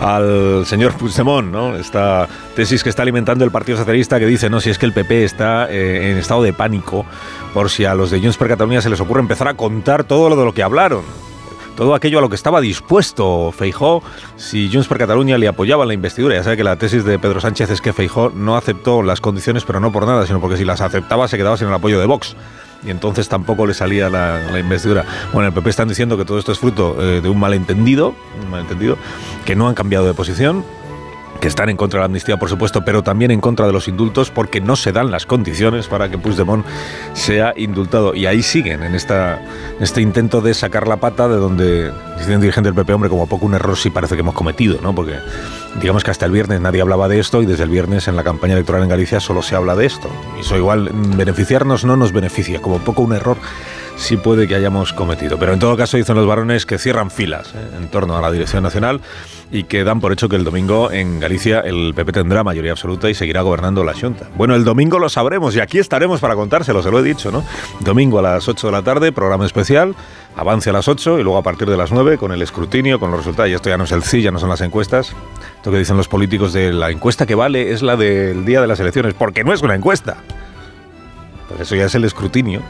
al señor Puigdemont, ¿no? Esta tesis que está alimentando el Partido Socialista que dice, no, si es que el PP está eh, en estado de pánico por si a los de Junts per Catalunya se les ocurre empezar a contar todo lo de lo que hablaron. Todo aquello a lo que estaba dispuesto Feijó si Junts per Catalunya le apoyaba en la investidura. Ya sabe que la tesis de Pedro Sánchez es que Feijó no aceptó las condiciones, pero no por nada, sino porque si las aceptaba se quedaba sin el apoyo de Vox y entonces tampoco le salía la, la investidura. Bueno, el PP están diciendo que todo esto es fruto eh, de un malentendido, un malentendido, que no han cambiado de posición, que están en contra de la amnistía, por supuesto, pero también en contra de los indultos porque no se dan las condiciones para que Puigdemont sea indultado. Y ahí siguen, en esta, este intento de sacar la pata de donde, dice un dirigente del PP, hombre, como poco un error sí parece que hemos cometido, ¿no? Porque digamos que hasta el viernes nadie hablaba de esto y desde el viernes en la campaña electoral en Galicia solo se habla de esto. Y eso igual, mm, beneficiarnos no nos beneficia, como poco un error sí puede que hayamos cometido. Pero en todo caso dicen los varones que cierran filas ¿eh? en torno a la dirección nacional y que dan por hecho que el domingo en Galicia el PP tendrá mayoría absoluta y seguirá gobernando la Junta. Bueno, el domingo lo sabremos y aquí estaremos para contárselo, se lo he dicho, ¿no? Domingo a las 8 de la tarde, programa especial, avance a las 8 y luego a partir de las 9 con el escrutinio, con los resultados. Y esto ya no es el sí, ya no son las encuestas. Esto que dicen los políticos de la encuesta que vale es la del día de las elecciones, porque no es una encuesta. Pues eso ya es el escrutinio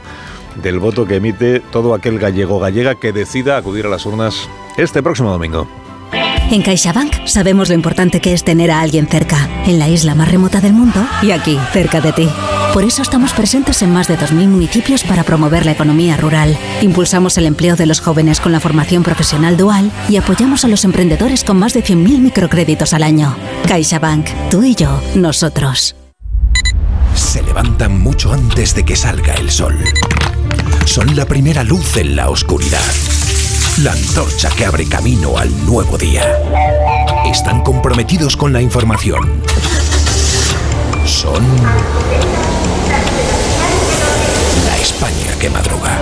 del voto que emite todo aquel gallego gallega que decida acudir a las urnas este próximo domingo. En CaixaBank sabemos lo importante que es tener a alguien cerca, en la isla más remota del mundo y aquí, cerca de ti. Por eso estamos presentes en más de 2.000 municipios para promover la economía rural. Impulsamos el empleo de los jóvenes con la formación profesional dual y apoyamos a los emprendedores con más de 100.000 microcréditos al año. CaixaBank, tú y yo, nosotros. Se levantan mucho antes de que salga el sol. Son la primera luz en la oscuridad. La antorcha que abre camino al nuevo día. Están comprometidos con la información. Son la España que madruga.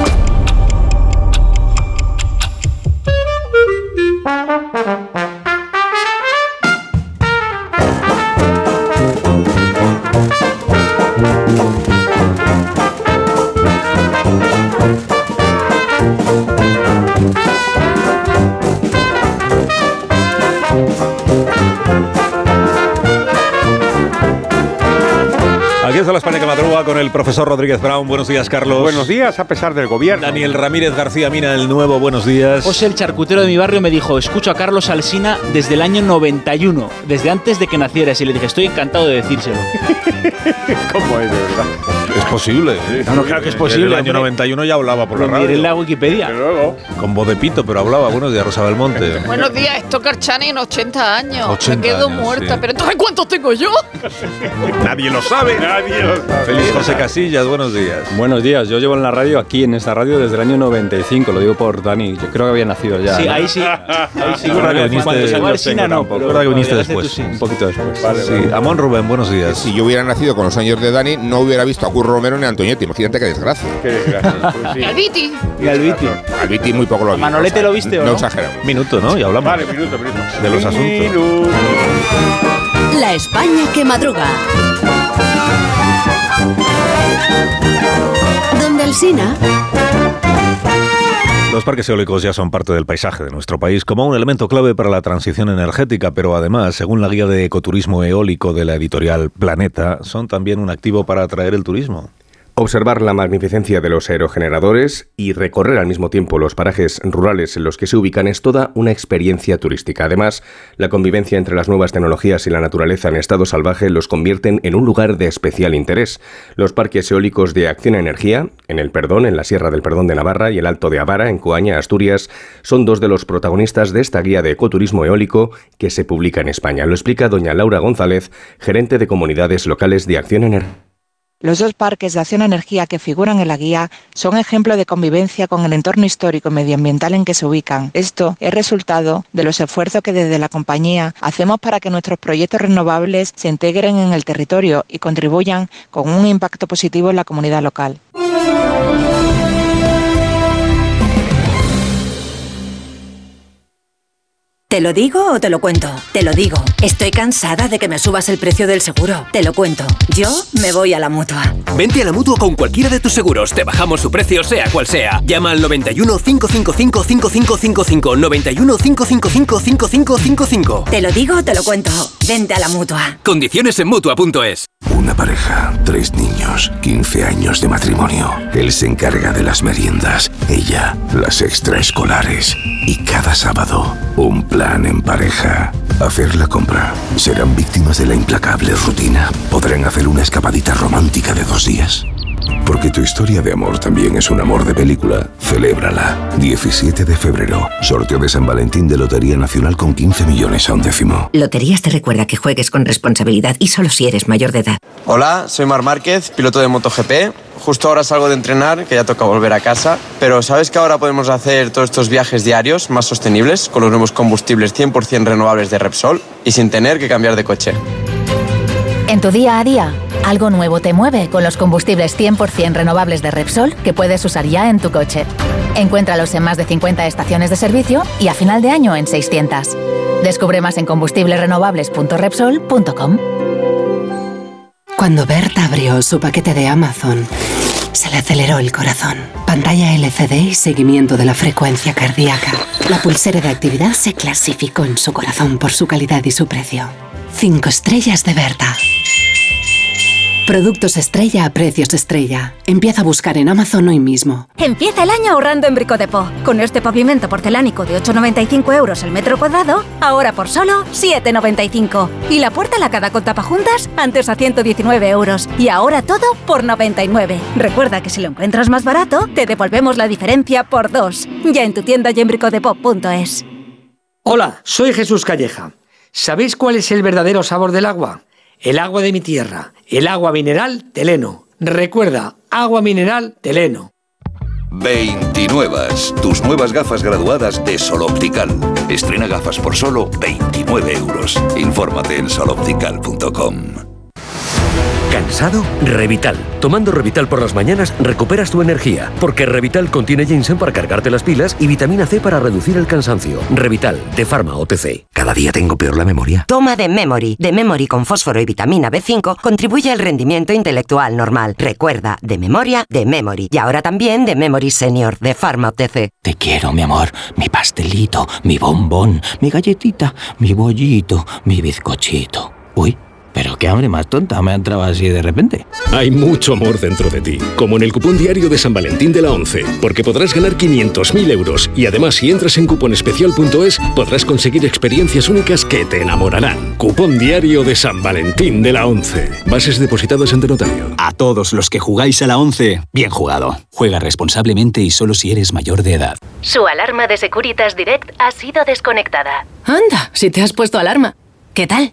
Aquí está la España que madruga con el profesor Rodríguez Brown. Buenos días, Carlos. Buenos días, a pesar del gobierno. Daniel Ramírez García Mina, el nuevo. Buenos días. José, el charcutero de mi barrio, me dijo, escucho a Carlos Alsina desde el año 91, desde antes de que nacieras. Y le dije, estoy encantado de decírselo. ¿Cómo es, de verdad? Es posible. sí. No, no, claro que es posible, En el año hombre. 91 ya hablaba por la Lo radio. en la Wikipedia. Con voz de pito, pero hablaba. Buenos días, Rosa Belmonte. Buenos días, esto Carchani en 80 años. 80 Me quedo años, muerta. sí. Pero entonces, ¿cuántos tengo yo? Nadie lo sabe. Nadie Feliz José Casillas, buenos días. Buenos días, yo llevo en la radio aquí, en esta radio, desde el año 95, lo digo por Dani, yo creo que había nacido ya. Sí, ¿no? ahí sí. Ahí sí. Seguro que viniste- ¿Cuántos años Igual Sina tengo no, Recuerda que viniste después. Un poquito después. Amón Rubén, buenos días. Si yo hubiera nacido con los años de Dani, no hubiera visto a Curro Romero ni a Antoñetti. Imagínate qué desgracia. Qué desgracia. Pues sí. Y al Viti. Y al Viti. Al Viti muy poco lo vi. ¿Manolete lo viste o no? no? exageramos. Minuto, ¿no? Y hablamos Vale, minuto, minuto. de los asuntos. Minuto. La España que madruga. Donde Alsina. Los parques eólicos ya son parte del paisaje de nuestro país como un elemento clave para la transición energética, pero además, según la guía de ecoturismo eólico de la editorial Planeta, son también un activo para atraer el turismo. Observar la magnificencia de los aerogeneradores y recorrer al mismo tiempo los parajes rurales en los que se ubican es toda una experiencia turística. Además, la convivencia entre las nuevas tecnologías y la naturaleza en estado salvaje los convierten en un lugar de especial interés. Los parques eólicos de Acción Energía, en el Perdón, en la Sierra del Perdón de Navarra y el Alto de Avara, en Coaña, Asturias, son dos de los protagonistas de esta guía de ecoturismo eólico que se publica en España. Lo explica doña Laura González, gerente de comunidades locales de Acción Energía. Los dos parques de acción energía que figuran en la guía son ejemplo de convivencia con el entorno histórico y medioambiental en que se ubican. Esto es resultado de los esfuerzos que desde la compañía hacemos para que nuestros proyectos renovables se integren en el territorio y contribuyan con un impacto positivo en la comunidad local. ¿Te lo digo o te lo cuento? Te lo digo. Estoy cansada de que me subas el precio del seguro. Te lo cuento. Yo me voy a la mutua. Vente a la mutua con cualquiera de tus seguros. Te bajamos su precio, sea cual sea. Llama al 91 555 5555. 91 555 5555. Te lo digo o te lo cuento. Vente a la mutua. Condiciones en mutua.es. Una pareja, tres niños, 15 años de matrimonio. Él se encarga de las meriendas, ella las extraescolares. Y cada sábado, un plan en pareja. Hacer la compra. ¿Serán víctimas de la implacable rutina? ¿Podrán hacer una escapadita romántica de dos días? Porque tu historia de amor también es un amor de película. Celébrala. 17 de febrero. Sorteo de San Valentín de Lotería Nacional con 15 millones a un décimo. Loterías te recuerda que juegues con responsabilidad y solo si eres mayor de edad. Hola, soy Mar Márquez, piloto de MotoGP. Justo ahora salgo de entrenar, que ya toca volver a casa. Pero ¿sabes que ahora podemos hacer todos estos viajes diarios más sostenibles con los nuevos combustibles 100% renovables de Repsol y sin tener que cambiar de coche? En tu día a día, algo nuevo te mueve con los combustibles 100% renovables de Repsol que puedes usar ya en tu coche. Encuéntralos en más de 50 estaciones de servicio y a final de año en 600. Descubre más en combustiblesrenovables.repsol.com. Cuando Berta abrió su paquete de Amazon, se le aceleró el corazón. Pantalla LCD y seguimiento de la frecuencia cardíaca. La pulsera de actividad se clasificó en su corazón por su calidad y su precio. Cinco estrellas de Berta. Productos estrella a precios estrella. Empieza a buscar en Amazon hoy mismo. Empieza el año ahorrando en Brico Depot. Con este pavimento porcelánico de 8,95 euros el metro cuadrado, ahora por solo 7,95. Y la puerta lacada con tapajuntas, antes a 119 euros. Y ahora todo por 99. Recuerda que si lo encuentras más barato, te devolvemos la diferencia por dos. Ya en tu tienda y en bricodepot.es. Hola, soy Jesús Calleja. ¿Sabéis cuál es el verdadero sabor del agua? El agua de mi tierra, el agua mineral Teleno. Recuerda, agua mineral Teleno. 29. Tus nuevas gafas graduadas de Sol Optical. Estrena gafas por solo 29 euros. Infórmate en soloptical.com. ¿Cansado? Revital. Tomando Revital por las mañanas recuperas tu energía, porque Revital contiene ginseng para cargarte las pilas y vitamina C para reducir el cansancio. Revital, de Pharma OTC. Cada día tengo peor la memoria. Toma de Memory. De Memory con fósforo y vitamina B5 contribuye al rendimiento intelectual normal. Recuerda, de memoria, de Memory. Y ahora también de Memory Senior, de Pharma OTC. Te quiero, mi amor, mi pastelito, mi bombón, mi galletita, mi bollito, mi bizcochito. Uy, pero qué hambre más tonta me ha entrado así de repente. Hay mucho amor dentro de ti, como en el cupón diario de San Valentín de la 11, porque podrás ganar 500.000 euros y además si entras en cuponespecial.es podrás conseguir experiencias únicas que te enamorarán. Cupón diario de San Valentín de la 11. Bases depositadas ante notario. A todos los que jugáis a la 11, bien jugado. Juega responsablemente y solo si eres mayor de edad. Su alarma de Securitas Direct ha sido desconectada. Anda, si te has puesto alarma. ¿Qué tal?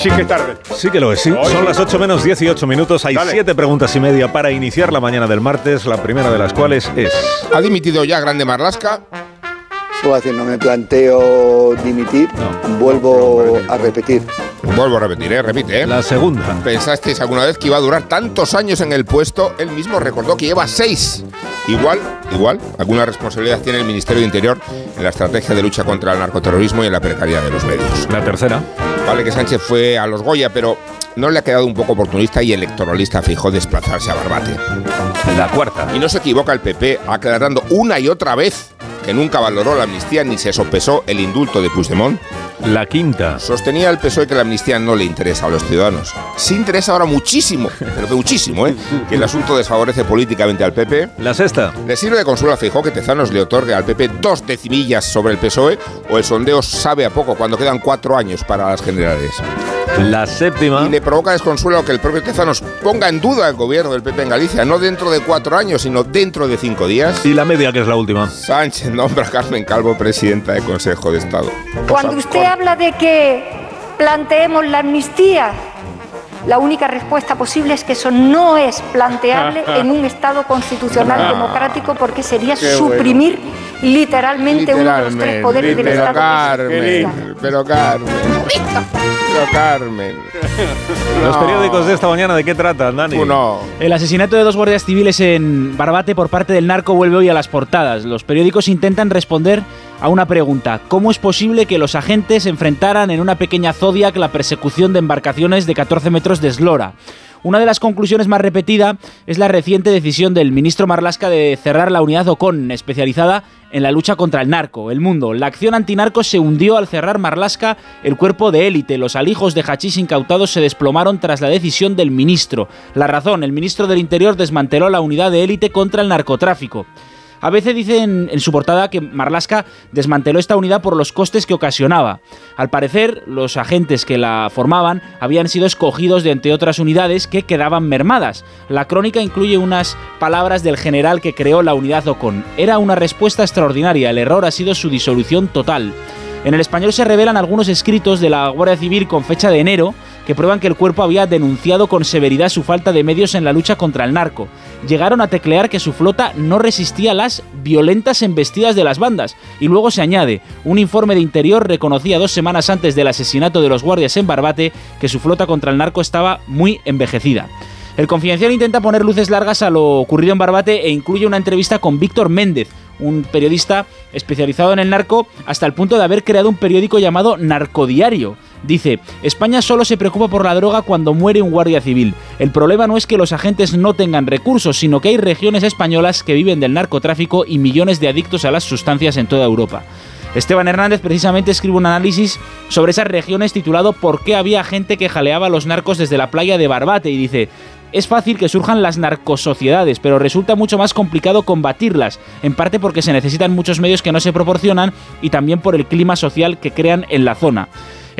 Sí que es tarde. Sí que lo es, sí. Hoy Son sí. las 8 menos 18 minutos. Hay Dale. 7 preguntas y media para iniciar la mañana del martes. La primera de las cuales es. ¿Ha dimitido ya Grande Marlasca? Suárez, no me planteo dimitir, vuelvo a repetir. Vuelvo a repetir, ¿eh? Repite, ¿eh? La segunda. ¿Pensasteis alguna vez que iba a durar tantos años en el puesto? Él mismo recordó que lleva seis. Igual, igual, alguna responsabilidad tiene el Ministerio de Interior en la estrategia de lucha contra el narcoterrorismo y en la precariedad de los medios. La tercera. Vale que Sánchez fue a los Goya, pero no le ha quedado un poco oportunista y electoralista fijó desplazarse a Barbate. La cuarta. Y no se equivoca el PP aclarando una y otra vez que nunca valoró la amnistía ni se sopesó el indulto de Puigdemont. La quinta. Sostenía el PSOE que la amnistía no le interesa a los ciudadanos. Sí interesa ahora muchísimo, pero que muchísimo, ¿eh? Que el asunto desfavorece políticamente al PP. La sexta. ¿Le sirve de consuelo a Feijóo que Tezanos le otorgue al PP dos decimillas sobre el PSOE? ¿O el sondeo sabe a poco cuando quedan cuatro años para las generales? La séptima. Y le provoca desconsuelo que el propio Tezanos ponga en duda el gobierno del PP en Galicia, no dentro de cuatro años, sino dentro de cinco días. Y la media, que es la última. Sánchez nombra a Carmen Calvo presidenta del Consejo de Estado. Cuando usted habla de que planteemos la amnistía, la única respuesta posible es que eso no es planteable en un Estado constitucional Ah. democrático porque sería Qué suprimir literalmente, uno de los tres poderes del pero Estado. Carmen, pero Carmen, Carmen. Los periódicos de esta mañana, ¿de qué tratan, Dani? Uno. El asesinato de dos guardias civiles en Barbate por parte del narco vuelve hoy a las portadas. Los periódicos intentan responder a una pregunta. ¿Cómo es posible que los agentes enfrentaran en una pequeña Zodiac la persecución de embarcaciones de 14 metros de eslora? Una de las conclusiones más repetida es la reciente decisión del ministro Marlasca de cerrar la unidad Ocon, especializada en la lucha contra el narco. El mundo. La acción antinarco se hundió al cerrar Marlasca el cuerpo de élite. Los alijos de hachís incautados se desplomaron tras la decisión del ministro. La razón, el ministro del Interior desmanteló la unidad de élite contra el narcotráfico. A veces dice en, en su portada que Marlaska desmanteló esta unidad por los costes que ocasionaba. Al parecer, los agentes que la formaban habían sido escogidos de entre otras unidades que quedaban mermadas. La crónica incluye unas palabras del general que creó la unidad Ocon. Era una respuesta extraordinaria, el error ha sido su disolución total. En el español se revelan algunos escritos de la Guardia Civil con fecha de enero que prueban que el cuerpo había denunciado con severidad su falta de medios en la lucha contra el narco. Llegaron a teclear que su flota no resistía las violentas embestidas de las bandas. Y luego se añade, un informe de interior reconocía dos semanas antes del asesinato de los guardias en Barbate que su flota contra el narco estaba muy envejecida. El Confidencial intenta poner luces largas a lo ocurrido en Barbate e incluye una entrevista con Víctor Méndez, un periodista especializado en el narco, hasta el punto de haber creado un periódico llamado Narcodiario. Dice, España solo se preocupa por la droga cuando muere un guardia civil. El problema no es que los agentes no tengan recursos, sino que hay regiones españolas que viven del narcotráfico y millones de adictos a las sustancias en toda Europa. Esteban Hernández precisamente escribe un análisis sobre esas regiones titulado ¿Por qué había gente que jaleaba a los narcos desde la playa de Barbate? Y dice, es fácil que surjan las narcosociedades, pero resulta mucho más complicado combatirlas, en parte porque se necesitan muchos medios que no se proporcionan y también por el clima social que crean en la zona.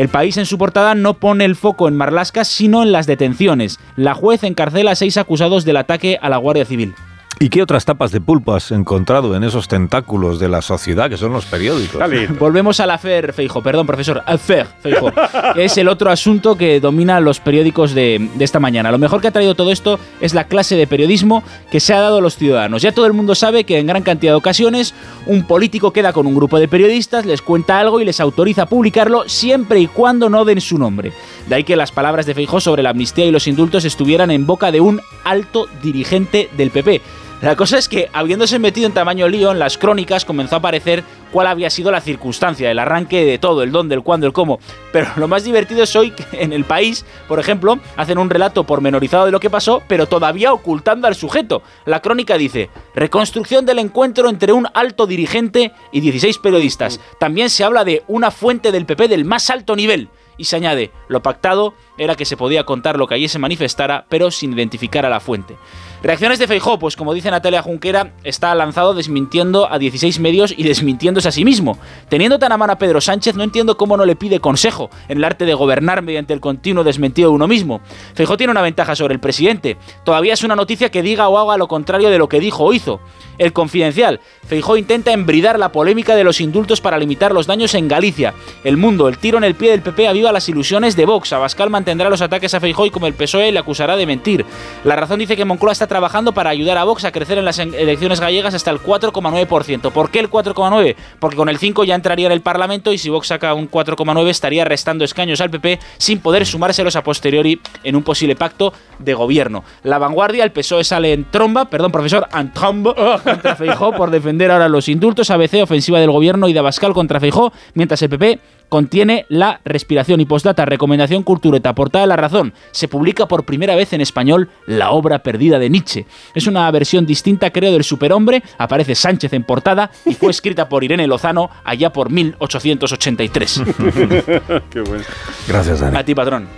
El país en su portada no pone el foco en Marlasca, sino en las detenciones. La juez encarcela a seis acusados del ataque a la Guardia Civil. ¿Y qué otras tapas de pulpo has encontrado en esos tentáculos de la sociedad que son los periódicos? Volvemos al afer Feijo, perdón, profesor, afer Feijo, que es el otro asunto que domina los periódicos de, de esta mañana. Lo mejor que ha traído todo esto es la clase de periodismo que se ha dado a los ciudadanos. Ya todo el mundo sabe que en gran cantidad de ocasiones un político queda con un grupo de periodistas, les cuenta algo y les autoriza a publicarlo siempre y cuando no den su nombre. De ahí que las palabras de Feijóo sobre la amnistía y los indultos estuvieran en boca de un alto dirigente del PP. La cosa es que, habiéndose metido en tamaño lío, en las crónicas comenzó a aparecer cuál había sido la circunstancia, el arranque de todo, el dónde, el cuándo, el cómo. Pero lo más divertido es hoy que en el país, por ejemplo, hacen un relato pormenorizado de lo que pasó, pero todavía ocultando al sujeto. La crónica dice, reconstrucción del encuentro entre un alto dirigente y 16 periodistas. También se habla de una fuente del PP del más alto nivel. Y se añade, lo pactado era que se podía contar lo que allí se manifestara, pero sin identificar a la fuente. Reacciones de Feijó, pues como dice Natalia Junquera, está lanzado desmintiendo a 16 medios y desmintiéndose a sí mismo. Teniendo tan a mano a Pedro Sánchez, no entiendo cómo no le pide consejo en el arte de gobernar mediante el continuo desmentido de uno mismo. Feijó tiene una ventaja sobre el presidente. Todavía es una noticia que diga o haga lo contrario de lo que dijo o hizo. El Confidencial. Feijó intenta embridar la polémica de los indultos para limitar los daños en Galicia. El Mundo. El tiro en el pie del PP aviva las ilusiones de Vox. Abascal mantendrá los ataques a Feijó y como el PSOE le acusará de mentir. La razón dice que Moncloa está trabajando para ayudar a Vox a crecer en las elecciones gallegas hasta el 4,9%. ¿Por qué el 4,9%? Porque con el 5 ya entraría en el Parlamento y si Vox saca un 4,9 estaría restando escaños al PP sin poder sumárselos a posteriori en un posible pacto de gobierno. La vanguardia, el PSOE sale en tromba, perdón, profesor, en tromba contra Feijó por defender ahora los indultos, ABC ofensiva del gobierno y de Abascal contra Feijó, mientras el PP contiene la respiración y postdata, recomendación cultureta, portada de la razón. Se publica por primera vez en español la obra perdida de Nietzsche. Es una versión distinta, creo, del superhombre. Aparece Sánchez en portada y fue escrita por Irene Lozano allá por 1883. Qué bueno. Gracias, Dani. A ti, patrón.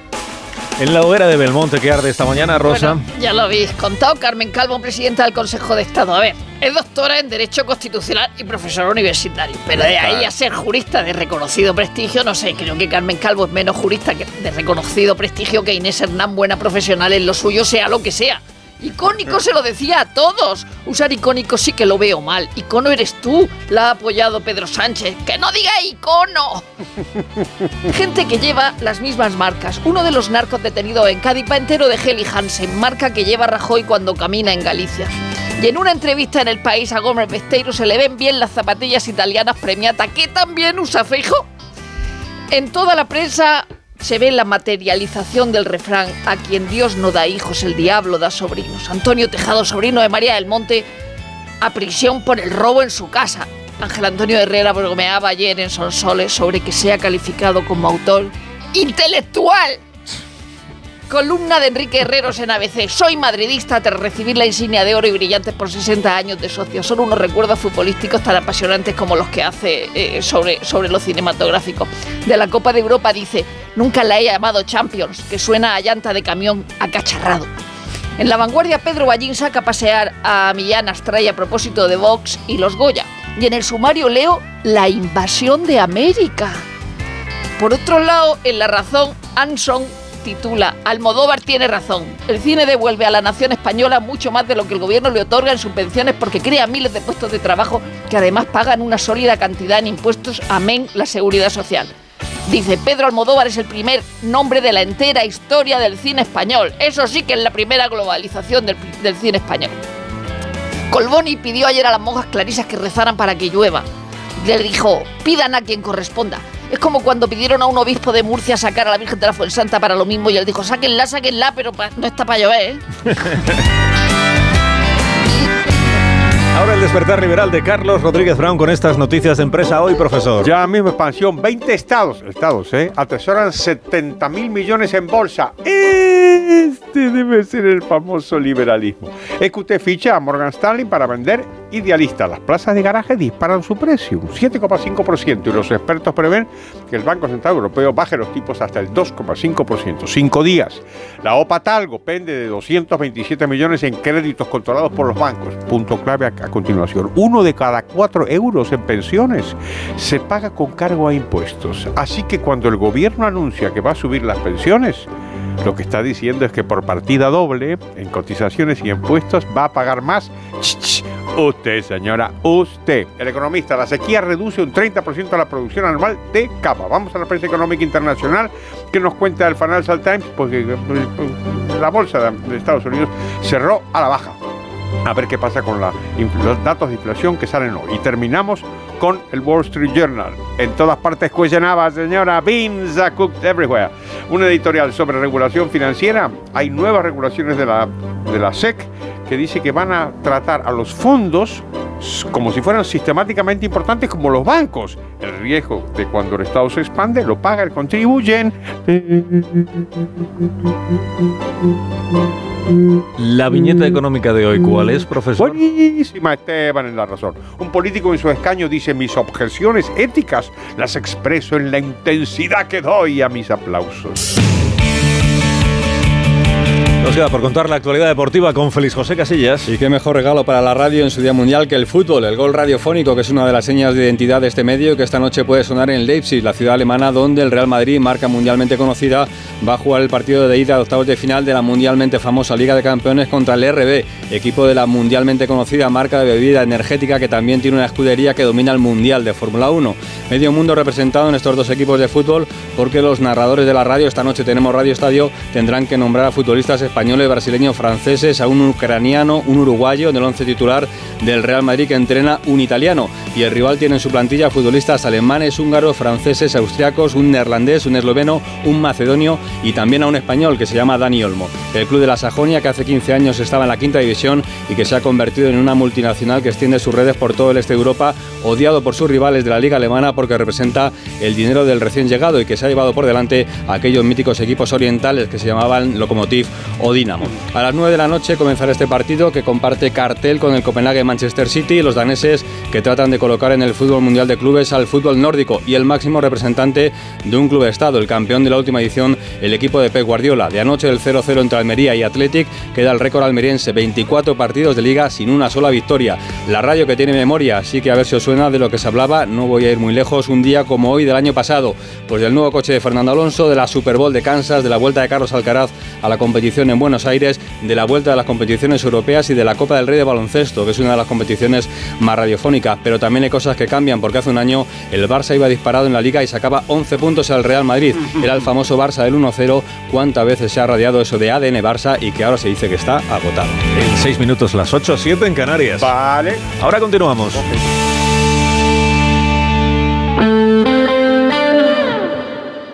En la hoguera de Belmonte que arde esta mañana, Rosa. Bueno, ya lo habéis contado, Carmen Calvo, presidenta del Consejo de Estado. A ver, es doctora en Derecho Constitucional y profesora universitario. Pero de ahí a ser jurista de reconocido prestigio, no sé, creo que Carmen Calvo es menos jurista de reconocido prestigio que Inés Hernán, buena profesional en lo suyo, sea lo que sea. Icónico se lo decía a todos. Usar icónico sí que lo veo mal. Icono eres tú. La ha apoyado Pedro Sánchez. ¡Que no diga icono! Gente que lleva las mismas marcas. Uno de los narcos detenidos en Cádiz va entero de Heli Hansen, marca que lleva Rajoy cuando camina en Galicia. Y en una entrevista en El País a Gómez Besteiro se le ven bien las zapatillas italianas premiata que también usa Feijo. En toda la prensa se ve la materialización del refrán a quien Dios no da hijos, el diablo da sobrinos. Antonio Tejado, sobrino de María del Monte, a prisión por el robo en su casa. Ángel Antonio Herrera bromeaba ayer en Sonsoles sobre que sea calificado como autor intelectual. Columna de Enrique Herreros en ABC. Soy madridista tras recibir la insignia de oro y brillantes por 60 años de socio. Son unos recuerdos futbolísticos tan apasionantes como los que hace eh, sobre, sobre lo cinematográfico. De la Copa de Europa dice, nunca la he llamado Champions, que suena a llanta de camión acacharrado. En la vanguardia, Pedro Ballín saca a pasear a Millán Astray a propósito de Vox y los Goya. Y en el sumario leo la invasión de América. Por otro lado, en La Razón, Anson titula Almodóvar tiene razón. El cine devuelve a la nación española mucho más de lo que el gobierno le otorga en subvenciones porque crea miles de puestos de trabajo que además pagan una sólida cantidad en impuestos, amén la seguridad social. Dice, Pedro Almodóvar es el primer nombre de la entera historia del cine español. Eso sí que es la primera globalización del, del cine español. Colboni pidió ayer a las monjas clarisas que rezaran para que llueva. Le dijo, pidan a quien corresponda. Es como cuando pidieron a un obispo de Murcia sacar a la Virgen de la Fuensanta para lo mismo y él dijo, sáquenla, sáquenla, pero pa- no está para llover, ¿eh? Ahora el despertar liberal de Carlos Rodríguez Brown con estas noticias de empresa hoy, profesor. Ya mismo expansión, 20 estados, estados, ¿eh? Atesoran 70 mil millones en bolsa. Este debe ser el famoso liberalismo. EQT ficha a Morgan Stanley para vender idealista. Las plazas de garaje disparan su precio, un 7,5%, y los expertos prevén que el Banco Central Europeo baje los tipos hasta el 2,5%. Cinco días. La OPA Talgo pende de 227 millones en créditos controlados por los bancos. Punto clave a, a continuación. Uno de cada cuatro euros en pensiones se paga con cargo a impuestos. Así que cuando el gobierno anuncia que va a subir las pensiones, lo que está diciendo es que por partida doble, en cotizaciones y impuestos, va a pagar más. Usted, señora, usted. El economista, la sequía reduce un 30% la producción anual de capa. Vamos a la prensa económica internacional que nos cuenta el Financial Times, porque eh, la bolsa de Estados Unidos cerró a la baja. A ver qué pasa con los datos de inflación que salen hoy. Y terminamos con el Wall Street Journal. En todas partes cuestionaba, señora, beans are cooked everywhere. Un editorial sobre regulación financiera. Hay nuevas regulaciones de la, de la SEC que dice que van a tratar a los fondos como si fueran sistemáticamente importantes como los bancos. El riesgo de cuando el Estado se expande lo paga el contribuyente. La viñeta económica de hoy, ¿cuál es, profesor? Buenísima, Esteban, en la razón. Un político en su escaño dice, mis objeciones éticas las expreso en la intensidad que doy a mis aplausos. Nos queda por contar la actualidad deportiva con Félix José Casillas. Y qué mejor regalo para la radio en su día mundial que el fútbol, el gol radiofónico, que es una de las señas de identidad de este medio que esta noche puede sonar en Leipzig, la ciudad alemana donde el Real Madrid, marca mundialmente conocida, va a jugar el partido de ida de octavos de final de la mundialmente famosa Liga de Campeones contra el RB, equipo de la mundialmente conocida marca de bebida energética que también tiene una escudería que domina el Mundial de Fórmula 1. Medio mundo representado en estos dos equipos de fútbol porque los narradores de la radio, esta noche tenemos Radio Estadio, tendrán que nombrar a futbolistas españoles, brasileños, franceses, a un ucraniano, un uruguayo en el once titular del Real Madrid que entrena un italiano. Y el rival tiene en su plantilla futbolistas alemanes, húngaros, franceses, austriacos, un neerlandés, un esloveno, un macedonio y también a un español que se llama Dani Olmo. El club de la Sajonia, que hace 15 años estaba en la quinta división y que se ha convertido en una multinacional que extiende sus redes por todo el este de Europa, odiado por sus rivales de la liga alemana porque representa el dinero del recién llegado y que se ha llevado por delante a aquellos míticos equipos orientales que se llamaban Lokomotiv Dinamo. A las 9 de la noche comenzará este partido que comparte cartel con el Copenhague Manchester City los daneses que tratan de colocar en el fútbol mundial de clubes al fútbol nórdico y el máximo representante de un club estado, el campeón de la última edición, el equipo de Pep Guardiola. De anoche el 0-0 entre Almería y Athletic queda el récord almeriense, 24 partidos de liga sin una sola victoria. La radio que tiene memoria, así que a ver si os suena de lo que se hablaba, no voy a ir muy lejos, un día como hoy del año pasado, pues del nuevo coche de Fernando Alonso, de la Super Bowl de Kansas, de la vuelta de Carlos Alcaraz a la competición en Buenos Aires, de la vuelta de las competiciones europeas y de la Copa del Rey de baloncesto, que es una de las competiciones más radiofónicas, pero también hay cosas que cambian, porque hace un año el Barça iba disparado en la liga y sacaba 11 puntos al Real Madrid. Era el famoso Barça del 1-0, cuántas veces se ha radiado eso de ADN Barça y que ahora se dice que está agotado. En 6 minutos las 8, 7 en Canarias. Vale. Ahora continuamos.